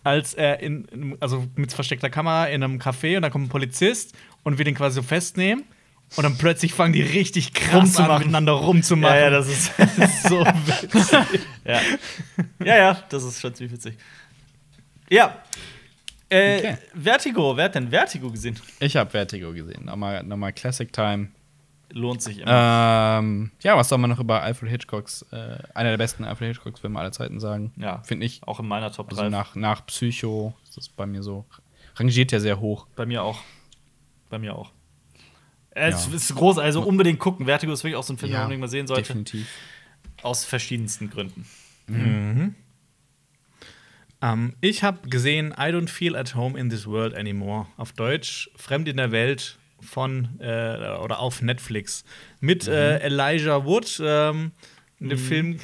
als er in, also mit versteckter Kamera in einem Café und da kommt ein Polizist und will den quasi so festnehmen. Und dann plötzlich fangen die richtig krass an, Rumzumachen. miteinander rumzumachen. Ja, ja, das ist, [LAUGHS] das ist so [LAUGHS] witzig. ja. ja, ja, das ist schon ziemlich witzig. Ja. Äh, Okay. Vertigo, wer hat denn Vertigo gesehen? Ich habe Vertigo gesehen. Nochmal, nochmal Classic Time. Lohnt sich immer. Ähm, ja, was soll man noch über Alfred Hitchcocks, äh, einer der besten Alfred Hitchcocks-Filme aller Zeiten sagen? Ja. Finde ich. Auch in meiner Top 3. Also nach, nach Psycho ist das bei mir so. Rangiert ja sehr hoch. Bei mir auch. Bei mir auch. Es Ja. ist groß, also unbedingt gucken. Vertigo ist wirklich auch so ein Film, den man unbedingt mal sehen sollte. Definitiv. Aus verschiedensten Gründen. Ähm, ich habe gesehen I Don't Feel at Home in This World Anymore. Auf Deutsch Fremd in der Welt von äh, oder auf Netflix. Mit äh, Elijah Wood. Ähm, der Film.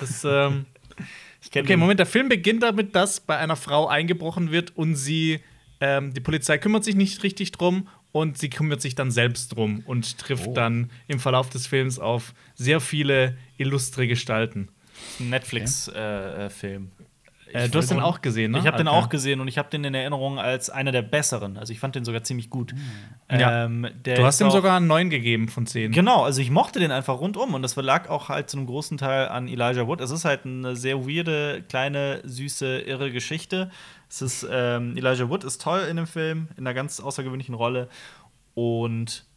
Das, ähm, [LAUGHS] okay, den. Moment, der Film beginnt damit, dass bei einer Frau eingebrochen wird und sie, ähm, die Polizei kümmert sich nicht richtig drum und sie kümmert sich dann selbst drum und trifft Oh. dann im Verlauf des Films auf sehr viele illustre Gestalten. Ein Netflix-Film. Äh, du hast den auch gesehen, ne? Ich habe den auch gesehen und ich habe den in Erinnerung als einer der besseren. Also ich fand den sogar ziemlich gut. Ja. Ähm, Du hast ihm sogar einen 9 gegeben von 10. Genau, also ich mochte den einfach rundum und das lag auch halt zu einem großen Teil an Elijah Wood. Es ist halt eine sehr weirde, kleine, süße, irre Geschichte. Es ist, ähm, Elijah Wood ist toll in dem Film, in einer ganz außergewöhnlichen Rolle. Und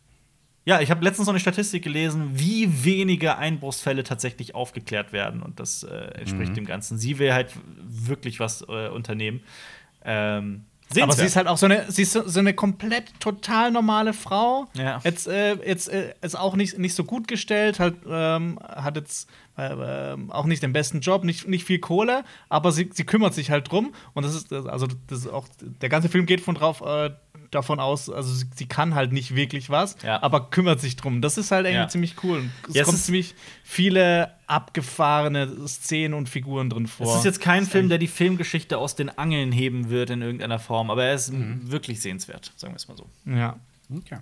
ja, ich habe letztens noch eine Statistik gelesen, wie wenige Einbruchsfälle tatsächlich aufgeklärt werden. Und das äh, entspricht dem Ganzen. Sie will halt wirklich was äh, unternehmen. Ähm, Aber sie ist halt auch so eine, sie ist so, so eine komplett total normale Frau. Ja. Jetzt, äh, jetzt äh, ist auch nicht, nicht so gut gestellt, halt, ähm, hat jetzt äh, auch nicht den besten Job, nicht, nicht viel Kohle, aber sie, sie kümmert sich halt drum. Und das ist, also das ist auch, der ganze Film geht von drauf, äh, davon aus, also sie, sie kann halt nicht wirklich was, Ja. aber kümmert sich drum. Das ist halt irgendwie Ja. ziemlich cool. Es Ja, kommen ist- ziemlich viele abgefahrene Szenen und Figuren drin vor. Es ist jetzt kein Film, der die Filmgeschichte aus den Angeln heben wird in irgendeiner Form, aber er ist wirklich sehenswert, sagen wir es mal so. ja. Okay.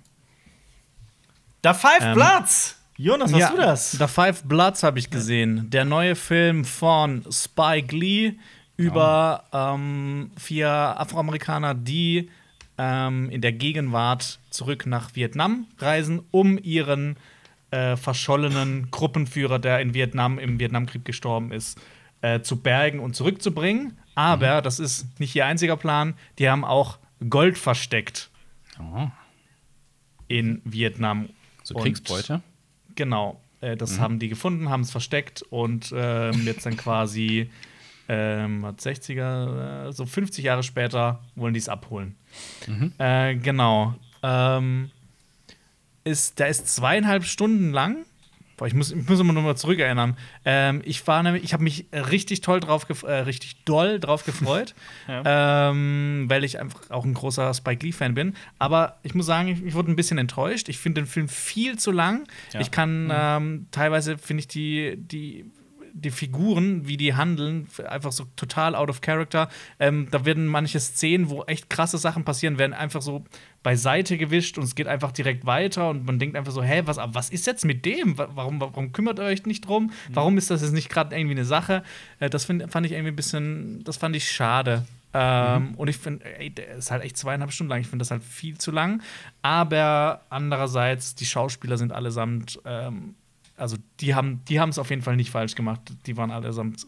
Da Five Ähm, Bloods! Jonas, hast du das? The Five Bloods habe ich gesehen. Der neue Film von Spike Lee über ähm, vier Afroamerikaner, die ähm, in der Gegenwart zurück nach Vietnam reisen, um ihren äh, verschollenen Gruppenführer, der in Vietnam im Vietnamkrieg gestorben ist, äh, zu bergen und zurückzubringen. Aber das ist nicht ihr einziger Plan. Die haben auch Gold versteckt Oh. in Vietnam. So Und- Kriegsbeute. Genau. Äh, das haben die gefunden, haben es versteckt und ähm, jetzt dann quasi ähm, was 60er, äh, so 50 Jahre später wollen die es abholen. Äh, genau. Ähm, ist, der ist zweieinhalb Stunden lang. Boah, ich muss, ich muss immer noch mal zurückerinnern. Ähm, ich war nämlich, ich habe mich richtig toll drauf, äh, richtig doll drauf gefreut, [LAUGHS] ähm, weil ich einfach auch ein großer Spike Lee-Fan bin. Aber ich muss sagen, ich, ich wurde ein bisschen enttäuscht. Ich finde den Film viel zu lang. Ja. Ich kann ähm, teilweise finde ich die, die die Figuren, wie die handeln, einfach so total out of character. Ähm, da werden manche Szenen, wo echt krasse Sachen passieren, werden einfach so beiseite gewischt und es geht einfach direkt weiter und man denkt einfach so, hä, was, was ist jetzt mit dem? Wa- Warum, warum kümmert ihr euch nicht drum? Warum ist das jetzt nicht gerade irgendwie eine Sache? Äh, das find, fand ich irgendwie ein bisschen, das fand ich schade. Ähm, Und ich finde, ey, der ist halt echt zweieinhalb Stunden lang. Ich finde das halt viel zu lang. Aber andererseits, die Schauspieler sind allesamt ähm, also die haben die haben es auf jeden Fall nicht falsch gemacht. Die waren allesamt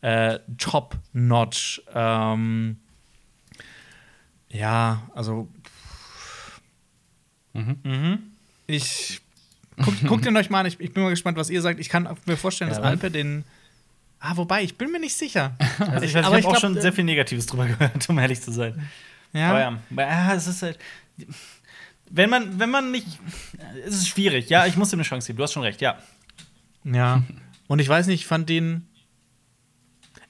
äh, top notch. Ähm, ja, also Mhm. ich guckt, guckt ihn euch mal an. Ich, ich bin mal gespannt, was ihr sagt. Ich kann mir vorstellen, dass Ja, dann. Alper den Ah, wobei, ich bin mir nicht sicher. [LAUGHS] Also ich, ich habe auch schon äh, sehr viel Negatives drüber gehört, [LAUGHS] um ehrlich zu sein. Ja. Aber ja, aber, ja, es ist halt. Wenn man, wenn man nicht. Es ist schwierig, ja, ich muss ihm eine Chance geben. Du hast schon recht, ja. Ja. [LAUGHS] Und ich weiß nicht, ich fand den.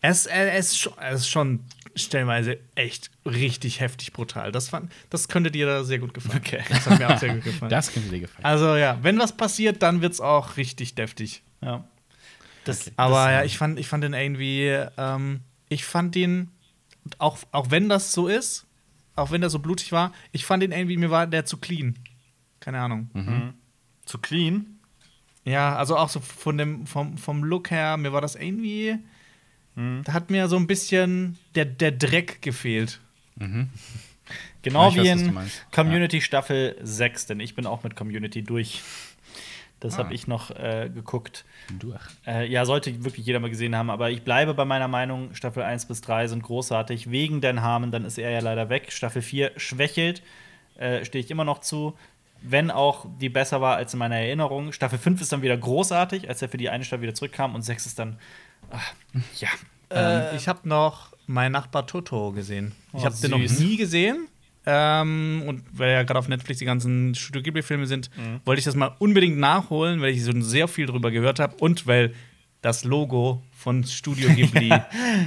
Er ist, er ist, schon, er ist schon stellenweise echt richtig heftig brutal. Das, fand, das könnte dir da sehr gut gefallen. Okay. Das hat mir auch sehr gut [LAUGHS] gefallen. Das könnte dir gefallen. also ja, wenn was passiert, dann wird's auch richtig deftig. Ja. Das, Aber das, ja, ich fand, ich fand den irgendwie, ähm, ich fand den, auch, auch wenn das so ist, auch wenn der so blutig war, ich fand den irgendwie, mir war der zu clean. Keine Ahnung. zu clean. Ja, also auch so von dem, vom, vom Look her, mir war das irgendwie, Mhm. da hat mir so ein bisschen der, der Dreck gefehlt. Genau Ich weiß, wie was du in meinst. Community Staffel 6, denn ich bin auch mit Community durch. Das Ah. habe ich noch äh, geguckt. Durch. Äh, ja, sollte wirklich jeder mal gesehen haben, aber ich bleibe bei meiner Meinung, Staffel 1 bis 3 sind großartig. Wegen Dan Harmon, dann ist er ja leider weg. Staffel 4 schwächelt, äh, stehe ich immer noch zu. Wenn auch die besser war als in meiner Erinnerung. Staffel 5 ist dann wieder großartig, als er für die eine Staffel wieder zurückkam. Und 6 ist dann, ach, ja. Ähm, ich habe noch mein Nachbar Totoro gesehen. Ich Oh, habe den noch nie gesehen. Ähm, und weil ja gerade auf Netflix die ganzen Studio Ghibli-Filme sind, Mhm. wollte ich das mal unbedingt nachholen, weil ich so sehr viel drüber gehört habe und weil das Logo von Studio Ghibli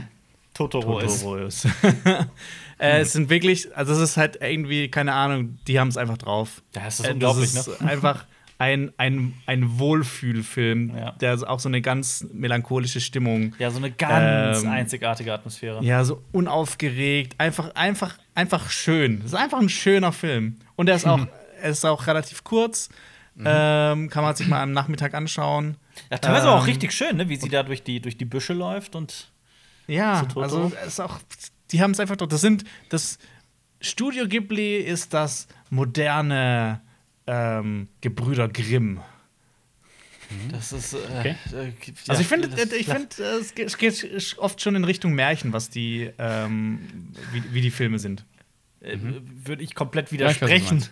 [LAUGHS] Totoro, ist. Totoro ist. [LAUGHS] äh, es sind wirklich, also es ist halt irgendwie, keine Ahnung, die haben es einfach drauf. Ja, es ist Äh, unglaublich, das ist ne? einfach ein, ein, ein Wohlfühlfilm, Ja. der auch so eine ganz melancholische Stimmung Ja, so eine ganz Ähm, einzigartige Atmosphäre. ja, so unaufgeregt, einfach, einfach, einfach schön. Das ist einfach ein schöner Film. Und er ist auch, [LAUGHS] er ist auch relativ kurz. Ähm, kann man sich mal am Nachmittag anschauen. Ja, teilweise auch Ähm, richtig schön, ne? wie sie da durch die, durch die Büsche läuft und Ja, Totoro? also es ist auch, die haben es einfach doch. Das sind das Studio Ghibli ist das moderne ähm, Gebrüder Grimm. das ist. Äh, Okay. äh, Also ich finde, ich finde, es geht- oft schon in Richtung Märchen, was die, ähm, wie, wie die Filme sind. äh, würde ich komplett Ja, ich widersprechen.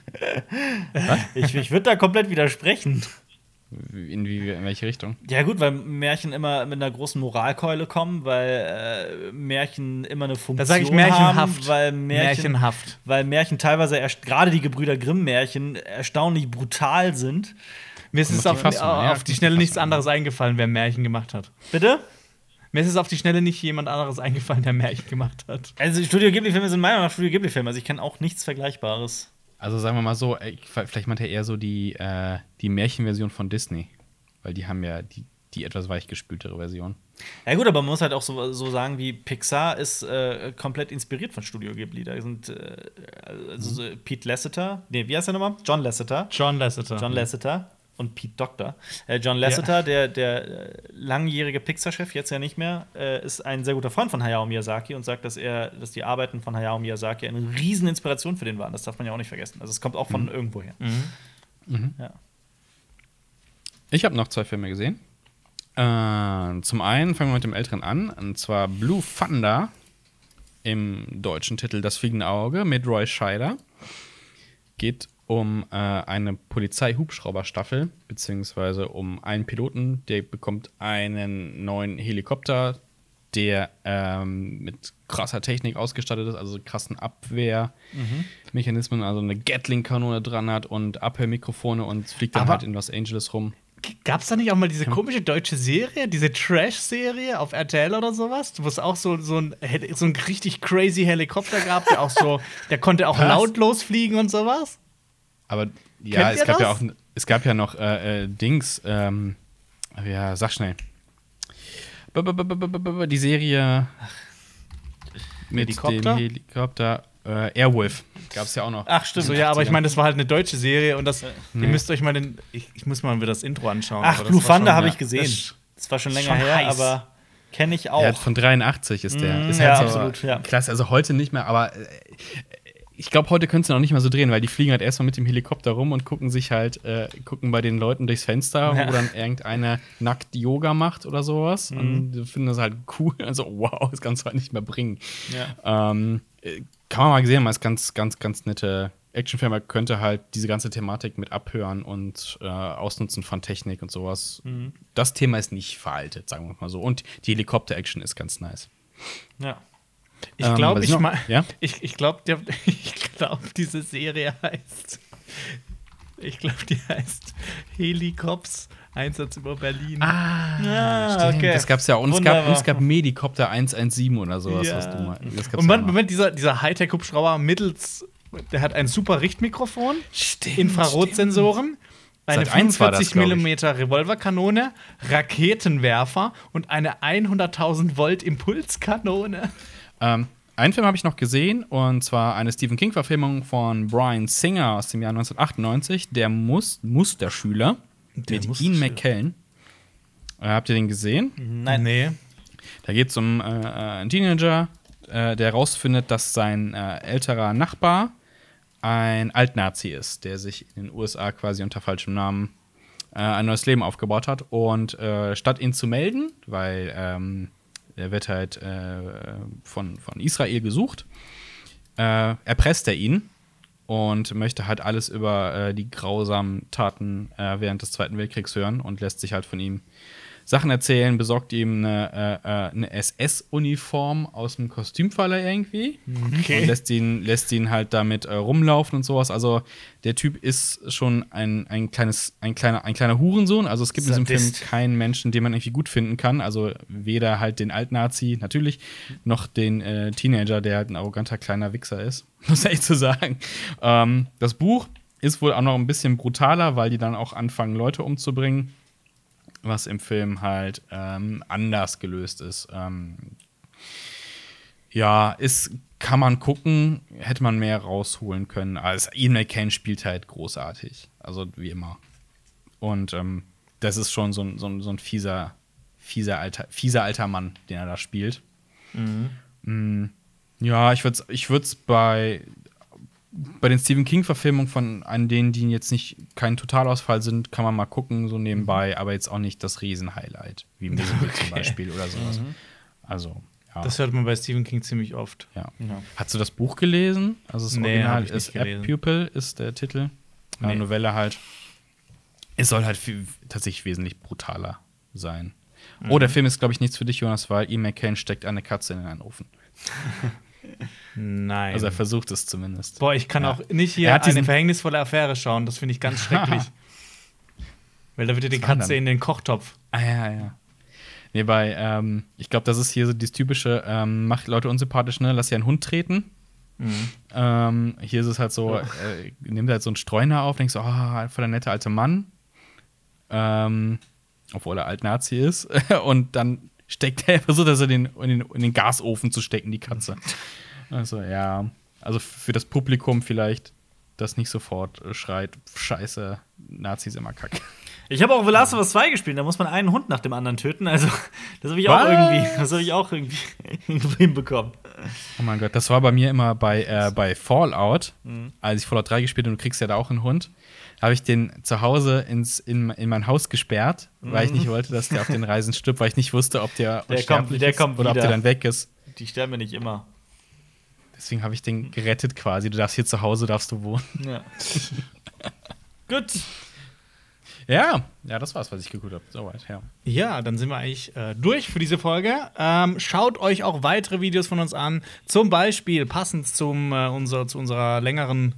[LAUGHS] ich ich würde da komplett widersprechen. In, wie, in welche Richtung? Ja, gut, weil Märchen immer mit einer großen Moralkeule kommen, weil äh, Märchen immer eine Funktion Da sage ich märchenhaft. haben, weil Märchen, Märchenhaft. weil Märchen teilweise gerade die Gebrüder Grimm Märchen erstaunlich brutal sind. Mir ist es auf, Fassung, ja, auf die Schnelle nichts anderes eingefallen, wer Märchen gemacht hat. Bitte? Mir ist es auf die Schnelle nicht jemand anderes eingefallen, der Märchen gemacht hat. Also Studio Ghibli-Filme sind meiner Meinung nach Studio Ghibli-Filme. Also ich kenne auch nichts Vergleichbares. Also sagen wir mal so, ey, vielleicht meint er eher so die, äh, die Märchenversion von Disney. Weil die haben ja die, die etwas weichgespültere Version. Ja gut, aber man muss halt auch so, so sagen, wie Pixar ist äh, komplett inspiriert von Studio Ghibli. Da sind äh, also so Pete Lasseter, nee, wie heißt der nochmal? John Lasseter. John Lasseter. John Lasseter und Pete Doctor. Äh, John Lasseter, der, der äh, langjährige Pixar-Chef, jetzt ja nicht mehr, äh, ist ein sehr guter Freund von Hayao Miyazaki und sagt, dass er, dass die Arbeiten von Hayao Miyazaki eine riesen Inspiration für den waren. Das darf man ja auch nicht vergessen. Also es kommt auch von irgendwoher. Ja. Ich habe noch zwei Filme gesehen. Äh, zum einen fangen wir mit dem älteren an, und zwar Blue Thunder im deutschen Titel Das fliegende Auge mit Roy Scheider. Geht um äh, eine Polizei-Hubschrauber-Staffel, beziehungsweise um einen Piloten, der bekommt einen neuen Helikopter, der ähm, mit krasser Technik ausgestattet ist, also krassen Abwehrmechanismen, also eine Gatling-Kanone dran hat und Abhörmikrofone und fliegt dann Aber- halt in Los Angeles rum. Gab es da nicht auch mal diese komische deutsche Serie, diese Trash-Serie auf RTL oder sowas, wo es auch so, so, ein, so ein richtig crazy Helikopter gab, der auch so, der konnte auch Was? lautlos fliegen und sowas? Aber ja, es gab ja das? auch es gab ja noch äh, äh, Dings, ähm, ja, sag schnell. B -b -b -b -b -b -b Die Serie mit Helikopter? dem Helikopter äh, Airwolf gab es ja auch noch. Ach, stimmt. So, ja, aber ich meine, das war halt eine deutsche Serie und das, ihr müsst euch mal den, ich, ich muss mal wieder das Intro anschauen. Ach, aber das Blue Thunder habe ja, ich gesehen. das- Das war schon länger schon her, heiß. aber kenne ich Ja, auch. von 83 ist der. Mm, ist ja, halt so absolut, ja. Klasse, also heute nicht mehr, aber äh, ich glaube, heute könntest du noch nicht mal so drehen, weil die fliegen halt erstmal mit dem Helikopter rum und gucken sich halt, äh, gucken bei den Leuten durchs Fenster, Ja. wo dann irgendeiner nackt Yoga macht oder sowas. Mhm. Und die finden das halt cool. [LAUGHS] Also, wow, das kannst du halt nicht mehr bringen. Ja. Ähm, äh, kann man mal gesehen, mal ist ganz, ganz, ganz nette Actionfilm. Man könnte halt diese ganze Thematik mit abhören und äh, Ausnutzen von Technik und sowas. Mhm. Das Thema ist nicht veraltet, sagen wir mal so. Und die Helikopter-Action ist ganz nice. ja. Ich Ähm, glaube, was ich, noch? Ja? [LAUGHS] ich, ich glaube, [LAUGHS] ich glaub, diese Serie heißt Ich glaube, die heißt Helikops Einsatz über Berlin. Ah, Ja, stimmt. Das gab's ja auch. Und es gab, und es gab Medikopter 117 oder sowas, Ja. was du mal. Und ja Moment, mal. Moment dieser, dieser Hightech-Hubschrauber mittels, der hat ein super Richtmikrofon, Stimmt, Infrarotsensoren, eine Sat. 1 war das, 45 glaub ich. mm Revolverkanone, Raketenwerfer und eine 100.000 Volt Impulskanone. Ähm, einen Film habe ich noch gesehen, und zwar eine Stephen King-Verfilmung von Brian Singer aus dem Jahr 1998, der Mus Musterschüler Der mit Musterschüler. Ian McKellen. Äh, habt ihr den gesehen? Nein. Nee. Da geht es um äh, äh, einen Teenager, äh, der herausfindet, dass sein äh, älterer Nachbar ein Altnazi ist, der sich in den USA quasi unter falschem Namen äh, ein neues Leben aufgebaut hat. Und äh, statt ihn zu melden, weil ähm, er wird halt äh, von, von Israel gesucht, äh, erpresst er ihn und möchte halt alles über äh, die grausamen Taten äh, während des Zweiten Weltkriegs hören und lässt sich halt von ihm Sachen erzählen, besorgt ihm eine, äh, äh, eine SS-Uniform aus dem Kostümfaller irgendwie Okay. und lässt ihn, lässt ihn halt damit äh, rumlaufen und sowas. Also der Typ ist schon ein, ein, kleines, ein, kleiner, ein kleiner Hurensohn. Also es gibt in diesem Film Sadist. keinen Menschen, den man irgendwie gut finden kann. Also weder halt den Altnazi natürlich, noch den äh, Teenager, der halt ein arroganter kleiner Wichser ist. [LAUGHS] Muss ich so sagen. Ähm, das Buch ist wohl auch noch ein bisschen brutaler, weil die dann auch anfangen, Leute umzubringen. Was im Film halt ähm, anders gelöst ist. Ähm, ja, ist, kann man gucken, hätte man mehr rausholen können. Also Ian McCain spielt halt großartig. Also wie immer. Und ähm, das ist schon so ein, so ein, so ein fieser, fieser, alter, fieser alter Mann, den er da spielt. Mm, ja, ich würde es ich würd's bei, bei den Stephen King-Verfilmungen von an denen, die jetzt nicht kein Totalausfall sind, kann man mal gucken, so nebenbei, aber jetzt auch nicht das Riesen-Highlight, wie [LAUGHS] Misery zum Beispiel oder sowas. Also, ja. Das hört man bei Stephen King ziemlich oft. Ja. Hast du das Buch gelesen? Also das Nee, Original ist App. Pupil, ist der Titel. Eine Nee. Novelle halt. Es soll halt viel, tatsächlich wesentlich brutaler sein. Mhm. Oh, der Film ist, glaube ich, nichts für dich, Jonas, weil Ian McCain steckt eine Katze in einen Ofen. [LAUGHS] Nein. Also er versucht es zumindest. Boah, ich kann Ja. auch nicht Er hier hat eine verhängnisvolle Affäre schauen. Das finde ich ganz schrecklich. [LAUGHS] Weil da wird dir die Katze in den Kochtopf. Ah, ja, ja. Nee, bei, ähm, ich glaube, das ist hier so dieses typische, ähm, macht Leute unsympathisch, ne? Lass dir einen Hund treten. Mhm. Ähm, hier ist es halt so, äh, nimmt halt so einen Streuner auf, denkst so, oh, voll der nette alte Mann. Ähm, obwohl er alt Nazi ist. [LAUGHS] Und dann steckt er, versucht er so den, in, den, in den Gasofen zu stecken, die Katze. Also, ja. Also für das Publikum vielleicht, das nicht sofort schreit, scheiße, Nazis immer kacke. Ich habe auch The Last of Us 2 gespielt, da muss man einen Hund nach dem anderen töten. Also, [LAUGHS] das habe ich auch irgendwie, das habe ich auch irgendwie [LAUGHS] hinbekommen. Oh mein Gott, das war bei mir immer bei, äh, bei Fallout, als ich Fallout 3 gespielt habe, und du kriegst ja da auch einen Hund. Habe ich den zu Hause ins, in, in mein Haus gesperrt, weil ich nicht wollte, dass der auf den Reisen stirbt, weil ich nicht wusste, ob der, Der kommt- der ist kommt oder ob der dann weg ist. Die sterben mir nicht immer. Deswegen habe ich den gerettet quasi. Du darfst hier zu Hause, darfst du wohnen. Ja. [LAUGHS] Gut. Ja, ja, das war's, was ich geguckt habe. Soweit, ja. Ja, dann sind wir eigentlich äh, durch für diese Folge. Ähm, schaut euch auch weitere Videos von uns an. Zum Beispiel passend zum, äh, unser, zu unserer längeren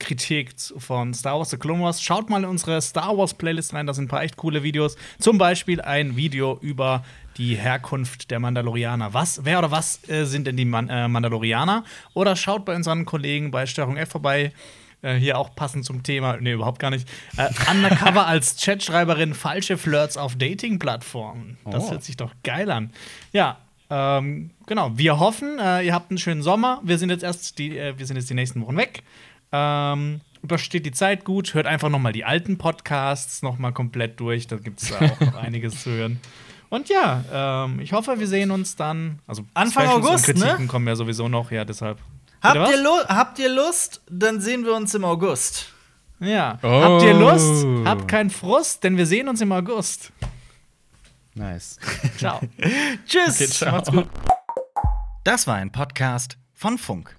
Kritik von Star Wars The Clone Wars. Schaut mal in unsere Star Wars Playlist rein, da sind ein paar echt coole Videos. Zum Beispiel ein Video über die Herkunft der Mandalorianer. Was, wer oder was äh, sind denn die Man äh, Mandalorianer? Oder schaut bei unseren Kollegen bei Störung F vorbei. Äh, hier auch passend zum Thema, nee, überhaupt gar nicht. Äh, undercover als Chatschreiberin falsche Flirts auf Dating-Plattformen. Das Oh. hört sich doch geil an. Ja, ähm, genau. Wir hoffen, äh, ihr habt einen schönen Sommer. Wir sind jetzt erst die, wir sind jetzt die nächsten Wochen weg. Ähm, übersteht die Zeit gut. Hört einfach noch mal die alten Podcasts noch mal komplett durch. Da gibt es auch noch [LAUGHS] einiges zu hören. Und ja, ähm, ich hoffe, wir sehen uns dann. Also Anfang Specials August, und Kritiken ne? kommen ja sowieso noch. Ja, deshalb. Habt ihr, Lu- habt ihr Lust? Dann sehen wir uns im August. Ja. Oh. Habt ihr Lust? Habt keinen Frust, denn wir sehen uns im August. Nice. Ciao. [LAUGHS] Tschüss. Okay, ciao. Macht's gut. Das war ein Podcast von Funk.